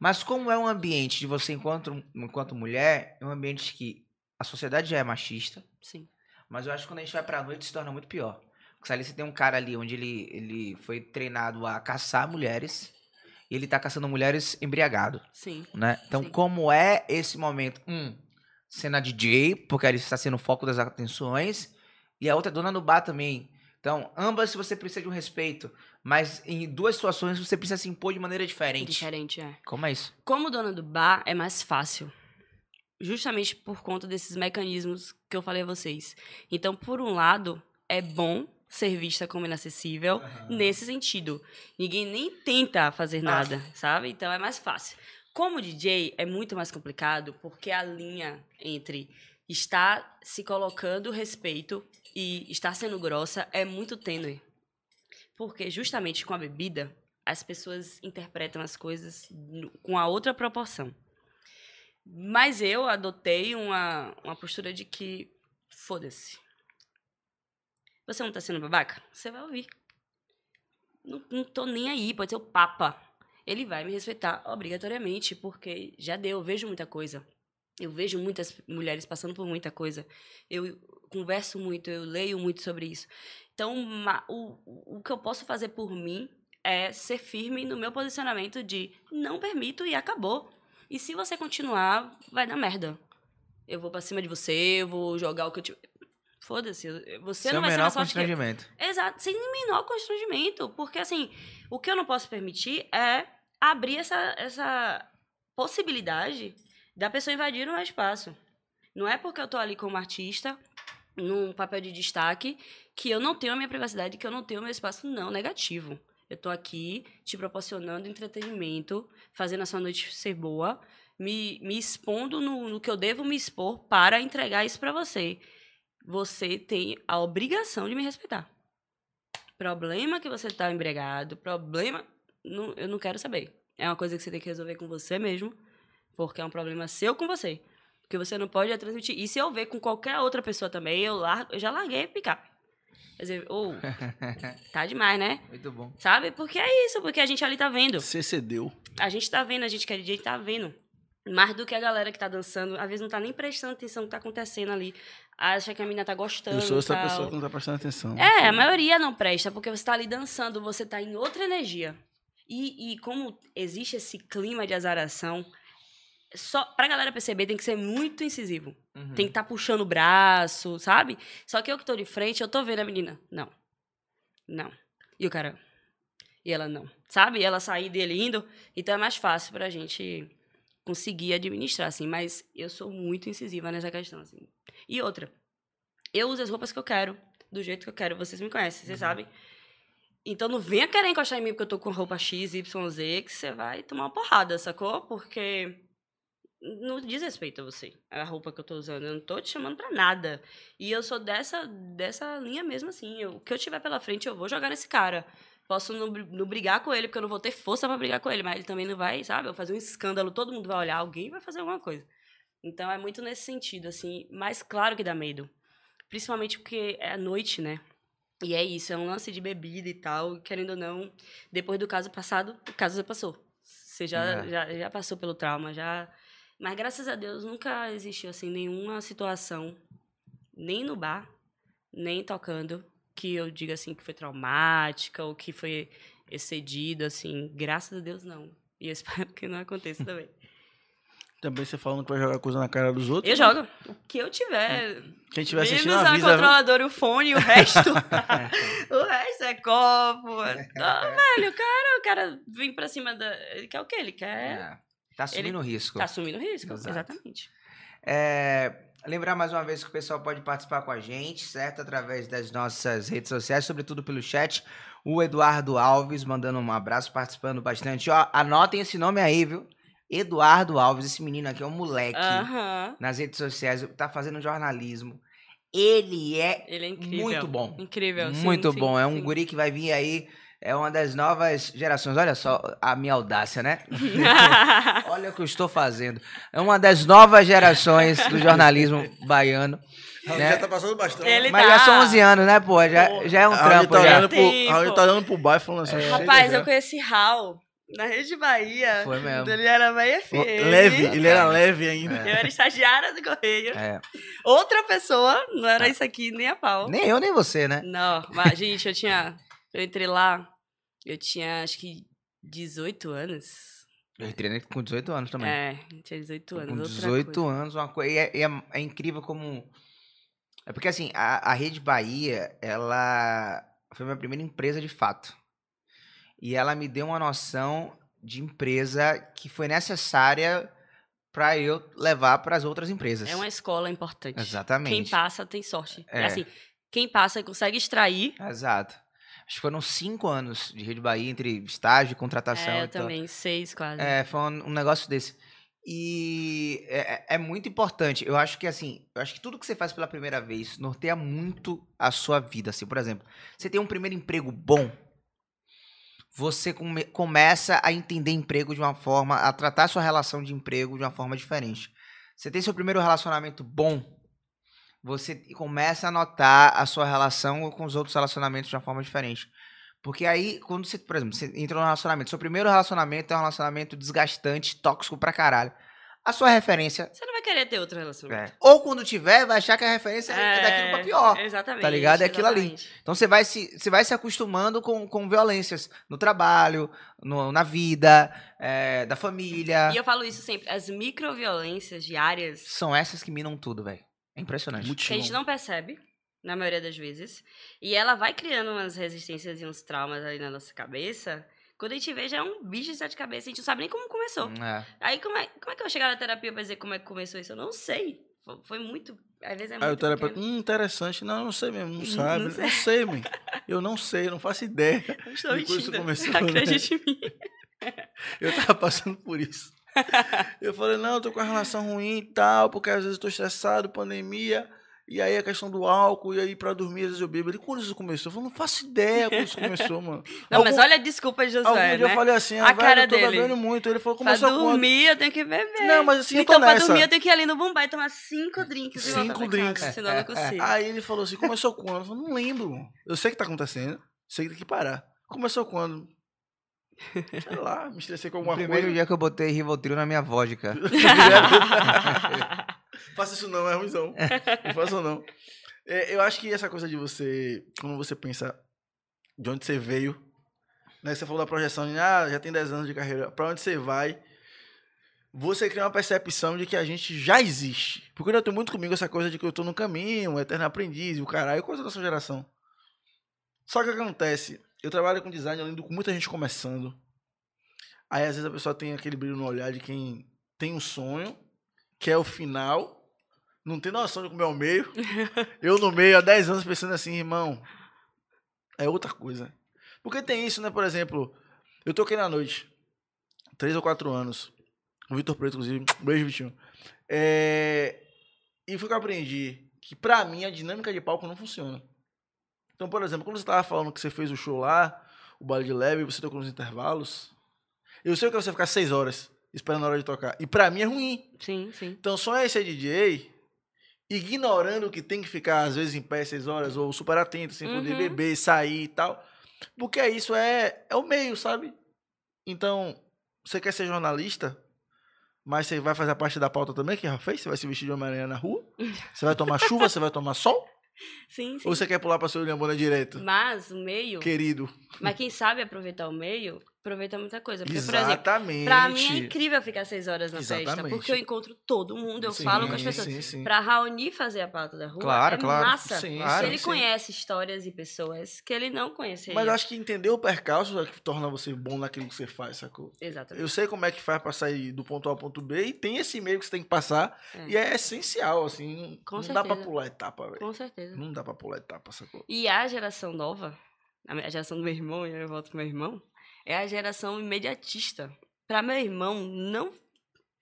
S1: Mas como é um ambiente de você enquanto, enquanto mulher, é um ambiente que a sociedade já é machista,
S3: Sim.
S1: mas eu acho que quando a gente vai pra noite se torna muito pior. Porque ali você tem um cara ali onde ele, ele foi treinado a caçar mulheres e ele tá caçando mulheres embriagado,
S3: Sim.
S1: né? Então
S3: Sim.
S1: como é esse momento? Um, sendo a DJ, porque ali você está sendo o foco das atenções, e a outra é dona do bar também. Então, ambas você precisa de um respeito, mas em duas situações você precisa se impor de maneira diferente.
S3: Diferente, é.
S1: Como é isso?
S3: Como dona do bar, é mais fácil. Justamente por conta desses mecanismos que eu falei a vocês. Então, por um lado, é bom ser vista como inacessível nesse sentido. Ninguém nem tenta fazer nada, sabe? Então é mais fácil. Como DJ, é muito mais complicado porque a linha entre estar se colocando respeito e estar sendo grossa é muito tênue. Porque justamente com a bebida, as pessoas interpretam as coisas com a outra proporção. Mas eu adotei uma, uma postura de que foda-se. Você não tá sendo babaca? Você vai ouvir. Não, não tô nem aí, pode ser o Papa. Ele vai me respeitar obrigatoriamente, porque já deu, eu vejo muita coisa. Eu vejo muitas mulheres passando por muita coisa. Eu converso muito, eu leio muito sobre isso. Então, o, o que eu posso fazer por mim é ser firme no meu posicionamento de não permito e acabou. E se você continuar, vai dar merda. Eu vou pra cima de você, eu vou jogar o que eu te. Foda-se, você
S1: Sem
S3: não vai ser mais forte que
S1: constrangimento.
S3: Exato, sem o menor constrangimento. Porque, assim, o que eu não posso permitir é abrir essa, essa possibilidade da pessoa invadir o meu espaço. Não é porque eu tô ali como artista, num papel de destaque, que eu não tenho a minha privacidade, que eu não tenho o meu espaço, não, negativo. Eu tô aqui te proporcionando entretenimento, fazendo a sua noite ser boa, me, me expondo no, no que eu devo me expor para entregar isso para você. Você tem a obrigação de me respeitar. Problema que você tá embriagado, problema. não- eu não quero saber. É uma coisa que você tem que resolver com você mesmo, porque é um problema seu com você. Porque você não pode transmitir. E se eu ver com qualquer outra pessoa também, eu, largo, eu já larguei a picape. Quer dizer, ou, tá demais, né?
S1: Muito bom.
S3: Sabe? Porque é isso, porque a gente ali tá vendo.
S2: Você cedeu.
S3: A gente tá vendo, a gente que é DJ tá vendo. Mais do que a galera que tá dançando, às vezes não tá nem prestando atenção no que tá acontecendo ali. Acha que a menina tá gostando.
S2: Eu sou essa
S3: tal.
S2: pessoa que não tá prestando atenção.
S3: É, a maioria não presta, porque você tá ali dançando, você tá em outra energia. E, e como existe esse clima de azaração, só pra galera perceber tem que ser muito incisivo.
S1: Uhum.
S3: Tem que estar puxando o braço, sabe? Só que eu que tô de frente, eu tô vendo a menina. Não. Não. E o cara. E ela não. Sabe? Ela sair dele indo. Então é mais fácil pra gente conseguir administrar, assim. Mas eu sou muito incisiva nessa questão, assim. E outra. Eu uso as roupas que eu quero, do jeito que eu quero. Vocês me conhecem, vocês sabem. Então não venha querer encostar em mim porque eu tô com roupa X, Y, Z, que você vai tomar uma porrada, sacou? Porque não diz respeito a você, a roupa que eu tô usando. Eu não tô te chamando pra nada. E eu sou dessa, dessa linha mesmo, assim. Eu- o que eu tiver pela frente, eu vou jogar nesse cara. Posso não, não brigar com ele, porque eu não vou ter força pra brigar com ele, mas ele também não vai, sabe? Eu fazer um escândalo, todo mundo vai olhar, alguém vai fazer alguma coisa. Então é muito nesse sentido, assim. Mas claro que dá medo. Principalmente porque é à noite, né? E é isso, é um lance de bebida e tal. Querendo ou não, depois do caso passado, o caso já passou. Você já,
S1: É.
S3: já, já passou pelo trauma, já. Mas graças a Deus nunca existiu assim nenhuma situação, nem no bar, nem tocando, que eu diga assim que foi traumática ou que foi excedido, assim. Graças a Deus não. E eu espero que não aconteça também.
S2: Também você falando que vai jogar coisa na cara dos outros.
S3: Eu jogo o que eu tiver.
S2: Quem estiver assistindo,
S3: Menos a
S2: avisa. viu?
S3: controladora e o fone o resto. o resto é copo. Não, velho, o cara, o cara vem pra cima da. Ele quer o quê? Ele quer.
S1: É. Tá assumindo risco.
S3: Tá assumindo risco.
S1: Exato.
S3: Exatamente.
S1: É, lembrar mais uma vez que o pessoal pode participar com a gente, certo? Através das nossas redes sociais, sobretudo pelo chat. O Eduardo Alves mandando um abraço, participando bastante. Ó, anotem esse nome aí, viu? Eduardo Alves, esse menino aqui é um moleque. Nas redes sociais, tá fazendo jornalismo. Ele é
S3: Ele é incrível.
S1: muito bom.
S3: Incrível. sim,
S1: Muito
S3: sim,
S1: bom. É um
S3: sim.
S1: guri que vai vir aí. É uma das novas gerações. Olha só a minha audácia, né? Olha o que eu estou fazendo. É uma das novas gerações do jornalismo baiano.
S2: Raul
S1: né?
S2: Já tá passando bastante.
S3: Ele
S1: Mas
S3: tá.
S1: já são 11 anos, né, pô? Já, já é um
S2: Raul
S1: trampo
S2: tá
S1: já.
S2: olhando pro. Raul tá olhando pro bairro falando assim. chega
S3: Rapaz,
S2: já.
S3: eu conheci Raul na Rede Bahia.
S1: Foi mesmo.
S3: Ele era Bahia FM.
S2: Leve, ele era leve ainda.
S3: Eu era estagiária do Correio.
S1: É.
S3: Outra pessoa, não era isso aqui nem a pau.
S1: Nem eu, nem você, né?
S3: Não, mas, gente, eu tinha. Eu entrei lá, eu tinha acho que 18 anos.
S1: Eu entrei com 18 anos também.
S3: É, tinha 18 anos.
S1: com
S3: outra
S1: 18
S3: coisa.
S1: anos, uma coisa. E é, é- é incrível como. É porque assim, a, a Rede Bahia, ela foi minha primeira empresa de fato. E ela me deu uma noção de empresa que foi necessária para eu levar para as outras empresas.
S3: É uma escola importante.
S1: Exatamente.
S3: Quem passa tem sorte.
S1: É.
S3: Assim, quem passa consegue extrair.
S1: Exato. Acho que foram cinco anos de Rede Bahia entre estágio e contratação.
S3: É, eu
S1: então-
S3: também, seis quase.
S1: É, foi um, um negócio desse. E é, é- é muito importante. Eu acho que assim, eu acho que tudo que você faz pela primeira vez norteia muito a sua vida. Assim, por exemplo, você tem um primeiro emprego bom, você come- começa a entender emprego de uma forma, a tratar sua relação de emprego de uma forma diferente. Você tem seu primeiro relacionamento bom, você começa a notar a sua relação com os outros relacionamentos de uma forma diferente. Porque aí, quando você, por exemplo, você entra num relacionamento, seu primeiro relacionamento é um relacionamento desgastante, tóxico pra caralho. A sua referência.
S3: Você não vai querer ter outra relação.
S1: é, ou quando tiver, vai achar que a referência é, daquilo pra pior.
S3: Exatamente.
S1: tá ligado? É aquilo ali.
S3: exatamente.
S1: Então você vai se, você vai se acostumando com, com violências no trabalho, no- na vida, é, da família.
S3: E eu falo isso sempre. As microviolências diárias
S1: São essas que minam tudo, velho. É impressionante.
S2: Muito
S3: que a gente não percebe, na maioria das vezes. E ela vai criando umas resistências e uns traumas ali na nossa cabeça. Quando a gente vê, já é um bicho de sete cabeças. A gente não sabe nem como começou.
S1: É.
S3: Aí, como é, como é que eu vou chegar na terapia pra dizer como é que começou isso? Eu não sei. Fo- Foi muito. Às vezes é
S2: Aí o
S3: muito.
S2: terapeuta, hum, interessante. Não, não sei mesmo, não
S3: Não
S2: sabe. Não
S3: sei.
S2: sei, mãe. Eu não sei, não faço ideia.
S3: Não estou mentindo.
S2: começou, né?
S3: Acredite em mim.
S2: Eu tava passando por isso. Eu falei, não, eu tô com a relação ruim e tal, porque às vezes eu tô estressado, pandemia. E aí a questão do álcool, e aí pra dormir, às vezes eu bebo. Ele, quando isso começou? Eu falei, não faço ideia quando isso começou, mano.
S3: Não, mas
S2: Algum-
S3: olha a desculpa de
S2: Algum
S3: Josué,
S2: dia
S3: né?
S2: eu falei assim,
S3: A
S2: ah, velho,
S3: cara
S2: eu tô
S3: dele.
S2: bebendo muito. Ele falou,
S3: Pra
S2: começou quando?
S3: dormir eu tenho que beber.
S2: Não, mas assim, eu tô
S3: então, pra
S2: nessa.
S3: dormir eu tenho que ir ali no e tomar cinco drinks
S2: Cinco
S3: pra
S2: drinks.
S3: casa, senão eu não consigo.
S2: Aí ele falou assim, começou quando? Eu falei, não lembro. Eu sei que tá acontecendo, sei que tem que parar. Começou quando? Sei lá, me estressei com
S1: O
S2: alguma
S1: primeiro
S2: coisa.
S1: dia que eu botei Rivotril na minha vodka.
S2: Faça isso não, é ruimzão. Não faça não. É, eu acho que essa coisa de você, quando você pensa de onde você veio, né? Você falou da projeção de, ah, já tem 10 anos de carreira, pra onde você vai, você cria uma percepção de que a gente já existe. Porque eu tenho muito comigo essa coisa de que eu tô no caminho, um eterno aprendiz, e o caralho, coisa da sua geração. Só que o que acontece, eu trabalho com design, eu lido com muita gente começando. Aí às vezes a pessoa tem aquele brilho no olhar de quem tem um sonho, que é o final, não tem noção de como é o meio. Eu no meio há 10 anos pensando assim, irmão, é outra coisa. Porque tem isso, né? Por exemplo, eu toquei na noite, 3 ou 4 anos, o Vitor Preto, inclusive, beijo, Vitinho. É... E foi que eu aprendi que pra mim a dinâmica de palco não funciona. Então, por exemplo, quando você tava falando que você fez o show lá, o baile de leve, você tocou nos intervalos, eu sei que você ficar 6 horas esperando a hora de tocar. E pra mim é ruim.
S3: Sim, sim.
S2: Então só é ser DJ ignorando que tem que ficar, às vezes, em pé seis horas, ou super atento, sem poder
S3: Uhum.
S2: beber, sair e tal. Porque isso é, é o meio, sabe? Então, você quer ser jornalista, mas você vai fazer a parte da pauta também, que já fez? Você vai se vestir de Homem-Aranha na rua? Você vai tomar chuva? Você vai tomar sol?
S3: Sim, sim.
S2: Ou você quer pular pra seu Ilhambona direto?
S3: Mas o meio,
S2: Querido.
S3: mas quem sabe aproveitar o meio, aproveita muita coisa. Porque, por exemplo,
S2: Exatamente.
S3: pra mim é incrível ficar seis horas na festa,
S2: Exatamente.
S3: porque eu encontro todo mundo, eu
S2: Sim,
S3: falo com as pessoas.
S2: Sim, sim.
S3: Pra Raoni fazer a pauta da rua,
S1: Claro,
S3: é
S1: claro.
S3: massa.
S2: Sim,
S1: claro,
S3: Se ele
S2: sim.
S3: conhece histórias e pessoas que ele não conheceria.
S2: Mas eu acho que entender o percalço é que torna você bom naquilo que você faz, sacou?
S3: Exatamente.
S2: Eu sei como é que faz pra sair do ponto A ao ponto B e tem esse meio que você tem que passar.
S3: É.
S2: E é essencial, assim. Não,
S3: Com
S2: não dá pra
S3: certeza.
S2: pular etapa, velho.
S3: Com certeza.
S2: Não dá pra pular etapa, sacou?
S3: E a geração nova, a geração do meu irmão, e eu volto pro meu irmão, é a geração imediatista. Pra meu irmão, não.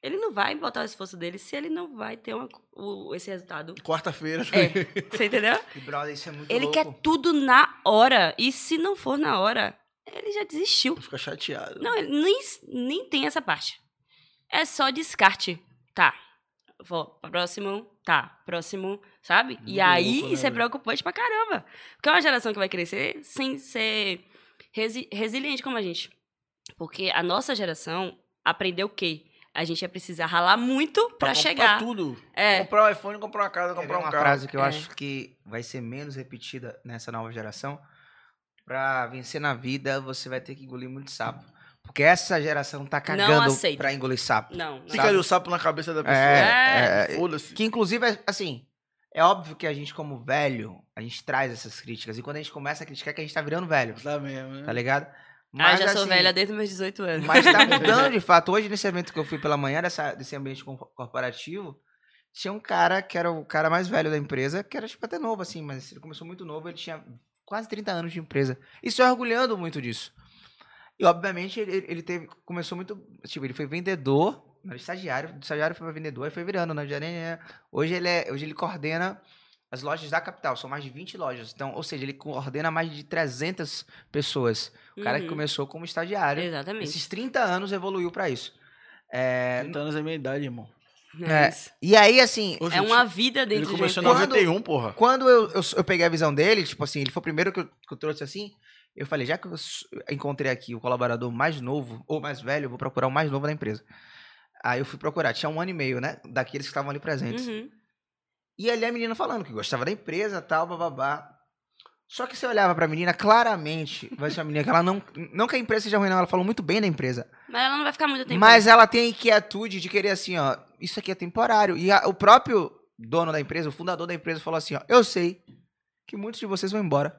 S3: Ele não vai botar o esforço dele se ele não vai ter uma- o- esse resultado.
S2: Quarta-feira.
S3: É, você entendeu?
S1: E, brother, isso é muito
S3: Ele
S1: louco.
S3: quer tudo na hora. E se não for na hora, ele já desistiu.
S2: Fica chateado.
S3: Não, ele nem, nem tem essa parte. É só descarte. Tá. Vou, próximo, tá. Próximo, sabe? e
S2: Muito
S3: aí
S2: louco, né,
S3: isso é preocupante pra caramba. Porque é uma geração que vai crescer sem ser resi- resiliente como a gente. Porque a nossa geração aprendeu o quê? A gente ia precisar ralar muito pra,
S2: Pra
S3: chegar.
S2: tudo.
S3: É.
S2: Comprar um iPhone, comprar uma casa, comprar um
S1: uma
S2: carro.
S1: frase que eu
S3: É.
S1: acho que vai ser menos repetida nessa nova geração. Pra vencer na vida, você vai ter que engolir muito sapo. Porque essa geração tá cagando pra engolir sapo.
S3: Não, não.
S2: Fica ali o sapo na cabeça da pessoa.
S1: É, é,
S2: Foda-se.
S1: Que inclusive, é, assim, é óbvio que a gente, como velho, a gente traz essas críticas. E quando a gente começa a criticar, é que a gente tá virando velho.
S2: Tá mesmo, né?
S1: Tá ligado?
S3: Ah, já sou
S1: assim,
S3: velha desde meus 18 anos.
S1: Mas tá mudando de fato. Hoje, nesse evento que eu fui pela manhã, dessa, desse ambiente com- corporativo, tinha um cara que era o cara mais velho da empresa, que era tipo até novo, assim, mas ele começou muito novo, ele tinha quase 30 anos de empresa. E se orgulhando muito disso. E obviamente ele, ele teve. Começou muito. Tipo, ele foi vendedor, não, estagiário, do estagiário foi pra vendedor e foi virando, né? É- Hoje ele é. Hoje ele coordena as lojas da capital, são mais de 20 lojas. Então, ou seja, ele coordena mais de 300 pessoas. O cara que
S3: Uhum.
S1: começou como estagiário.
S3: Exatamente.
S1: Esses 30 anos evoluiu pra isso. É,
S2: 30 anos é minha idade, irmão.
S1: É.
S3: isso.
S1: e aí, assim,
S2: Ô,
S3: É
S2: gente,
S3: uma vida
S2: Ele
S3: dentro de uma
S2: começou em
S3: empresa.
S1: Quando-
S2: 91, porra.
S1: quando eu, eu, eu peguei a visão dele, tipo assim, ele foi o primeiro que eu, que eu trouxe assim, eu falei, já que eu encontrei aqui o colaborador mais novo, ou mais velho, eu vou procurar o mais novo da empresa. Aí eu fui procurar, tinha um ano e meio, né, daqueles que estavam ali presentes.
S3: Uhum.
S1: E ali a menina falando que gostava da empresa, tal, bababá. Só que você olhava pra menina, claramente, vai ser uma menina que ela não, não que a empresa seja ruim, não, ela falou muito bem da empresa.
S3: Mas ela não vai ficar muito tempo.
S1: Mas ela tem a inquietude de querer assim, ó, isso aqui é temporário. E a- o próprio dono da empresa, o fundador da empresa, falou assim, ó, eu sei que muitos de vocês vão embora.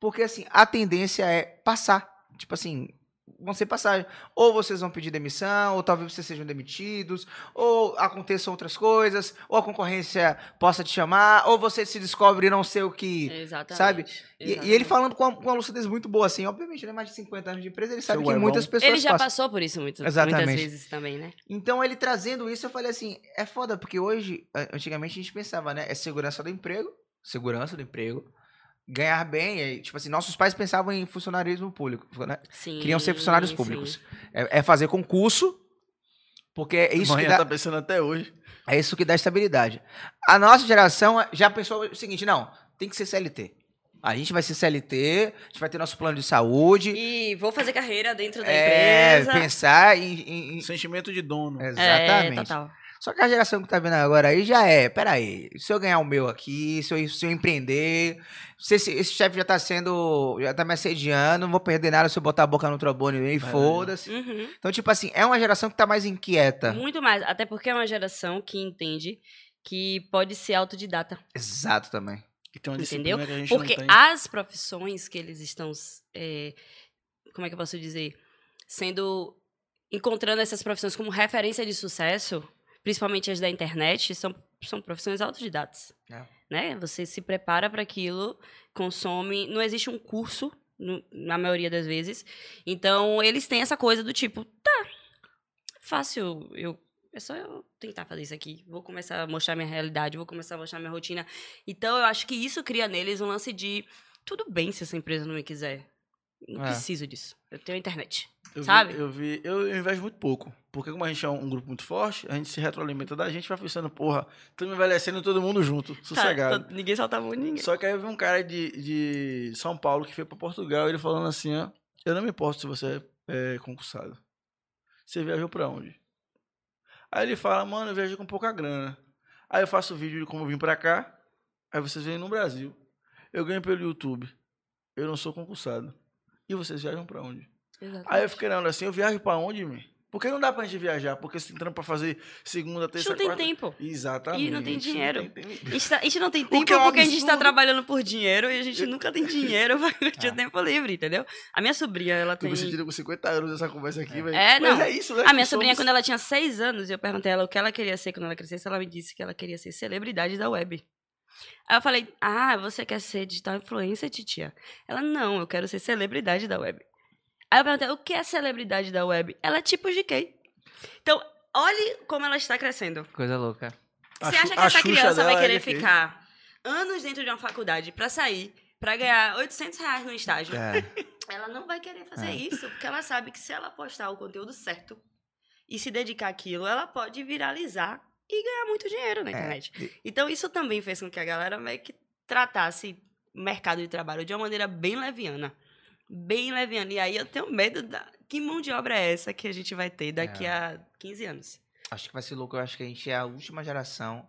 S1: Porque assim, a tendência é passar. Tipo assim, vão ser passagens. Ou vocês vão pedir demissão, ou talvez vocês sejam demitidos, ou aconteçam outras coisas, ou a concorrência possa te chamar, ou você se descobre não ser o que.
S3: Exatamente.
S1: Sabe? E, e ele
S3: exatamente.
S1: falando com uma, com uma lucidez muito boa, assim. Obviamente, ele é mais de 50 anos de empresa, ele sabe
S2: Seu
S1: que muitas pessoas
S3: Ele já
S1: passam.
S3: passou por isso muito,
S1: Exatamente.
S3: muitas vezes também, né?
S1: Então, ele trazendo isso, eu falei assim, é foda, porque hoje, antigamente a gente pensava, né? É segurança do emprego, segurança do emprego, ganhar bem, e, tipo assim, nossos pais pensavam em funcionarismo público, né?
S3: Sim.
S1: Queriam ser funcionários públicos. É, é fazer concurso, porque é isso, que
S2: Amanhã
S1: dá,
S2: tá pensando até hoje.
S1: é isso que dá estabilidade. A nossa geração já pensou o seguinte, não, tem que ser CLT. A gente vai ser CLT, a gente vai ter nosso plano de saúde,
S3: E vou fazer carreira dentro da
S1: é,
S3: empresa.
S1: pensar em... em- em-
S2: Sentimento de dono.
S1: Exatamente.
S3: É, total.
S1: Só que a geração que tá vendo agora aí já é, peraí, se eu ganhar o meu aqui, se eu, se eu empreender, se esse, esse chefe já tá sendo, já tá me assediando, não vou perder nada se eu botar a boca no trombone e foda-se.
S3: Uhum.
S1: Então, tipo assim, é uma geração que tá mais inquieta.
S3: Muito mais. Até porque é uma geração que entende que pode ser autodidata.
S1: Exato também.
S3: Entendeu? Porque as profissões que eles estão. é, como é que eu posso dizer? Sendo. Encontrando essas profissões como referência de sucesso, principalmente as da internet, são, são profissões autodidatas.
S1: É.
S3: Né? Você se prepara para aquilo, consome. Não existe um curso, no- na maioria das vezes. Então, eles têm essa coisa do tipo, tá, fácil, eu. É só eu tentar fazer isso aqui. Vou começar a mostrar minha realidade, vou começar a mostrar minha rotina. Então, eu acho que isso cria neles um lance de tudo bem se essa empresa não me quiser. Não
S1: É.
S3: preciso disso. Eu tenho internet.
S2: Eu vi-
S3: sabe?
S2: eu vi, eu, eu invejo muito pouco. Porque como a gente é um, um grupo muito forte, a gente se retroalimenta da gente, vai pensando, porra, estamos envelhecendo todo mundo junto, sossegado.
S3: Tá, tá- ninguém solta de ninguém.
S2: Só que aí eu vi um cara de, de São Paulo que foi pra Portugal, ele falando assim, ó, eu não me importo se você é concursado. Você viajou pra onde? Aí ele fala, mano, eu viajei com pouca grana. Aí eu faço vídeo de como eu vim pra cá, aí vocês vêm no Brasil. Eu ganho pelo YouTube. Eu não sou concursado. E vocês viajam pra onde?
S3: Exatamente.
S2: Aí eu fiquei olhando assim, eu viajo pra onde, meu? Porque não dá pra gente viajar, porque você tem trampo pra fazer segunda,
S3: a gente
S2: terça,
S3: não tem
S2: quarta...
S3: tempo.
S2: Exatamente.
S3: E não tem dinheiro.
S2: Não tem- tem-
S3: A gente, tá- a gente não tem
S2: O
S3: tempo
S2: é um
S3: porque a gente tá
S2: absurdo.
S3: trabalhando por dinheiro e a gente nunca tem dinheiro pra curtir
S1: É.
S3: o tempo livre, entendeu? A minha sobrinha, ela
S2: Tô
S3: tem.
S2: me sentindo com 50 anos nessa conversa aqui, velho.
S3: É,
S2: Mas
S3: não.
S2: é isso, né?
S3: A minha
S2: que
S3: sobrinha,
S2: somos.
S3: quando ela tinha seis anos, eu perguntei a ela o que ela queria ser quando ela crescesse, ela me disse que ela queria ser celebridade da web. Aí eu falei, ah, você quer ser digital influencer, titia? Ela, não, eu quero ser celebridade da web. Aí eu perguntei, o que é celebridade da web? Ela é tipo GK. Então, olhe como ela está crescendo.
S1: Coisa louca.
S3: Você acha que essa criança vai
S2: é
S3: querer ficar anos dentro de uma faculdade pra sair, pra ganhar 800 reais no estágio?
S1: É.
S3: Ela não vai querer fazer
S1: É.
S3: isso, porque ela sabe que se ela postar o conteúdo certo e se dedicar àquilo, ela pode viralizar e ganhar muito dinheiro na
S1: É.
S3: internet. Então, isso também fez com que a galera meio que tratasse mercado de trabalho de uma maneira bem leviana. Bem leviana. E aí eu tenho medo da. Que mão de obra é essa que a gente vai ter daqui
S1: É.
S3: a 15 anos?
S1: Acho que vai ser louco. Eu acho que a gente é a última geração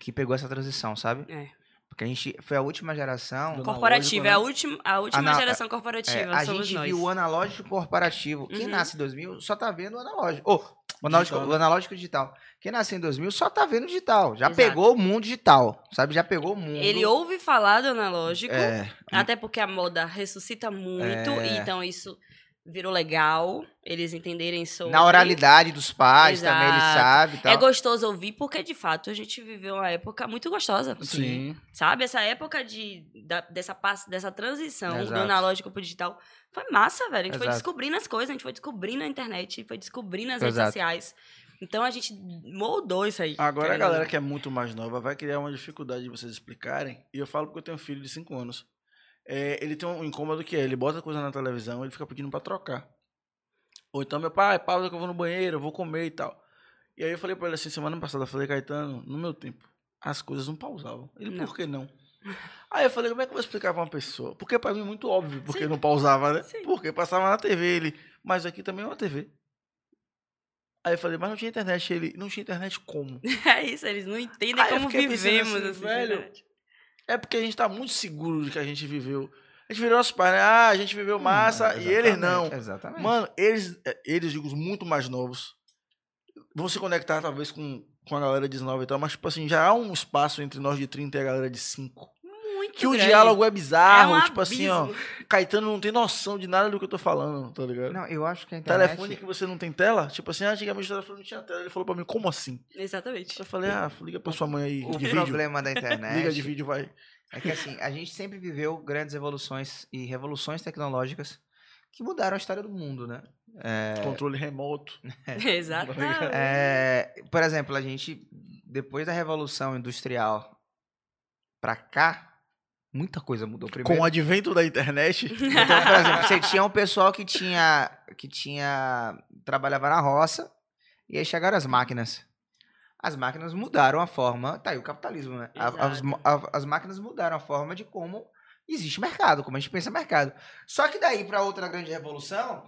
S1: que pegou essa transição, sabe?
S3: É.
S1: Porque a gente foi a última geração.
S3: Corporativa, é a
S2: analógico,
S3: última, a última
S1: Ana-
S3: geração
S1: É,
S3: corporativa.
S1: a
S3: somos
S1: gente
S3: nós.
S1: viu o analógico corporativo. Quem
S3: Uhum.
S1: nasce em 2000 só tá vendo o analógico. Ô, o analógico,
S2: Digital,
S1: o
S2: né?
S1: analógico digital. Quem nasce em 2000 só tá vendo digital. Já
S3: Exato.
S1: pegou o mundo digital, sabe? Já pegou o mundo.
S3: Ele ouve falar do analógico,
S1: É,
S3: até porque a moda ressuscita muito,
S1: É.
S3: então isso virou legal, eles entenderem sobre.
S1: na oralidade dos pais também, ele
S3: Exato.
S1: sabe. e tal.
S3: É gostoso ouvir, porque de fato a gente viveu uma época muito gostosa.
S2: Sim.
S3: Sabe? Essa época de, da- dessa, dessa transição do
S1: Exato.
S3: analógico pro digital foi massa, velho. A gente foi
S1: Exato.
S3: descobrindo as coisas, a gente foi descobrindo a internet, foi descobrindo as
S1: Exato.
S3: redes sociais. Então a gente moldou isso aí.
S2: Agora a galera que é muito mais nova vai criar uma dificuldade de vocês explicarem. E eu falo porque eu tenho um filho de 5 anos. É, ele tem um incômodo que é, ele bota coisa na televisão, ele fica pedindo pra trocar. Ou então, meu pai, pausa que eu vou no banheiro, eu vou comer e tal. E aí eu falei pra ele assim, semana passada, eu falei, Caetano, no meu tempo, as coisas não pausavam. Ele,
S3: Não.
S2: por que não? Aí eu falei, como é que eu vou explicar pra uma pessoa? Porque pra mim é muito óbvio, porque
S3: Sim.
S2: não pausava, né?
S3: Sim.
S2: Porque passava na TV, ele, mas aqui também é uma TV. Aí eu falei, mas não tinha internet. Ele, não tinha internet como?
S3: É isso, eles não entendem
S2: Aí
S3: como vivemos
S2: assim,
S3: assim,
S2: velho,
S3: internet.
S2: É porque a gente tá muito seguro de que a gente viveu. A gente virou nossos pais, né? Ah, a gente viveu massa
S1: Hum,
S2: e eles não.
S1: exatamente.
S2: Mano, eles, eh, eles, digo, os muito mais novos, vão se conectar talvez com, com a galera de 19 e tal, mas, tipo assim, já há um espaço entre nós de 30 e a galera de 5.
S3: Muito.
S2: que o
S3: grande.
S2: diálogo é bizarro.
S3: É um
S2: tipo assim, ó.
S3: abismo.
S2: Caetano não tem noção de nada do que eu tô falando, tá ligado?
S1: Não, eu acho que a internet...
S2: Telefone que você não tem tela? Tipo assim, antigamente o telefone não tinha tela. Ele falou pra mim, como assim?
S3: Exatamente.
S2: Eu falei, ah, liga pra sua mãe aí
S1: O
S2: de vídeo.
S1: problema da internet
S2: Liga de vídeo, vai.
S1: é que assim, a gente sempre viveu grandes evoluções e revoluções tecnológicas que mudaram a história do mundo, né? É,
S2: Controle remoto.
S3: Exatamente.
S1: é, por exemplo, a gente, depois da Revolução Industrial pra cá, muita coisa mudou. Primeiro,
S2: Com o advento da internet,
S1: Então, por exemplo, você tinha um pessoal que tinha. que tinha. trabalhava na roça, e aí chegaram as máquinas. As máquinas mudaram a forma. Tá aí o capitalismo, né? As,
S3: Exato.
S1: a- as máquinas mudaram a forma de como existe mercado, como a gente pensa mercado. Só que daí pra outra grande revolução,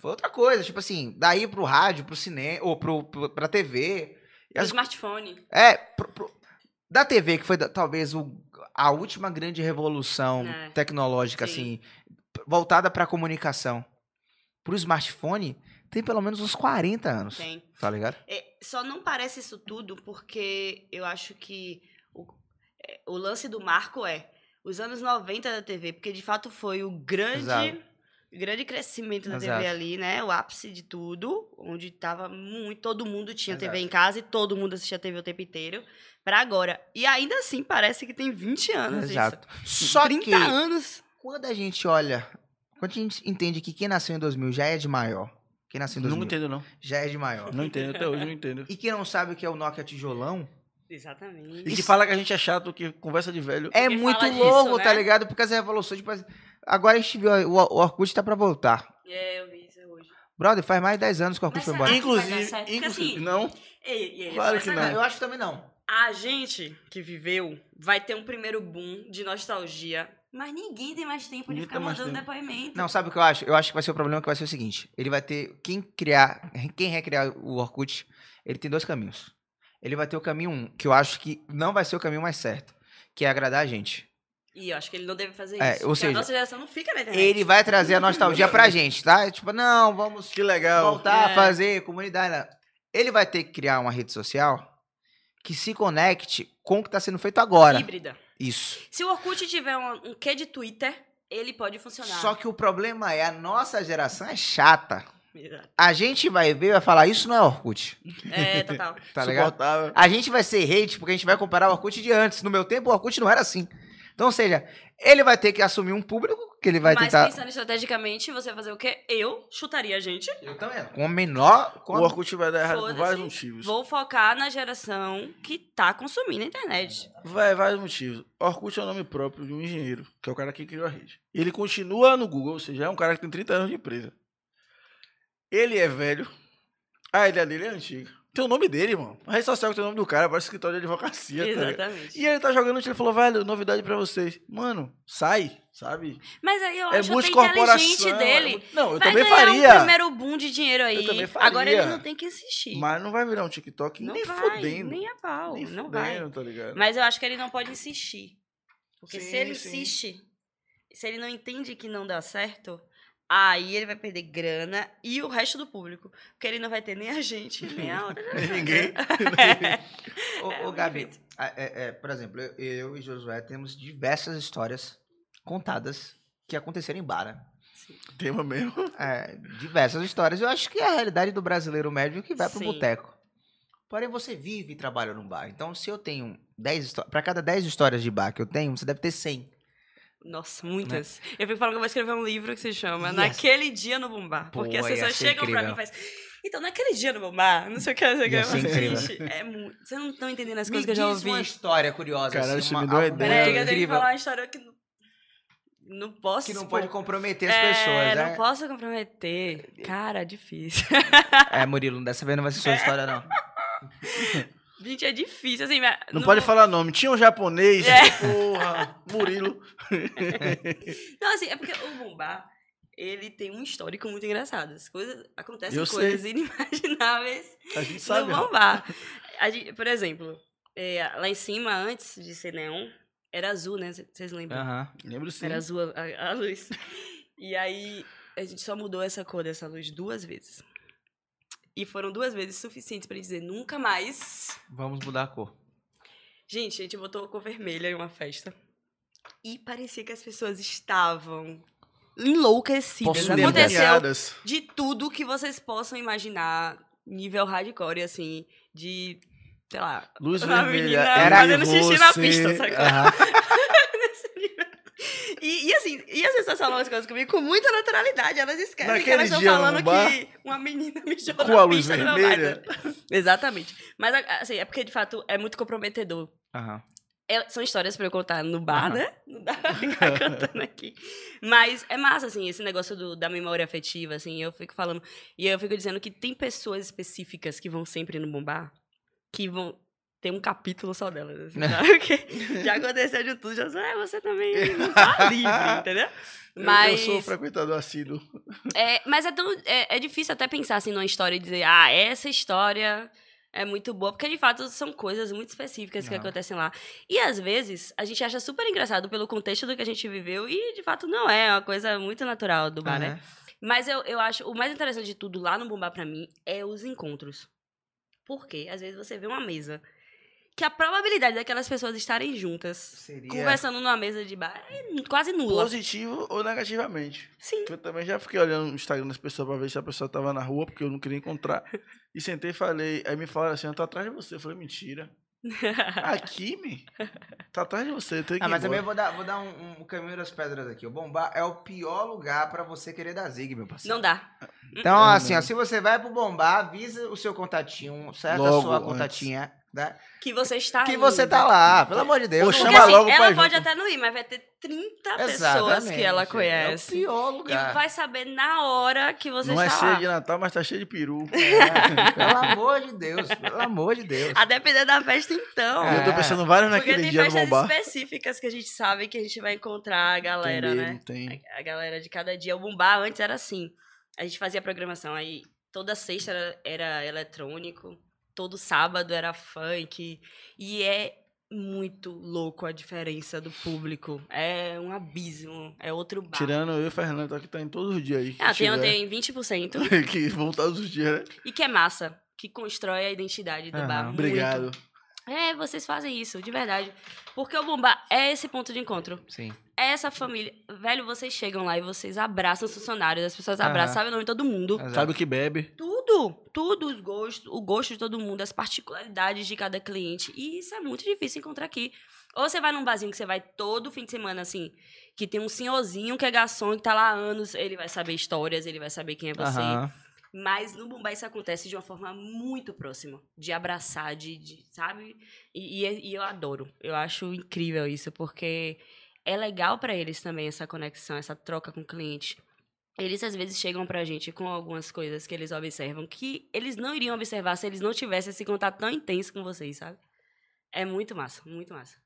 S1: foi outra coisa. Tipo assim, daí pro rádio, pro cinema, ou pro, pro, pra TV. E
S3: O
S1: as-
S3: smartphone.
S1: é, pro- pro- da TV, que foi talvez o- a última grande revolução
S3: É,
S1: tecnológica,
S3: sim.
S1: assim, voltada para comunicação. Pro smartphone, tem pelo menos uns 40 anos,
S3: Tem.
S1: tá ligado?
S3: É, só não parece isso tudo porque eu acho que o, é, o lance do marco é os anos 90 da TV, porque de fato foi o grande,
S1: Exato.
S3: Grande crescimento da
S1: Exato.
S3: TV ali, né? O ápice de tudo, onde tava muito, todo mundo tinha TV
S1: Exato.
S3: em casa e todo mundo assistia TV o tempo inteiro, pra agora. E ainda assim parece que tem 20 anos
S1: Exato.
S3: isso.
S1: Só
S3: 30
S1: que,
S3: anos.
S1: quando a gente olha, quando a gente entende que quem nasceu em 2000 já é de maior, quem nasceu em 2000
S2: não entendo não.
S1: já é de maior,
S2: Não entendo, até hoje não entendo.
S1: e quem não sabe o que é o Nokia tijolão,
S3: Exatamente.
S2: E que fala que a gente é chato, que conversa de velho.
S1: é
S3: Ninguém
S1: muito
S3: disso,
S1: louco,
S3: né?
S1: tá ligado? Porque as revoluções, tipo, assim, agora a gente viu, o, o Orkut tá pra voltar.
S3: É, eu vi isso hoje.
S1: Brother, faz mais de 10 anos que o Orkut
S3: Mas
S1: foi
S3: será
S1: embora.
S3: que vai dar
S2: Inclusive,
S3: certo? Porque,
S2: inclusive
S3: assim,
S2: não.
S3: Ei, ei,
S2: Claro que não.
S1: Eu acho que também não.
S3: A gente que viveu vai ter um primeiro boom de nostalgia, mas ninguém tem mais tempo de
S2: Ninguém
S3: ficar
S2: tem mais
S3: mandando
S2: tempo.
S3: depoimento.
S1: Não, sabe o que eu acho? Eu acho que vai ser o problema que vai ser o seguinte. Ele vai ter. Quem criar. Quem recriar o Orkut, ele tem dois caminhos. Ele vai ter o caminho um, que eu acho que não vai ser o caminho mais certo, que é agradar a gente.
S3: E eu acho que ele não deve fazer
S1: É,
S3: isso.
S1: ou
S3: porque
S1: seja,
S3: a nossa geração não fica na internet.
S1: Ele vai trazer a nostalgia pra gente, tá? Tipo, não, vamos
S2: Que legal.
S1: voltar a
S3: É.
S1: fazer comunidade. né? Ele vai ter que criar uma rede social que se conecte com o que tá sendo feito agora.
S3: Híbrida.
S1: Isso.
S3: Se o Orkut tiver um, um quê de Twitter, ele pode funcionar.
S1: Só que o problema é a nossa geração é chata. A gente vai ver e vai falar, isso não é Orkut.
S3: É, total.
S1: Tá?
S2: Suportável.
S1: A gente vai ser hate porque a gente vai comparar o Orkut de antes. No meu tempo, o Orkut não era assim. Então, ou seja, ele vai ter que assumir um público que ele vai
S3: Mas
S1: tentar.
S3: pensando estrategicamente, você vai fazer o quê? Eu chutaria a gente.
S1: Eu também. Com a menor. Com
S2: O. Orkut vai dar errado por vários motivos.
S3: Vou focar na geração que tá consumindo a internet.
S2: Vai, vários motivos. Orkut é o nome próprio de um engenheiro, que é o cara que criou a rede. Ele continua no Google, ou seja, é um cara que tem 30 anos de empresa. Ele é velho. A ideia dele é antiga. Tem o nome dele, mano. A rede social que tem o nome do cara, parece escritório de advocacia. tá?
S3: Exatamente.
S2: e ele tá jogando, ele falou, velho, novidade pra vocês. Mano, sai, sabe?
S3: Mas aí eu
S2: é
S3: acho até
S2: multicorporação.
S3: inteligente
S2: é
S3: dele.
S2: Não, eu
S3: vai
S2: também faria.
S3: um primeiro boom de dinheiro aí.
S2: também faria.
S3: Agora ele não tem que insistir.
S2: Mas não vai virar um TikTok
S3: não
S2: nem
S3: vai,
S2: fudendo.
S3: nem a pau.
S2: nem
S3: não
S2: fudendo,
S3: vai.
S2: tá ligado?
S3: Mas eu acho que ele não pode insistir. Porque se
S2: Sim,
S3: ele
S2: sim.
S3: insiste, se ele não entende que não dá certo, aí ele vai perder grana e o resto do público. Porque ele não vai ter nem a gente, nem a outra.
S2: Ninguém.
S1: Ô,
S3: É
S1: ô,
S3: muito
S1: Gabi, é- é, por exemplo, eu, eu e Josué temos diversas histórias contadas que aconteceram em bar. né?
S2: Tema mesmo.
S1: É, diversas histórias. Eu acho que é a realidade do brasileiro médio que vai pro
S3: Sim.
S1: boteco. Porém, você vive e trabalha num bar. Então, se eu tenho 10 histórias. Pra cada 10 histórias de bar que eu tenho, você deve ter 100.
S3: Nossa, muitas. Eu fico falando que eu vou escrever um livro que se chama
S1: Yes.
S3: Naquele Dia no Bombar.
S1: Pô,
S3: Porque as pessoas chegam pra mim
S1: incrível.
S3: e fazem. Então, naquele dia no Bombar, não sei o que, não sei o que.
S1: Incrível.
S3: Gente, é muito. Vocês não estão entendendo as
S1: Me
S3: coisas que eu já ouvi.
S1: uma história curiosa.
S2: Caralho,
S1: assim, uma,
S2: me deu uma ideia.
S3: Peraí, eu tenho que
S1: incrível,
S3: falar uma história que. não- Não posso.
S1: que não pode comprometer as
S3: é,
S1: pessoas,
S3: não
S1: né?
S3: posso comprometer. Cara, difícil.
S1: É, Murilo, dessa vez não vai ser sua história, não.
S3: Gente, é difícil, assim. mas
S2: Não pode falar nome. Tinha um japonês.
S3: É.
S2: Porra. Murilo.
S3: Não, assim, é porque o Bombar, ele tem um histórico muito engraçado. As coisas, acontecem
S2: Eu
S3: coisas inimagináveis
S2: A gente sabe.
S3: no Bombar. A gente- por exemplo, é, lá em cima, antes de ser neon, era azul, né? Vocês lembram?
S1: Aham.
S2: Lembro sim.
S3: Era azul a, a luz. E aí, a gente só mudou essa cor dessa luz duas vezes. E foram duas vezes suficientes pra dizer nunca mais.
S1: Vamos mudar a cor.
S3: Gente, a gente botou cor vermelha em uma festa. e parecia que as pessoas estavam enlouquecidas. Aconteceu de tudo que vocês possam imaginar, nível hardcore, assim, de, sei lá,
S2: Luz
S3: Uma
S2: vermelha.
S3: menina
S2: Era
S3: fazendo xixi na pista, sabe?
S1: Aham.
S3: E, e assim, e as pessoas falam as coisas comigo com muita naturalidade. Elas esquecem que
S2: Naquele
S3: elas estão falando
S2: bar,
S3: que uma menina mijou
S2: com
S3: na
S2: a luz
S3: pista
S2: vermelha.
S3: Exatamente. Mas, assim, é porque, de fato, é muito comprometedor.
S1: Aham.
S3: É- são histórias pra eu contar no bar,
S1: Aham.
S3: né? Não dá pra ficar contando aqui. Mas é massa, assim, esse negócio do- da memória afetiva, assim, eu fico falando. E eu fico dizendo que tem pessoas específicas que vão sempre no bombar que vão ter um capítulo só delas, assim, sabe? Porque já aconteceu de tudo, já é, você também não tá livre, entendeu?
S2: Eu-
S3: Mas,
S2: Eu sou frequentador assíduo.
S3: é, mas é, tão, é, é difícil até pensar assim numa história e dizer, ah, essa história é muito boa, porque de fato são coisas muito específicas que
S1: Não.
S3: acontecem lá. E às vezes a gente acha super engraçado pelo contexto do que a gente viveu e de fato não é, é uma coisa muito natural do bar, né?
S1: Aham.
S3: Mas eu, eu acho, o mais interessante de tudo lá no Bombar pra mim é os encontros. Por quê? Às vezes você vê uma mesa que a probabilidade daquelas pessoas estarem juntas,
S1: Seria.
S3: conversando numa mesa de bar, é quase nula.
S2: Positivo ou negativamente.
S3: Sim.
S2: Eu também já fiquei olhando no Instagram das pessoas pra ver se a pessoa tava na rua, porque eu não queria encontrar. E sentei e falei. Aí me falaram assim: eu tô atrás de você. Eu falei: mentira. Aqui, me? Tá atrás de você. Eu tenho que
S1: Ah,
S2: ir
S1: mas também vou dar, vou dar um, um caminho das pedras aqui. O bombar é o pior lugar pra você querer dar zig, meu parceiro.
S3: Não dá.
S1: Então,
S2: É,
S1: assim, ó, se você vai pro bombar, avisa o seu contatinho, certo? a sua
S2: antes.
S1: contatinha, né?
S3: Que você está
S1: Que
S3: indo.
S1: você tá lá, pelo amor de Deus.
S3: Porque
S2: Chama
S3: assim,
S2: logo
S3: ela pode
S2: junto.
S3: até não ir, mas vai ter 30 pessoas
S1: Exatamente,
S3: que ela
S1: É
S3: conhece.
S1: o pior
S3: e
S1: lugar.
S3: vai saber na hora que você
S2: Não é
S3: está
S2: ceia
S3: lá.
S2: de Natal, mas tá cheio de peru.
S1: É, pelo amor de Deus, pelo amor de Deus.
S3: A depender da festa, então.
S1: É.
S2: Eu tô pensando vários
S3: Porque
S2: naquele
S3: tem
S2: dia no
S3: festas
S2: bombar.
S3: específicas que a gente sabe que a gente vai encontrar a galera,
S2: Tem
S3: né?
S2: tem.
S3: A galera de cada dia. O Bombar antes era assim. A gente fazia programação aí. Toda sexta era, era eletrônico. Todo sábado era funk. E é muito louco a diferença do público. É um abismo. É outro bar.
S2: Tirando eu e o Fernando, tá que tá em todos os dias aí.
S3: Ah, tem, tem 20%.
S2: que vão todos os dias, né?
S3: e que é massa. Que constrói a identidade do
S1: Aham.
S3: bar. muito.
S2: Obrigado.
S3: É, vocês fazem isso, de verdade. Porque o Bombar é esse ponto de encontro.
S1: Sim.
S3: Essa família. Velho, vocês chegam lá e vocês abraçam os funcionários, as pessoas abraçam, sabem o nome de todo mundo.
S1: Exato.
S2: Sabe o que bebe?
S3: Tudo, tudo, os gostos, o gosto de todo mundo, as particularidades de cada cliente. E isso é muito difícil encontrar aqui. Ou você vai num barzinho que você vai todo fim de semana, assim, que tem um senhorzinho que é garçom, que tá lá há anos, ele vai saber histórias, ele vai saber quem é você.
S1: Aham.
S3: Mas no Mumbai isso acontece de uma forma muito próxima. De abraçar, de, de- sabe? E, e- e eu adoro. Eu acho incrível isso, porque é legal pra eles também essa conexão, essa troca com o cliente. Eles às vezes chegam pra gente com algumas coisas que eles observam que eles não iriam observar se eles não tivessem esse contato tão intenso com vocês, sabe? É muito massa, muito massa.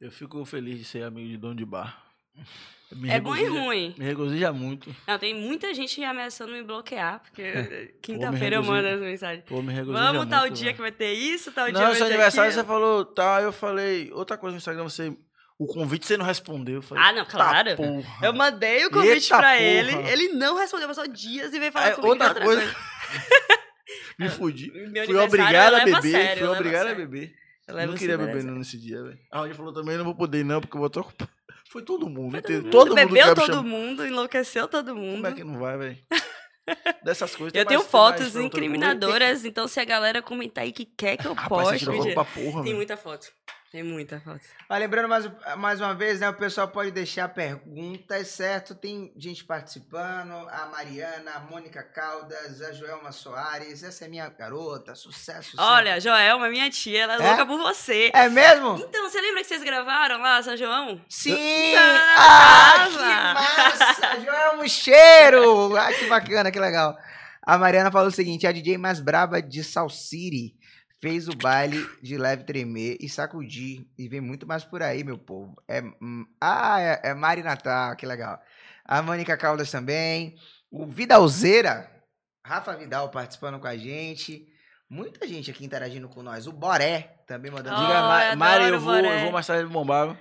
S2: Eu fico feliz de ser amigo de dono de bar. Me
S3: é bom e ruim.
S2: Me regozija muito.
S3: Não, tem muita gente ameaçando me bloquear, porque quinta-feira eu mando as mensagens.
S2: Pô, me regozija
S3: Vamos tal
S2: muito,
S3: dia
S2: velho.
S3: que vai ter isso, tal dia
S2: Não,
S3: vai
S2: seu aniversário
S3: aquilo.
S2: você falou, tá, eu falei, outra coisa no Instagram, você, o convite você não respondeu. Eu falei,
S3: Ah, não, claro.
S2: "Tá, porra.
S3: Eu mandei o convite
S2: Eita
S3: pra
S2: porra.
S3: ele, ele não respondeu, passou dias e veio falar
S2: É,
S3: comigo
S2: outra coisa, me fudi.
S3: Meu
S2: Fui obrigado a beber,
S3: sério,
S2: fui obrigado a beber.
S3: Eu
S2: não queria beber não nesse dia, velho. A Raul falou também, não vou poder não, porque eu vou estar ocupado. Foi todo mundo,
S3: Foi
S2: entendeu?
S3: todo mundo,
S2: Todo mundo
S3: bebeu todo mundo, enlouqueceu todo mundo.
S2: Como é que não vai, velho? Dessas coisas.
S3: Eu tenho
S2: mais-
S3: fotos incriminadoras, então se a galera comentar aí que quer que eu
S2: Rapaz, você
S3: poste,
S2: tirou
S3: mentira.
S2: foto pra porra,
S3: tem
S2: velho.
S3: muita foto. Tem muita foto.
S1: Mas lembrando mais, mais uma vez, né? O pessoal pode deixar perguntas, certo? Tem gente participando. A Mariana, a Mônica Caldas, a Joelma Soares. Essa é minha garota. Sucesso.
S3: Olha, Joelma, minha tia, ela é,
S1: É?
S3: louca por você.
S1: sempre. É mesmo?
S3: Então, você lembra que vocês gravaram lá, São João?
S1: Sim!
S3: Tá,
S1: Ah, que massa! Joelma Cheiro! Ah, que bacana, que legal. A Mariana falou o seguinte: a DJ mais braba de Sal City fez o baile de leve tremer e sacudir. E vem muito mais por aí, meu povo. É, hum, ah, é, é Mari Natal, que legal. A Mônica Caldas também. O Vidalzeira, Rafa Vidal participando com a gente. Muita gente aqui interagindo com nós. O Boré também mandando.
S3: Oh,
S2: Diga, Ma-
S3: eu
S2: Mari, eu vou, eu vou mais tarde bombar.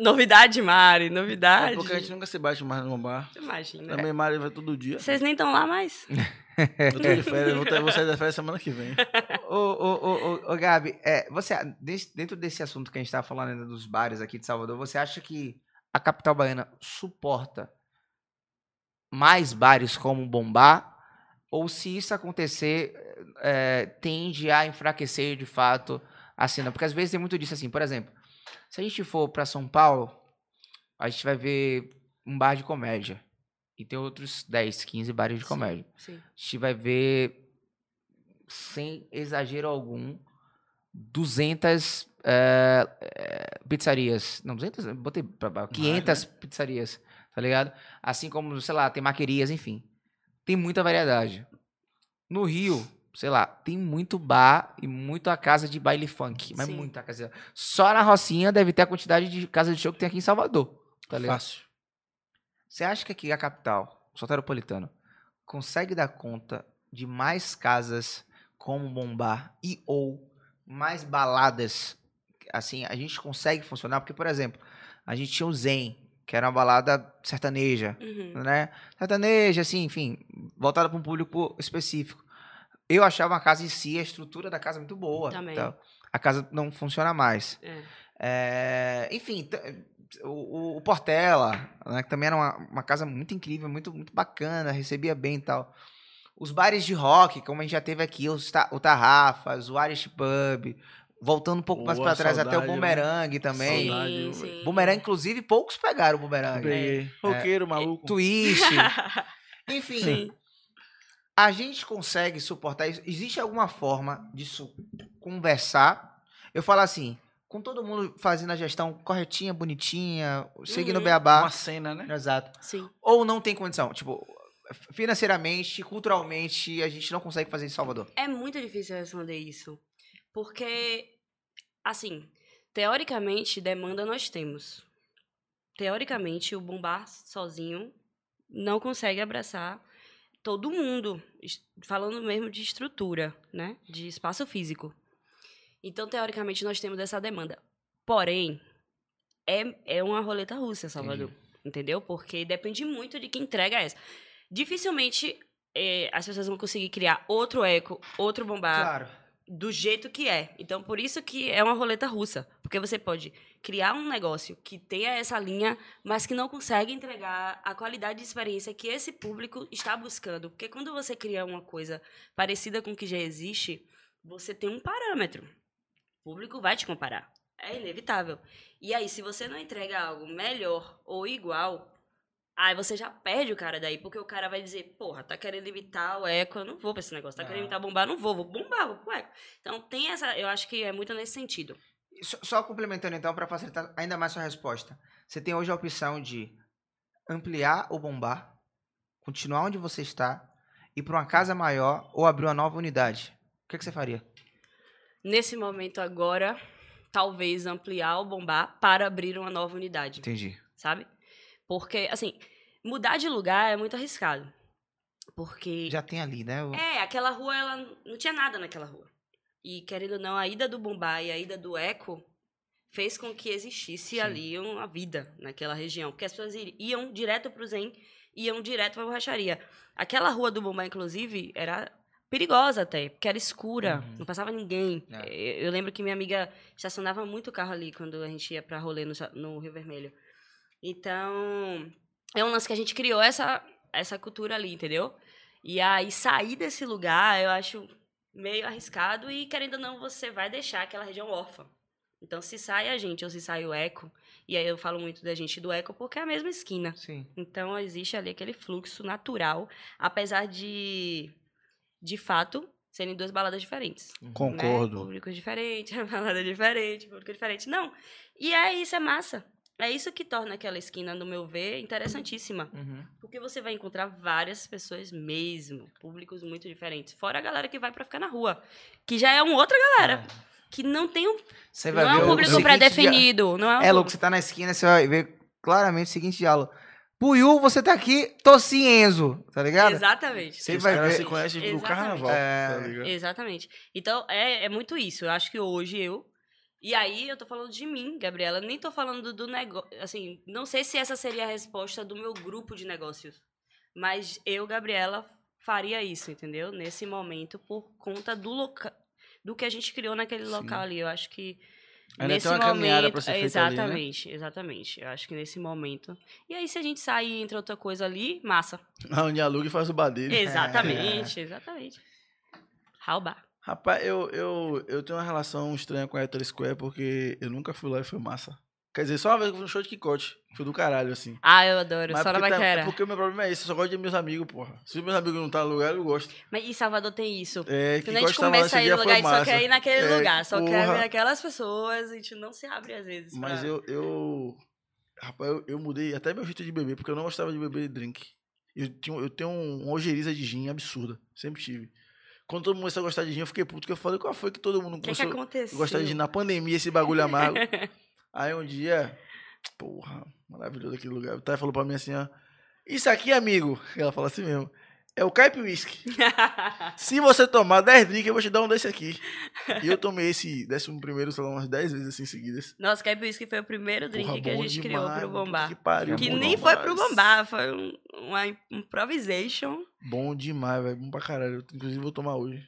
S3: Novidade, Mari,
S2: É
S3: novidade.
S2: porque a gente nunca se bate mais no bombar.
S3: Imagina.
S2: Também Mari vai todo dia.
S3: Vocês nem estão lá mais?
S2: Eu tô de férias, vou, ter- vou sair da férias semana que vem.
S1: Ô, ô, ô, ô, Gabi, é, você, dentro desse assunto que a gente tava falando ainda dos bares aqui de Salvador, você acha que a capital baiana suporta mais bares como bombar, ou se isso acontecer, é, tende a enfraquecer de fato a cena. Porque às vezes tem muito disso assim, por exemplo, se a gente for para São Paulo, a gente vai ver um bar de comédia. E tem outros 10, 15 bares de comédia.
S3: Sim.
S1: A gente vai ver, sem exagero algum, 200 é, é, pizzarias. Não, 200, eu botei pra baixo. 500 pizzarias, tá ligado? Assim como, sei lá, tem maquerias, enfim. Tem muita variedade. No Rio, sei lá, tem muito bar e muita casa de baile funk. Mas
S3: Sim.
S1: muita casa. Só na Rocinha deve ter a quantidade de casa de show que tem aqui em Salvador. Tá ligado?
S2: Fácil.
S1: Você acha que aqui a capital, o soteropolitano, consegue dar conta de mais casas como Bombar e ou mais baladas? Assim, a gente consegue funcionar? Porque, por exemplo, a gente tinha o Zen, que era uma balada sertaneja,
S3: Uhum.
S1: né? Sertaneja, assim, enfim, voltada para um público específico. Eu achava a casa em si, a estrutura da casa muito boa.
S3: Também.
S1: então, a casa não funciona mais.
S3: É.
S1: É, enfim, o, o- Portela, né, que também era uma, uma casa muito incrível, muito, muito bacana, recebia bem e tal. Os bares de rock, como a gente já teve aqui, os Ta- o Tarrafas, o Irish Pub, voltando um pouco mais
S2: Boa,
S1: pra trás, até o
S2: saudade,
S1: Boomerang também.
S2: Saudade,
S3: Sim,
S2: eu-
S3: sim.
S1: Boomerang, inclusive, poucos pegaram o Boomerang.
S2: Peguei. Roqueiro, maluco.
S1: Twist, enfim.
S3: Sim.
S1: A gente consegue suportar isso? Existe alguma forma disso conversar? Eu falo assim, com todo mundo fazendo a gestão corretinha, bonitinha, seguindo o
S3: Uhum.
S1: beabá.
S2: Uma cena, né?
S1: Exato.
S3: Sim.
S1: Ou não tem condição? Tipo, financeiramente, culturalmente, a gente não consegue fazer em Salvador.
S3: É muito difícil responder isso. Porque, assim, teoricamente, demanda nós temos. Teoricamente, o bombar sozinho não consegue abraçar todo mundo, falando mesmo de estrutura, né? De espaço físico. Então, teoricamente, nós temos essa demanda. Porém, é, é uma roleta russa, Salvador. Entendeu? Porque depende muito de quem entrega essa. Dificilmente eh, as pessoas vão conseguir criar outro eco, outro bombar
S1: Claro.
S3: do jeito que é. Então, por isso que é uma roleta russa. Porque você pode criar um negócio que tenha essa linha, mas que não consegue entregar a qualidade de experiência que esse público está buscando. Porque quando você cria uma coisa parecida com o que já existe, você tem um parâmetro. O público vai te comparar. É inevitável. E aí, se você não entrega algo melhor ou igual, aí você já perde o cara daí, porque o cara vai dizer, porra, tá querendo imitar o eco, eu não vou pra esse negócio. Tá
S1: Ah.
S3: querendo imitar bombar, não vou, vou bombar, vou pro eco. Então tem essa, eu acho que é muito nesse sentido.
S1: Só, só complementando então, para facilitar ainda mais sua resposta. Você tem hoje a opção de ampliar o bombar, continuar onde você está, ir para uma casa maior ou abrir uma nova unidade. O que, que você faria?
S3: Nesse momento agora, talvez ampliar o bombar para abrir uma nova unidade.
S1: Entendi.
S3: sabe? Porque, assim, mudar de lugar é muito arriscado. Porque.
S1: Já tem ali, né? O-
S3: É, aquela rua, ela não tinha nada naquela rua. E, querendo ou não, a ida do Bombá e a ida do Eco fez com que existisse
S1: Sim.
S3: ali uma vida naquela região. Porque as pessoas iam direto pro Zen, iam direto pra borracharia. Aquela rua do Bombá, inclusive, era perigosa até, porque era escura,
S1: Uhum.
S3: não passava ninguém.
S1: É.
S3: Eu, lembro que minha amiga estacionava muito o carro ali quando a gente ia pra rolê no, no Rio Vermelho. Então, é um lance que a gente criou essa, essa cultura ali, entendeu? E aí, sair desse lugar, eu acho meio arriscado e, querendo ou não, você vai deixar aquela região órfã. Então, se sai a gente ou se sai o eco, e aí eu falo muito da gente do eco porque é a mesma esquina.
S1: Sim.
S3: Então, existe ali aquele fluxo natural, apesar de, de fato, serem duas baladas diferentes.
S2: Concordo.
S3: Né? Públicos diferentes, balada diferente, público diferente. Não. E é isso, é massa. É isso que torna aquela esquina, no meu ver, interessantíssima.
S1: Uhum.
S3: Porque você vai encontrar várias pessoas mesmo, públicos muito diferentes. Fora a galera que vai pra ficar na rua, que já é uma outra galera, que não tem um,
S1: Você
S3: não
S1: vai
S3: é
S1: ver
S3: um
S1: o
S3: público
S1: dia-
S3: pré-definido. Não é um
S1: É,
S3: público-
S1: louco, você tá na esquina, você vai ver claramente o seguinte diálogo. Puiu, você tá aqui, Tossi Enzo, tá ligado?
S3: Exatamente.
S1: Você vai ver-
S2: se conhecem do
S3: Exatamente.
S2: carnaval,
S1: É.
S2: tá ligado?
S3: Exatamente. Então, é, é muito isso. Eu acho que hoje eu. E aí, eu tô falando de mim, Gabriela. Nem tô falando do negócio. Assim, não sei se essa seria a resposta do meu grupo de negócios. Mas eu, Gabriela, faria isso, entendeu? Nesse momento, por conta do local. Do que a gente criou naquele
S2: Sim.
S3: local ali. Eu acho que
S2: Ainda
S3: nesse
S2: tem uma caminhada
S3: momento,
S2: pra ser
S3: é,
S2: feita ali, né?
S3: exatamente, exatamente. Eu acho que nesse momento. E aí, se a gente sair entre outra coisa ali, massa.
S2: Onde aluga e faz o badeiro.
S3: Exatamente, exatamente. Raubá.
S2: Rapaz, eu, eu, eu tenho uma relação estranha com a Ether Square porque eu nunca fui lá e foi massa. Quer dizer, só uma vez que eu fui no show de Kikote. Foi do caralho, assim.
S3: Ah, eu adoro.
S2: Mas
S3: só na
S2: tá-
S3: vaquera.
S2: é porque o meu problema é esse, eu só gosto de meus amigos, porra. Se os meus amigos não estão no lugar, eu gosto.
S3: Mas e Salvador tem isso.
S2: É,
S3: Quando a gente
S2: lá
S3: começa a ir no lugar, a gente só quer ir naquele
S2: É,
S3: lugar. Só quer
S2: porra.
S3: ver aquelas pessoas, a gente não se abre às vezes.
S2: Mas
S3: pra-
S2: eu, eu. Rapaz, eu, eu mudei até meu jeito de beber, porque eu não gostava de beber drink. Eu, tinha, eu tenho um, uma ojeriza de gin absurda. Sempre tive. Quando todo mundo começou a gostar de gin, eu fiquei puto, porque eu falei, qual foi que todo mundo
S3: O que, que
S2: começou
S3: aconteceu?
S2: a gostar de gin na pandemia, esse bagulho amargo. Aí um dia, porra, maravilhoso aquele lugar. O Thay falou pra mim assim, ó. Isso aqui, amigo, ela fala assim mesmo. É o Caip Whisky. Se você tomar 10 drinks, eu vou te dar um desse aqui. E eu tomei esse décimo primeiro, sei lá, umas 10 vezes assim seguidas.
S3: Nossa, Cap Whisky foi o primeiro drink
S2: Porra,
S3: que a gente
S2: demais,
S3: criou pro Bombar.
S2: Que, pariu,
S3: Que nem foi pro. Bombar, foi um, uma improvisation.
S2: Bom demais, velho. Bom pra caralho. Inclusive, vou tomar hoje.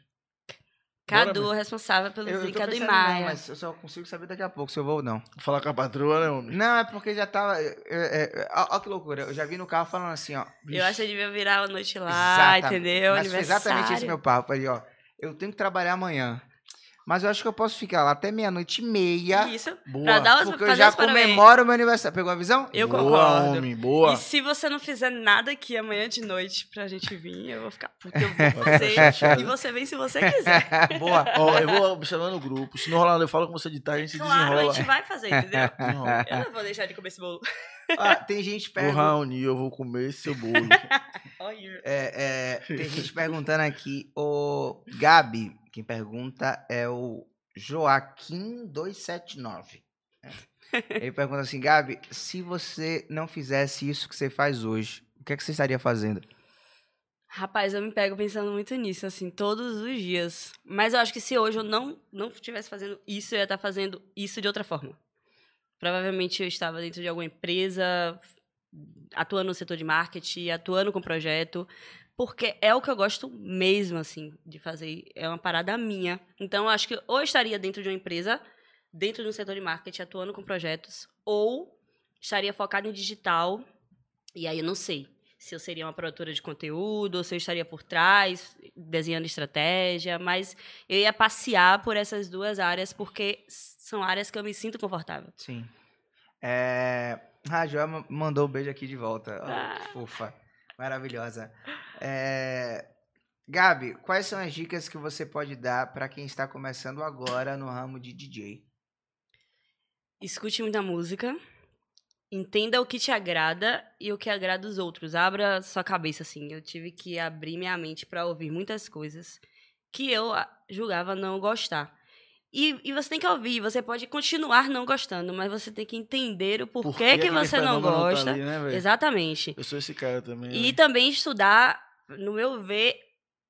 S2: Bora,
S3: Cadu,
S2: meu.
S3: responsável pelo
S1: Eu,
S3: é do Imaia.
S1: não, mas eu só consigo saber daqui a pouco se eu vou ou não.
S2: Vou falar com a patroa, né, homem?
S1: Não, é porque já tava. é, é, é, ó, ó que loucura. Eu já vi no carro falando assim, ó.
S3: Eu acho que devia virar a noite lá,
S1: Exatamente.
S3: entendeu?
S1: Mas foi exatamente esse meu papo. Falei, ó, eu tenho que trabalhar amanhã. Mas eu acho que eu posso ficar lá até meia-noite e meia.
S3: Isso,
S2: Boa.
S3: pra dar os,
S1: Porque eu já comemoro o meu aniversário. Pegou a visão?
S3: Eu
S2: boa,
S3: concordo.
S2: homem. Boa.
S3: E se você não fizer nada aqui amanhã de noite pra gente vir, eu vou ficar puta, eu vou fazer. e você vem se você quiser.
S1: Boa.
S2: Ó, eu vou observando no grupo. Se não rolar, eu falo com você de tarde, a gente
S3: Claro, a
S2: desenrola.
S3: gente vai fazer, entendeu?
S2: Desenrola.
S3: Eu não vou deixar de comer esse bolo.
S1: Ó, tem gente perguntando.
S2: reunir, eu vou comer esse seu bolo.
S3: Olha.
S1: É, é, tem gente perguntando aqui. O Gabi, quem pergunta é o Joaquim279. É. Ele pergunta assim, Gabi, se você não fizesse isso que você faz hoje, o que, é que você estaria fazendo?
S3: Rapaz, eu me pego pensando muito nisso, assim, todos os dias. Mas eu acho que se hoje eu não não estivesse fazendo isso, eu ia estar fazendo isso de outra forma. Provavelmente eu estava dentro de alguma empresa, atuando no setor de marketing, atuando com projeto, porque é o que eu gosto mesmo, assim, de fazer. É uma parada minha. Então, eu acho que ou eu estaria dentro de uma empresa, dentro de um setor de marketing, atuando com projetos, ou estaria focado em digital, e aí eu não sei se eu seria uma produtora de conteúdo, ou se eu estaria por trás, desenhando estratégia, mas eu ia passear por essas duas áreas, porque são áreas que eu me sinto confortável.
S1: Sim. É... Ah, a Joel ma- mandou um beijo aqui de volta.
S3: Ah.
S1: que fofa. Maravilhosa. É... Gabi, quais são as dicas que você pode dar para quem está começando agora no ramo de DJ?
S3: Escute muita música, entenda o que te agrada e o que agrada os outros. Abra sua cabeça, assim. Eu tive que abrir minha mente para ouvir muitas coisas que eu ah, julgava não gostar. E, e você tem que ouvir, você pode continuar não gostando, mas você tem que entender o porquê
S2: Por que
S3: que, você não
S2: fenômeno tá
S3: gosta.
S2: ali, né?
S3: Exatamente.
S2: Eu sou esse cara também.
S3: E
S2: né?
S3: também estudar, no meu ver,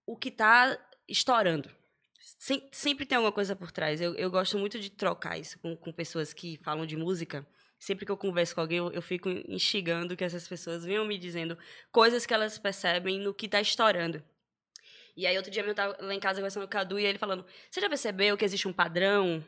S3: o que tá estourando. Sem- sempre tem alguma coisa por trás. Eu, eu gosto muito de trocar isso com, com pessoas que falam de música. Sempre que eu converso com alguém, eu, eu fico instigando que essas pessoas venham me dizendo coisas que elas percebem no que tá estourando. E aí, outro dia, eu tava lá em casa conversando com o Cadu e ele falando: Você já percebeu que existe um padrão?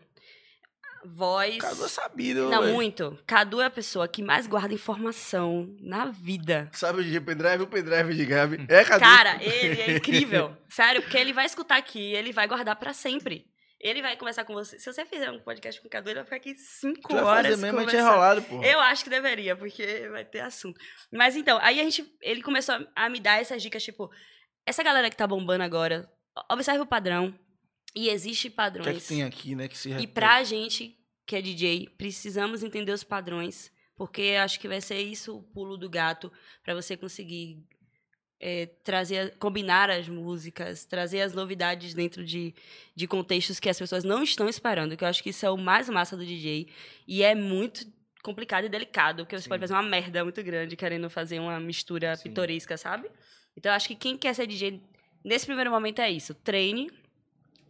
S3: Voz.
S2: Cadu é sabido,
S3: Não,
S2: velho.
S3: muito. Cadu é a pessoa que mais guarda informação na vida.
S2: Sabe o DJ Pendrive? O Pendrive de Gabi. É, Cadu?
S3: Cara, ele é incrível. Sério, porque ele vai escutar aqui, ele vai guardar pra sempre. Ele vai conversar com você. Se você fizer um podcast com o Cadu, ele vai ficar aqui cinco
S2: Tu vai
S3: horas
S2: fazer mesmo, é
S3: conversando.
S2: enrolado, porra.
S3: Eu acho que deveria, porque vai ter assunto. Mas então, aí a gente, ele começou a- a me dar essas dicas, tipo, essa galera que tá bombando agora, observe o padrão. E existe
S2: O que
S3: padrões.
S2: é que tem aqui, né? Que se
S3: E pra gente, que é DJ, precisamos entender os padrões, porque acho que vai ser isso o pulo do gato para você conseguir é, trazer, combinar as músicas, trazer as novidades dentro de, de contextos que as pessoas não estão esperando, que eu acho que isso é o mais massa do DJ. E é muito complicado e delicado, porque você
S1: Sim.
S3: pode fazer uma merda muito grande querendo fazer uma mistura
S1: Sim.
S3: pitoresca, sabe? Então eu acho que quem quer ser DJ nesse primeiro momento é isso. Treine,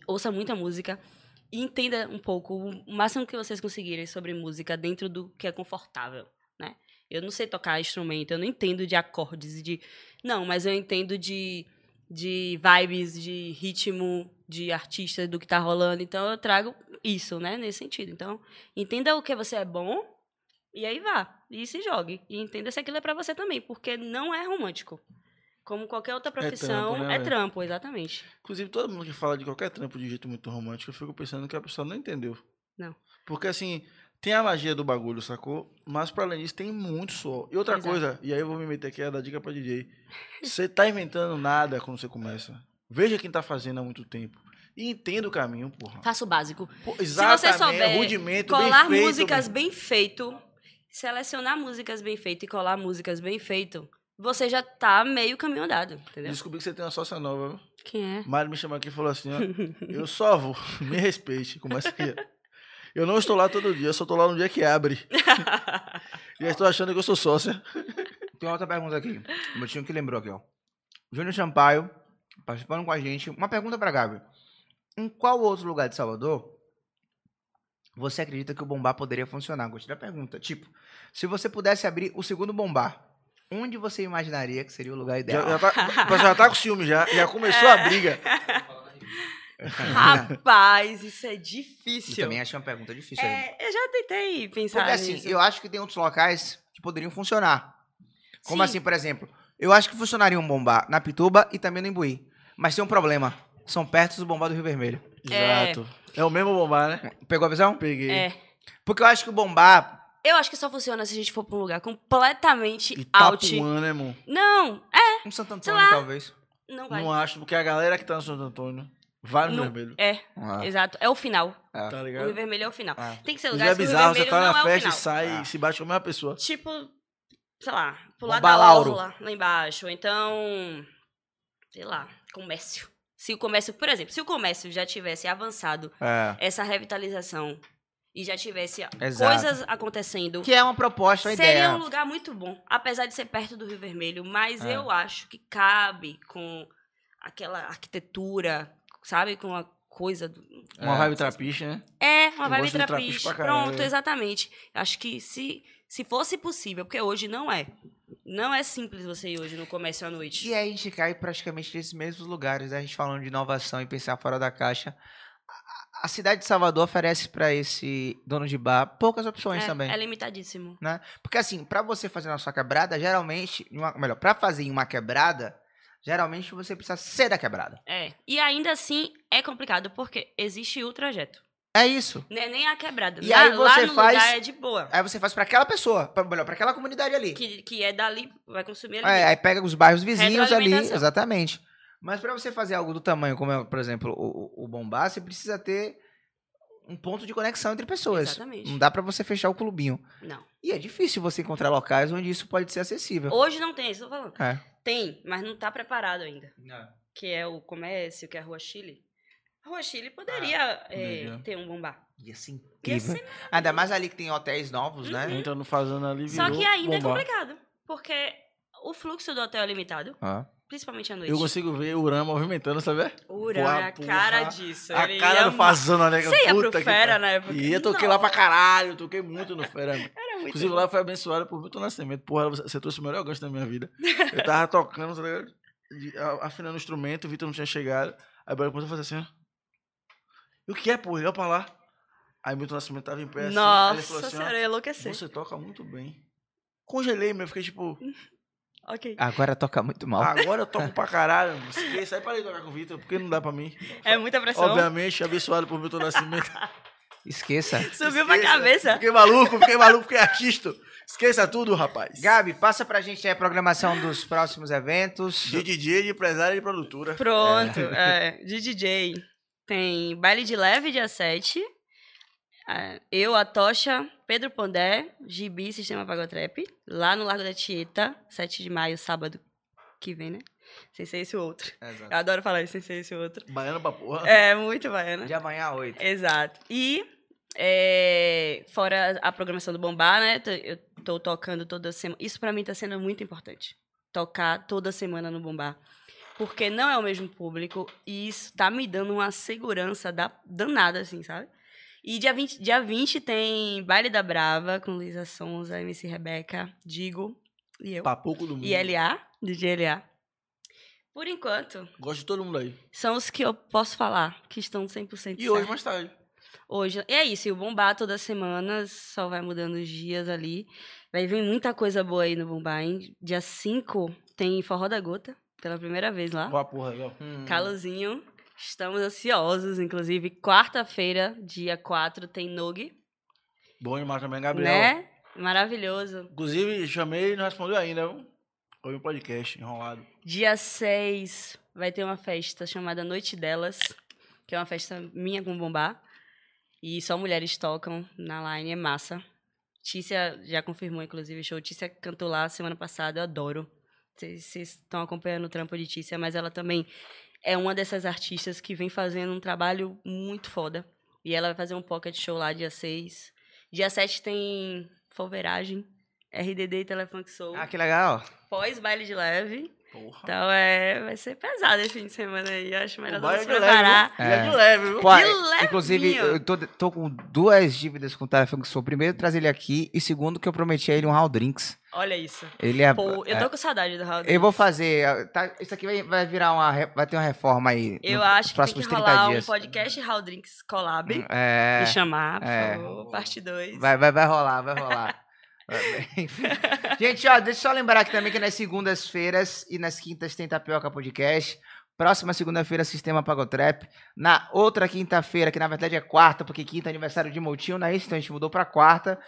S3: ouça muita música e entenda um pouco, o máximo que vocês conseguirem sobre música dentro do que é confortável, né? Eu não sei tocar instrumento, eu não entendo de acordes de... Não, mas eu entendo de, de vibes, de ritmo, de artista, do que tá rolando. Então eu trago isso, né? Nesse sentido. Então, entenda o que você é bom e aí vá. E se jogue. E entenda se aquilo é pra você também, porque não é romântico. Como qualquer outra profissão,
S2: trampo, né,
S3: é trampo, exatamente.
S2: Inclusive, todo mundo que fala de qualquer trampo de jeito muito romântico, eu fico pensando que a pessoa não entendeu.
S3: Não.
S2: Porque assim, tem a magia do bagulho, sacou? Mas pra além disso, tem muito suor. E outra
S3: Exato.
S2: coisa, e aí eu vou me meter aqui, é dar dica pra DJ. Você tá inventando nada quando você começa. Veja quem tá fazendo há muito tempo. E entenda o caminho, porra.
S3: Faça o básico.
S2: Pô,
S3: Se
S2: exatamente,
S3: você souber
S2: rudimento,
S3: colar
S2: bem feito,
S3: músicas bem feito, selecionar músicas bem feito e colar músicas bem feito, você já tá meio caminho andado, entendeu?
S2: Descobri que você tem uma sócia nova, viu?
S3: Quem é?
S2: Mário me chamou aqui e falou assim, ó, eu só vou, me respeite, começa aqui. Eu não estou lá todo dia, eu só estou lá no dia que abre. Já estou achando que eu sou sócia.
S1: Tem outra pergunta aqui. O meu tio que lembrou aqui, ó. Júnior Sampaio, participando com a gente. Uma pergunta pra Gabi. Em qual outro lugar de Salvador você acredita que o bombar poderia funcionar? Gostei da pergunta. Tipo, se você pudesse abrir o segundo bombar, onde você imaginaria que seria o lugar
S2: Já,
S1: ideal?
S2: já, tá, o pessoal já tá com ciúme já, já começou a briga.
S3: Rapaz, isso é
S1: Eu
S3: difícil.
S1: também achei uma pergunta difícil. aí.
S3: É, eu já tentei pensar
S1: Porque assim,
S3: nisso.
S1: eu acho que tem outros locais que poderiam funcionar. Como
S3: Sim.
S1: assim, por exemplo? Eu acho que funcionaria um bombar na Pituba e também no Imbuí. Mas tem um problema. São perto do bombar do Rio Vermelho.
S3: É.
S2: Exato. É o mesmo bombar, né?
S1: Pegou a visão?
S2: Peguei.
S3: É.
S1: Porque eu acho que o bombar.
S3: Eu acho que só funciona se a gente for pra um lugar completamente out.
S2: Itapuã, né, irmão?
S3: Não, é,
S1: Um Santo Antônio, talvez.
S3: não vai.
S2: Não acho, porque a galera que tá no Santo Antônio vai no
S3: Não-
S2: vermelho.
S3: É,
S1: Ah,
S3: exato. É o final.
S1: ah.
S2: Tá
S3: O Rio
S2: ligado?
S3: Vermelho é o final.
S1: Ah.
S3: Tem que ser lugares
S2: é
S3: que o Rio
S2: bizarro, você
S3: Vermelho
S2: tá
S3: não
S2: na
S3: é o
S2: festa e sai
S1: Ah.
S2: e se bate com a mesma pessoa.
S3: Tipo, sei lá, pro lado da orla, lá embaixo. Ou então, sei lá, comércio. Se o comércio, por exemplo, se o comércio já tivesse avançado
S1: É.
S3: essa revitalização e já tivesse
S1: Exato.
S3: coisas acontecendo,
S1: Que é uma proposta, uma
S3: seria
S1: ideia.
S3: um lugar muito bom. Apesar de ser perto do Rio Vermelho, mas
S1: É.
S3: eu acho que cabe com aquela arquitetura, sabe? Com a coisa do,
S2: Uma
S1: É.
S2: vibe trapiche, né?
S3: é, uma
S2: Eu
S3: vibe
S2: trapiche
S3: Pronto, exatamente. Acho que se, se fosse possível, porque hoje não é. Não é simples você ir hoje no comércio à noite.
S1: E aí a gente cai praticamente nesses mesmos lugares, né? a gente falando de inovação e pensar fora da caixa. A- cidade de Salvador oferece para esse dono de bar poucas opções
S3: é,
S1: também.
S3: é limitadíssimo.
S1: né? Porque assim, pra você fazer na sua quebrada, geralmente, uma- melhor, pra fazer em uma quebrada, geralmente você precisa ser da quebrada.
S3: É. E ainda assim é complicado, porque existe o trajeto.
S1: É isso.
S3: É nem a quebrada.
S1: E
S3: Lá-
S1: aí
S3: lá
S1: você
S3: no
S1: faz-
S3: lugar é de boa.
S1: Aí você faz pra aquela pessoa, pra, melhor, pra aquela comunidade ali.
S3: Que, que é dali, vai consumir ali.
S1: É, aí pega os bairros vizinhos ali, exatamente. Mas pra você fazer algo do tamanho como é, por exemplo, o, o- Bombá, você precisa ter um ponto de conexão entre pessoas.
S3: Exatamente.
S1: Não dá pra você fechar o clubinho.
S3: Não.
S1: E é difícil você encontrar locais onde isso pode ser acessível.
S3: Hoje não tem, isso eu tô falando.
S1: É.
S3: Tem, mas não tá preparado ainda. Que é o comércio, que é a Rua Chile. A Rua Chile poderia é,
S2: poderia.
S3: ter um bombá.
S1: Ia ser
S3: Ia
S1: incrível.
S3: ser
S1: Ainda mais ali que tem hotéis novos, né?
S2: Entra no fazenda ali,
S3: Só
S2: virou
S3: que ainda
S2: bombar.
S3: é complicado. Porque o fluxo do hotel é limitado,
S1: Ó.
S3: principalmente à noite.
S2: Eu consigo ver o Urã movimentando, sabe?
S3: O Urã é a cara
S2: porra.
S3: disso.
S2: A
S3: ele
S2: cara do fazenda, né?
S3: Você ia pro
S2: que
S3: Fera na época?
S2: E eu toquei lá pra caralho, toquei muito no Fera.
S3: Era muito
S2: Inclusive
S3: bom.
S2: lá foi abençoado por Milton Nascimento. Porra, você trouxe o melhor gancho da minha vida. Eu tava tocando, tá ligado? Afinando o instrumento, o Vitor não tinha chegado. Aí o Belo começou a fazer assim, ó. E o que é, porra? Olha pra lá. Aí Milton Nascimento tava em pé assim.
S3: Nossa
S2: ele falou assim,
S3: senhora, eu ia enlouquecer.
S2: você toca muito bem. Congelei, meu. eu Fiquei tipo,
S3: Ok.
S1: Agora toca muito mal.
S2: agora eu toco pra caralho. mano. Esqueça. Aí parei de tocar com o Vitor, porque não dá pra mim.
S3: É muita pressão.
S2: Obviamente, abençoado por Milton Nascimento.
S1: Esqueça.
S3: Subiu pra
S2: Esqueça.
S3: cabeça.
S2: Fiquei maluco, fiquei maluco, fiquei artista. Esqueça tudo, rapaz.
S1: Gabi, passa pra gente aí a programação dos próximos eventos.
S2: De DJ, de empresária e de produtora.
S3: Pronto, é. De DJ. Tem baile de leve dia 7. É, eu, a Tocha, Pedro Pondé, Gibi Sistema Pagotrap. Lá no Largo da Tieta, 7 de maio, sábado que vem, né? Sem ser esse outro. Eu adoro falar isso, sem ser esse outro.
S2: Baiano pra porra.
S3: É, muito baiana.
S1: De amanhã às 8.
S3: Exato. E, é, fora a programação do Bombar, né? Eu tô tocando toda semana. Isso pra mim tá sendo muito importante. Tocar toda semana no Bombar. Porque não é o mesmo público e isso tá me dando uma segurança da, danada, assim, sabe? E dia 20, dia 20 tem Baile da Brava com Luísa Sonza, MC Rebeca, Digo e eu.
S2: Papuco do mundo.
S3: E LA, DJ LA. Por enquanto,
S2: Gosto de todo mundo aí.
S3: são os que eu posso falar, que estão 100%
S2: E hoje,
S3: certos.
S2: mais tarde.
S3: Hoje. E é isso, e o Bombar toda semana, só vai mudando os dias ali. Vai vir muita coisa boa aí no Bombar, hein? Dia 5 tem Forró da Gota, pela primeira vez lá.
S2: Ó a porra aí, ó.
S1: Hum.
S3: Calozinho. Estamos ansiosos, inclusive. Quarta-feira, dia 4, tem Nog,
S2: Bom demais também, Gabriel.
S3: né? Maravilhoso.
S2: Inclusive, chamei e não respondeu ainda, viu? Ouvi o podcast enrolado.
S3: Dia 6 vai ter uma festa chamada Noite Delas, que é uma festa minha com Bombá. E só mulheres tocam na line, é massa. Tícia já confirmou, inclusive, o show. Tícia cantou lá semana passada, eu adoro. Vocês estão acompanhando o trampo de Tícia, mas ela também é uma dessas artistas que vem fazendo um trabalho muito foda. E ela vai fazer um pocket show lá dia 6. Dia 7 tem Folveragem, RDD e Telefunk Soul.
S1: Ah, que legal.
S3: Pós baile de leve.
S2: Porra.
S3: Então é, vai ser pesado esse fim de semana aí. Eu acho melhor não se
S2: é de
S3: preparar.
S2: leve, viu? E é de
S1: É.
S2: leve, viu?
S1: Pô,
S3: levinho.
S1: inclusive, eu tô, tô com duas dívidas com o Telefone que sou. Primeiro, trazer ele aqui. E segundo, que eu prometi a ele um Hall Drinks.
S3: Olha isso.
S1: Ele é.
S3: Pô, eu
S1: é,
S3: tô com saudade do Raul.
S1: eu vou fazer. tá, isso aqui vai, vai virar uma. Vai ter uma reforma aí.
S3: Eu
S1: no-
S3: acho
S1: nos
S3: que tem que
S1: 30
S3: rolar um
S1: dias.
S3: podcast Raul Drinks Collab.
S1: É.
S3: Me chamar, por
S1: é.
S3: favor. Parte 2.
S1: Vai, vai, vai rolar, vai rolar. Enfim. Gente, ó, deixa eu só lembrar aqui também que nas segundas-feiras e nas quintas tem Tapioca Podcast. Próxima segunda-feira, Sistema Pagotrap. Na outra quinta-feira, que na verdade é quarta, porque quinta é aniversário de Moutinho, não é isso? Então a gente mudou pra quarta.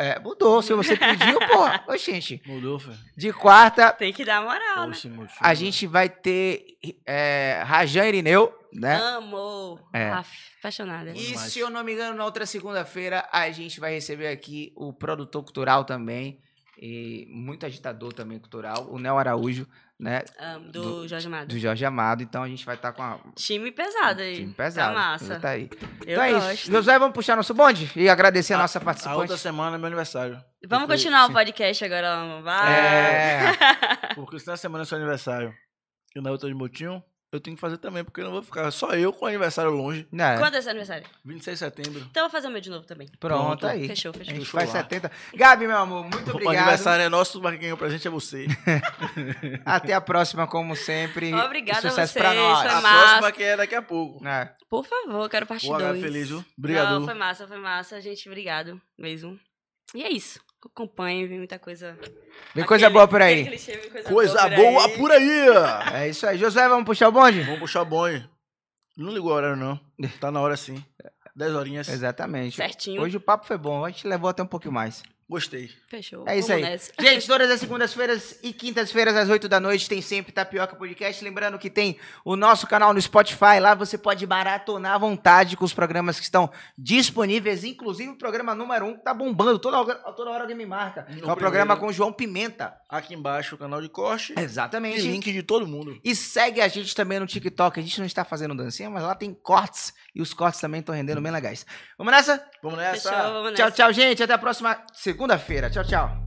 S1: É, mudou, se você pediu, pô. Ô, gente.
S2: Mudou, Fê.
S1: De quarta,
S3: Tem que dar moral, né?
S2: Oxe, meu tio.
S1: a gente vai ter é, Rajan Irineu, né?
S3: Amo.
S1: É.
S3: Aff, apaixonada.
S1: E se eu não me engano, na outra segunda-feira a gente vai receber aqui o produtor cultural também. E muito agitador também cultural, o Nel Araújo, né?
S3: Amo, do,
S1: do-
S3: Jorge Amado.
S1: Do Jorge Amado. Então a gente vai estar com a.
S3: Time pesado aí.
S1: Time pesado.
S3: Tá massa.
S1: Tá aí.
S3: Eu
S1: então é
S3: gosto.
S1: isso. Josué, vamos puxar nosso bonde e agradecer a, nossa
S2: A
S1: participante.
S2: outra semana é meu aniversário.
S3: Vamos
S2: Porque-
S3: continuar
S2: sim,
S3: o podcast agora, vai?
S1: É.
S2: Porque se na semana é seu aniversário e na outra de motinho, eu tenho que fazer também, porque eu não vou ficar só eu com o aniversário longe.
S1: Né?
S3: Quando é seu aniversário?
S2: 26 de setembro.
S3: Então eu vou fazer o meu de novo também.
S1: Pronto,
S2: Pronto.
S1: aí.
S3: Fechou,
S1: A
S3: fechou.
S1: gente
S2: Fechou
S1: faz
S2: lá.
S1: 70. Gabi, meu amor, muito
S2: O
S1: obrigado.
S2: aniversário é nosso, mas quem ganhou o presente é você.
S1: Até a próxima, como sempre.
S3: Obrigada a
S1: Sucesso
S3: vocês,
S1: pra nós.
S3: foi
S2: A
S3: massa.
S2: próxima que é daqui a pouco.
S1: É.
S3: Por favor, quero parte
S2: Boa, Gabi,
S3: 2.
S2: feliz, viu?
S3: Não,
S2: Obrigado.
S3: foi massa, foi massa. Gente, obrigado mesmo. E é isso. Acompanhe, vem muita coisa.
S1: Vem coisa
S3: Aquele-
S1: boa por aí.
S3: clichê, coisa,
S2: Coisa
S3: boa
S2: boa
S3: aí.
S2: por aí! ó.
S1: É isso aí. Josué, vamos puxar o bonde?
S2: Vamos puxar o bonde. Não ligou a hora, não. Tá na hora sim. 10 horinhas.
S1: Exatamente.
S3: Certinho.
S1: Hoje o papo foi bom. A gente levou até um pouquinho mais.
S2: Gostei.
S3: Fechou.
S1: É isso
S3: Vamos
S1: aí.
S3: nessa.
S1: Gente, todas as segundas-feiras e quintas-feiras, às 8 da noite, tem sempre Tapioca Podcast. Lembrando que tem o nosso canal no Spotify. Lá você pode maratonar à vontade com os programas que estão disponíveis. Inclusive o programa número 1 um, que tá bombando. Toda hora, toda hora alguém me marca.
S2: No
S1: é o programa
S2: primeiro.
S1: com o João Pimenta.
S2: Aqui embaixo o canal de corte. E
S1: Exatamente.
S2: link de todo mundo.
S1: E segue a gente também no TikTok. A gente não está fazendo dancinha, mas lá tem cortes. E os cortes também estão rendendo bem legais. Vamos nessa?
S2: Vamos nessa.
S3: Fechou, vamos
S1: Tchau,
S3: nessa.
S1: tchau, gente. Até a próxima segunda-feira. Tchau, tchau.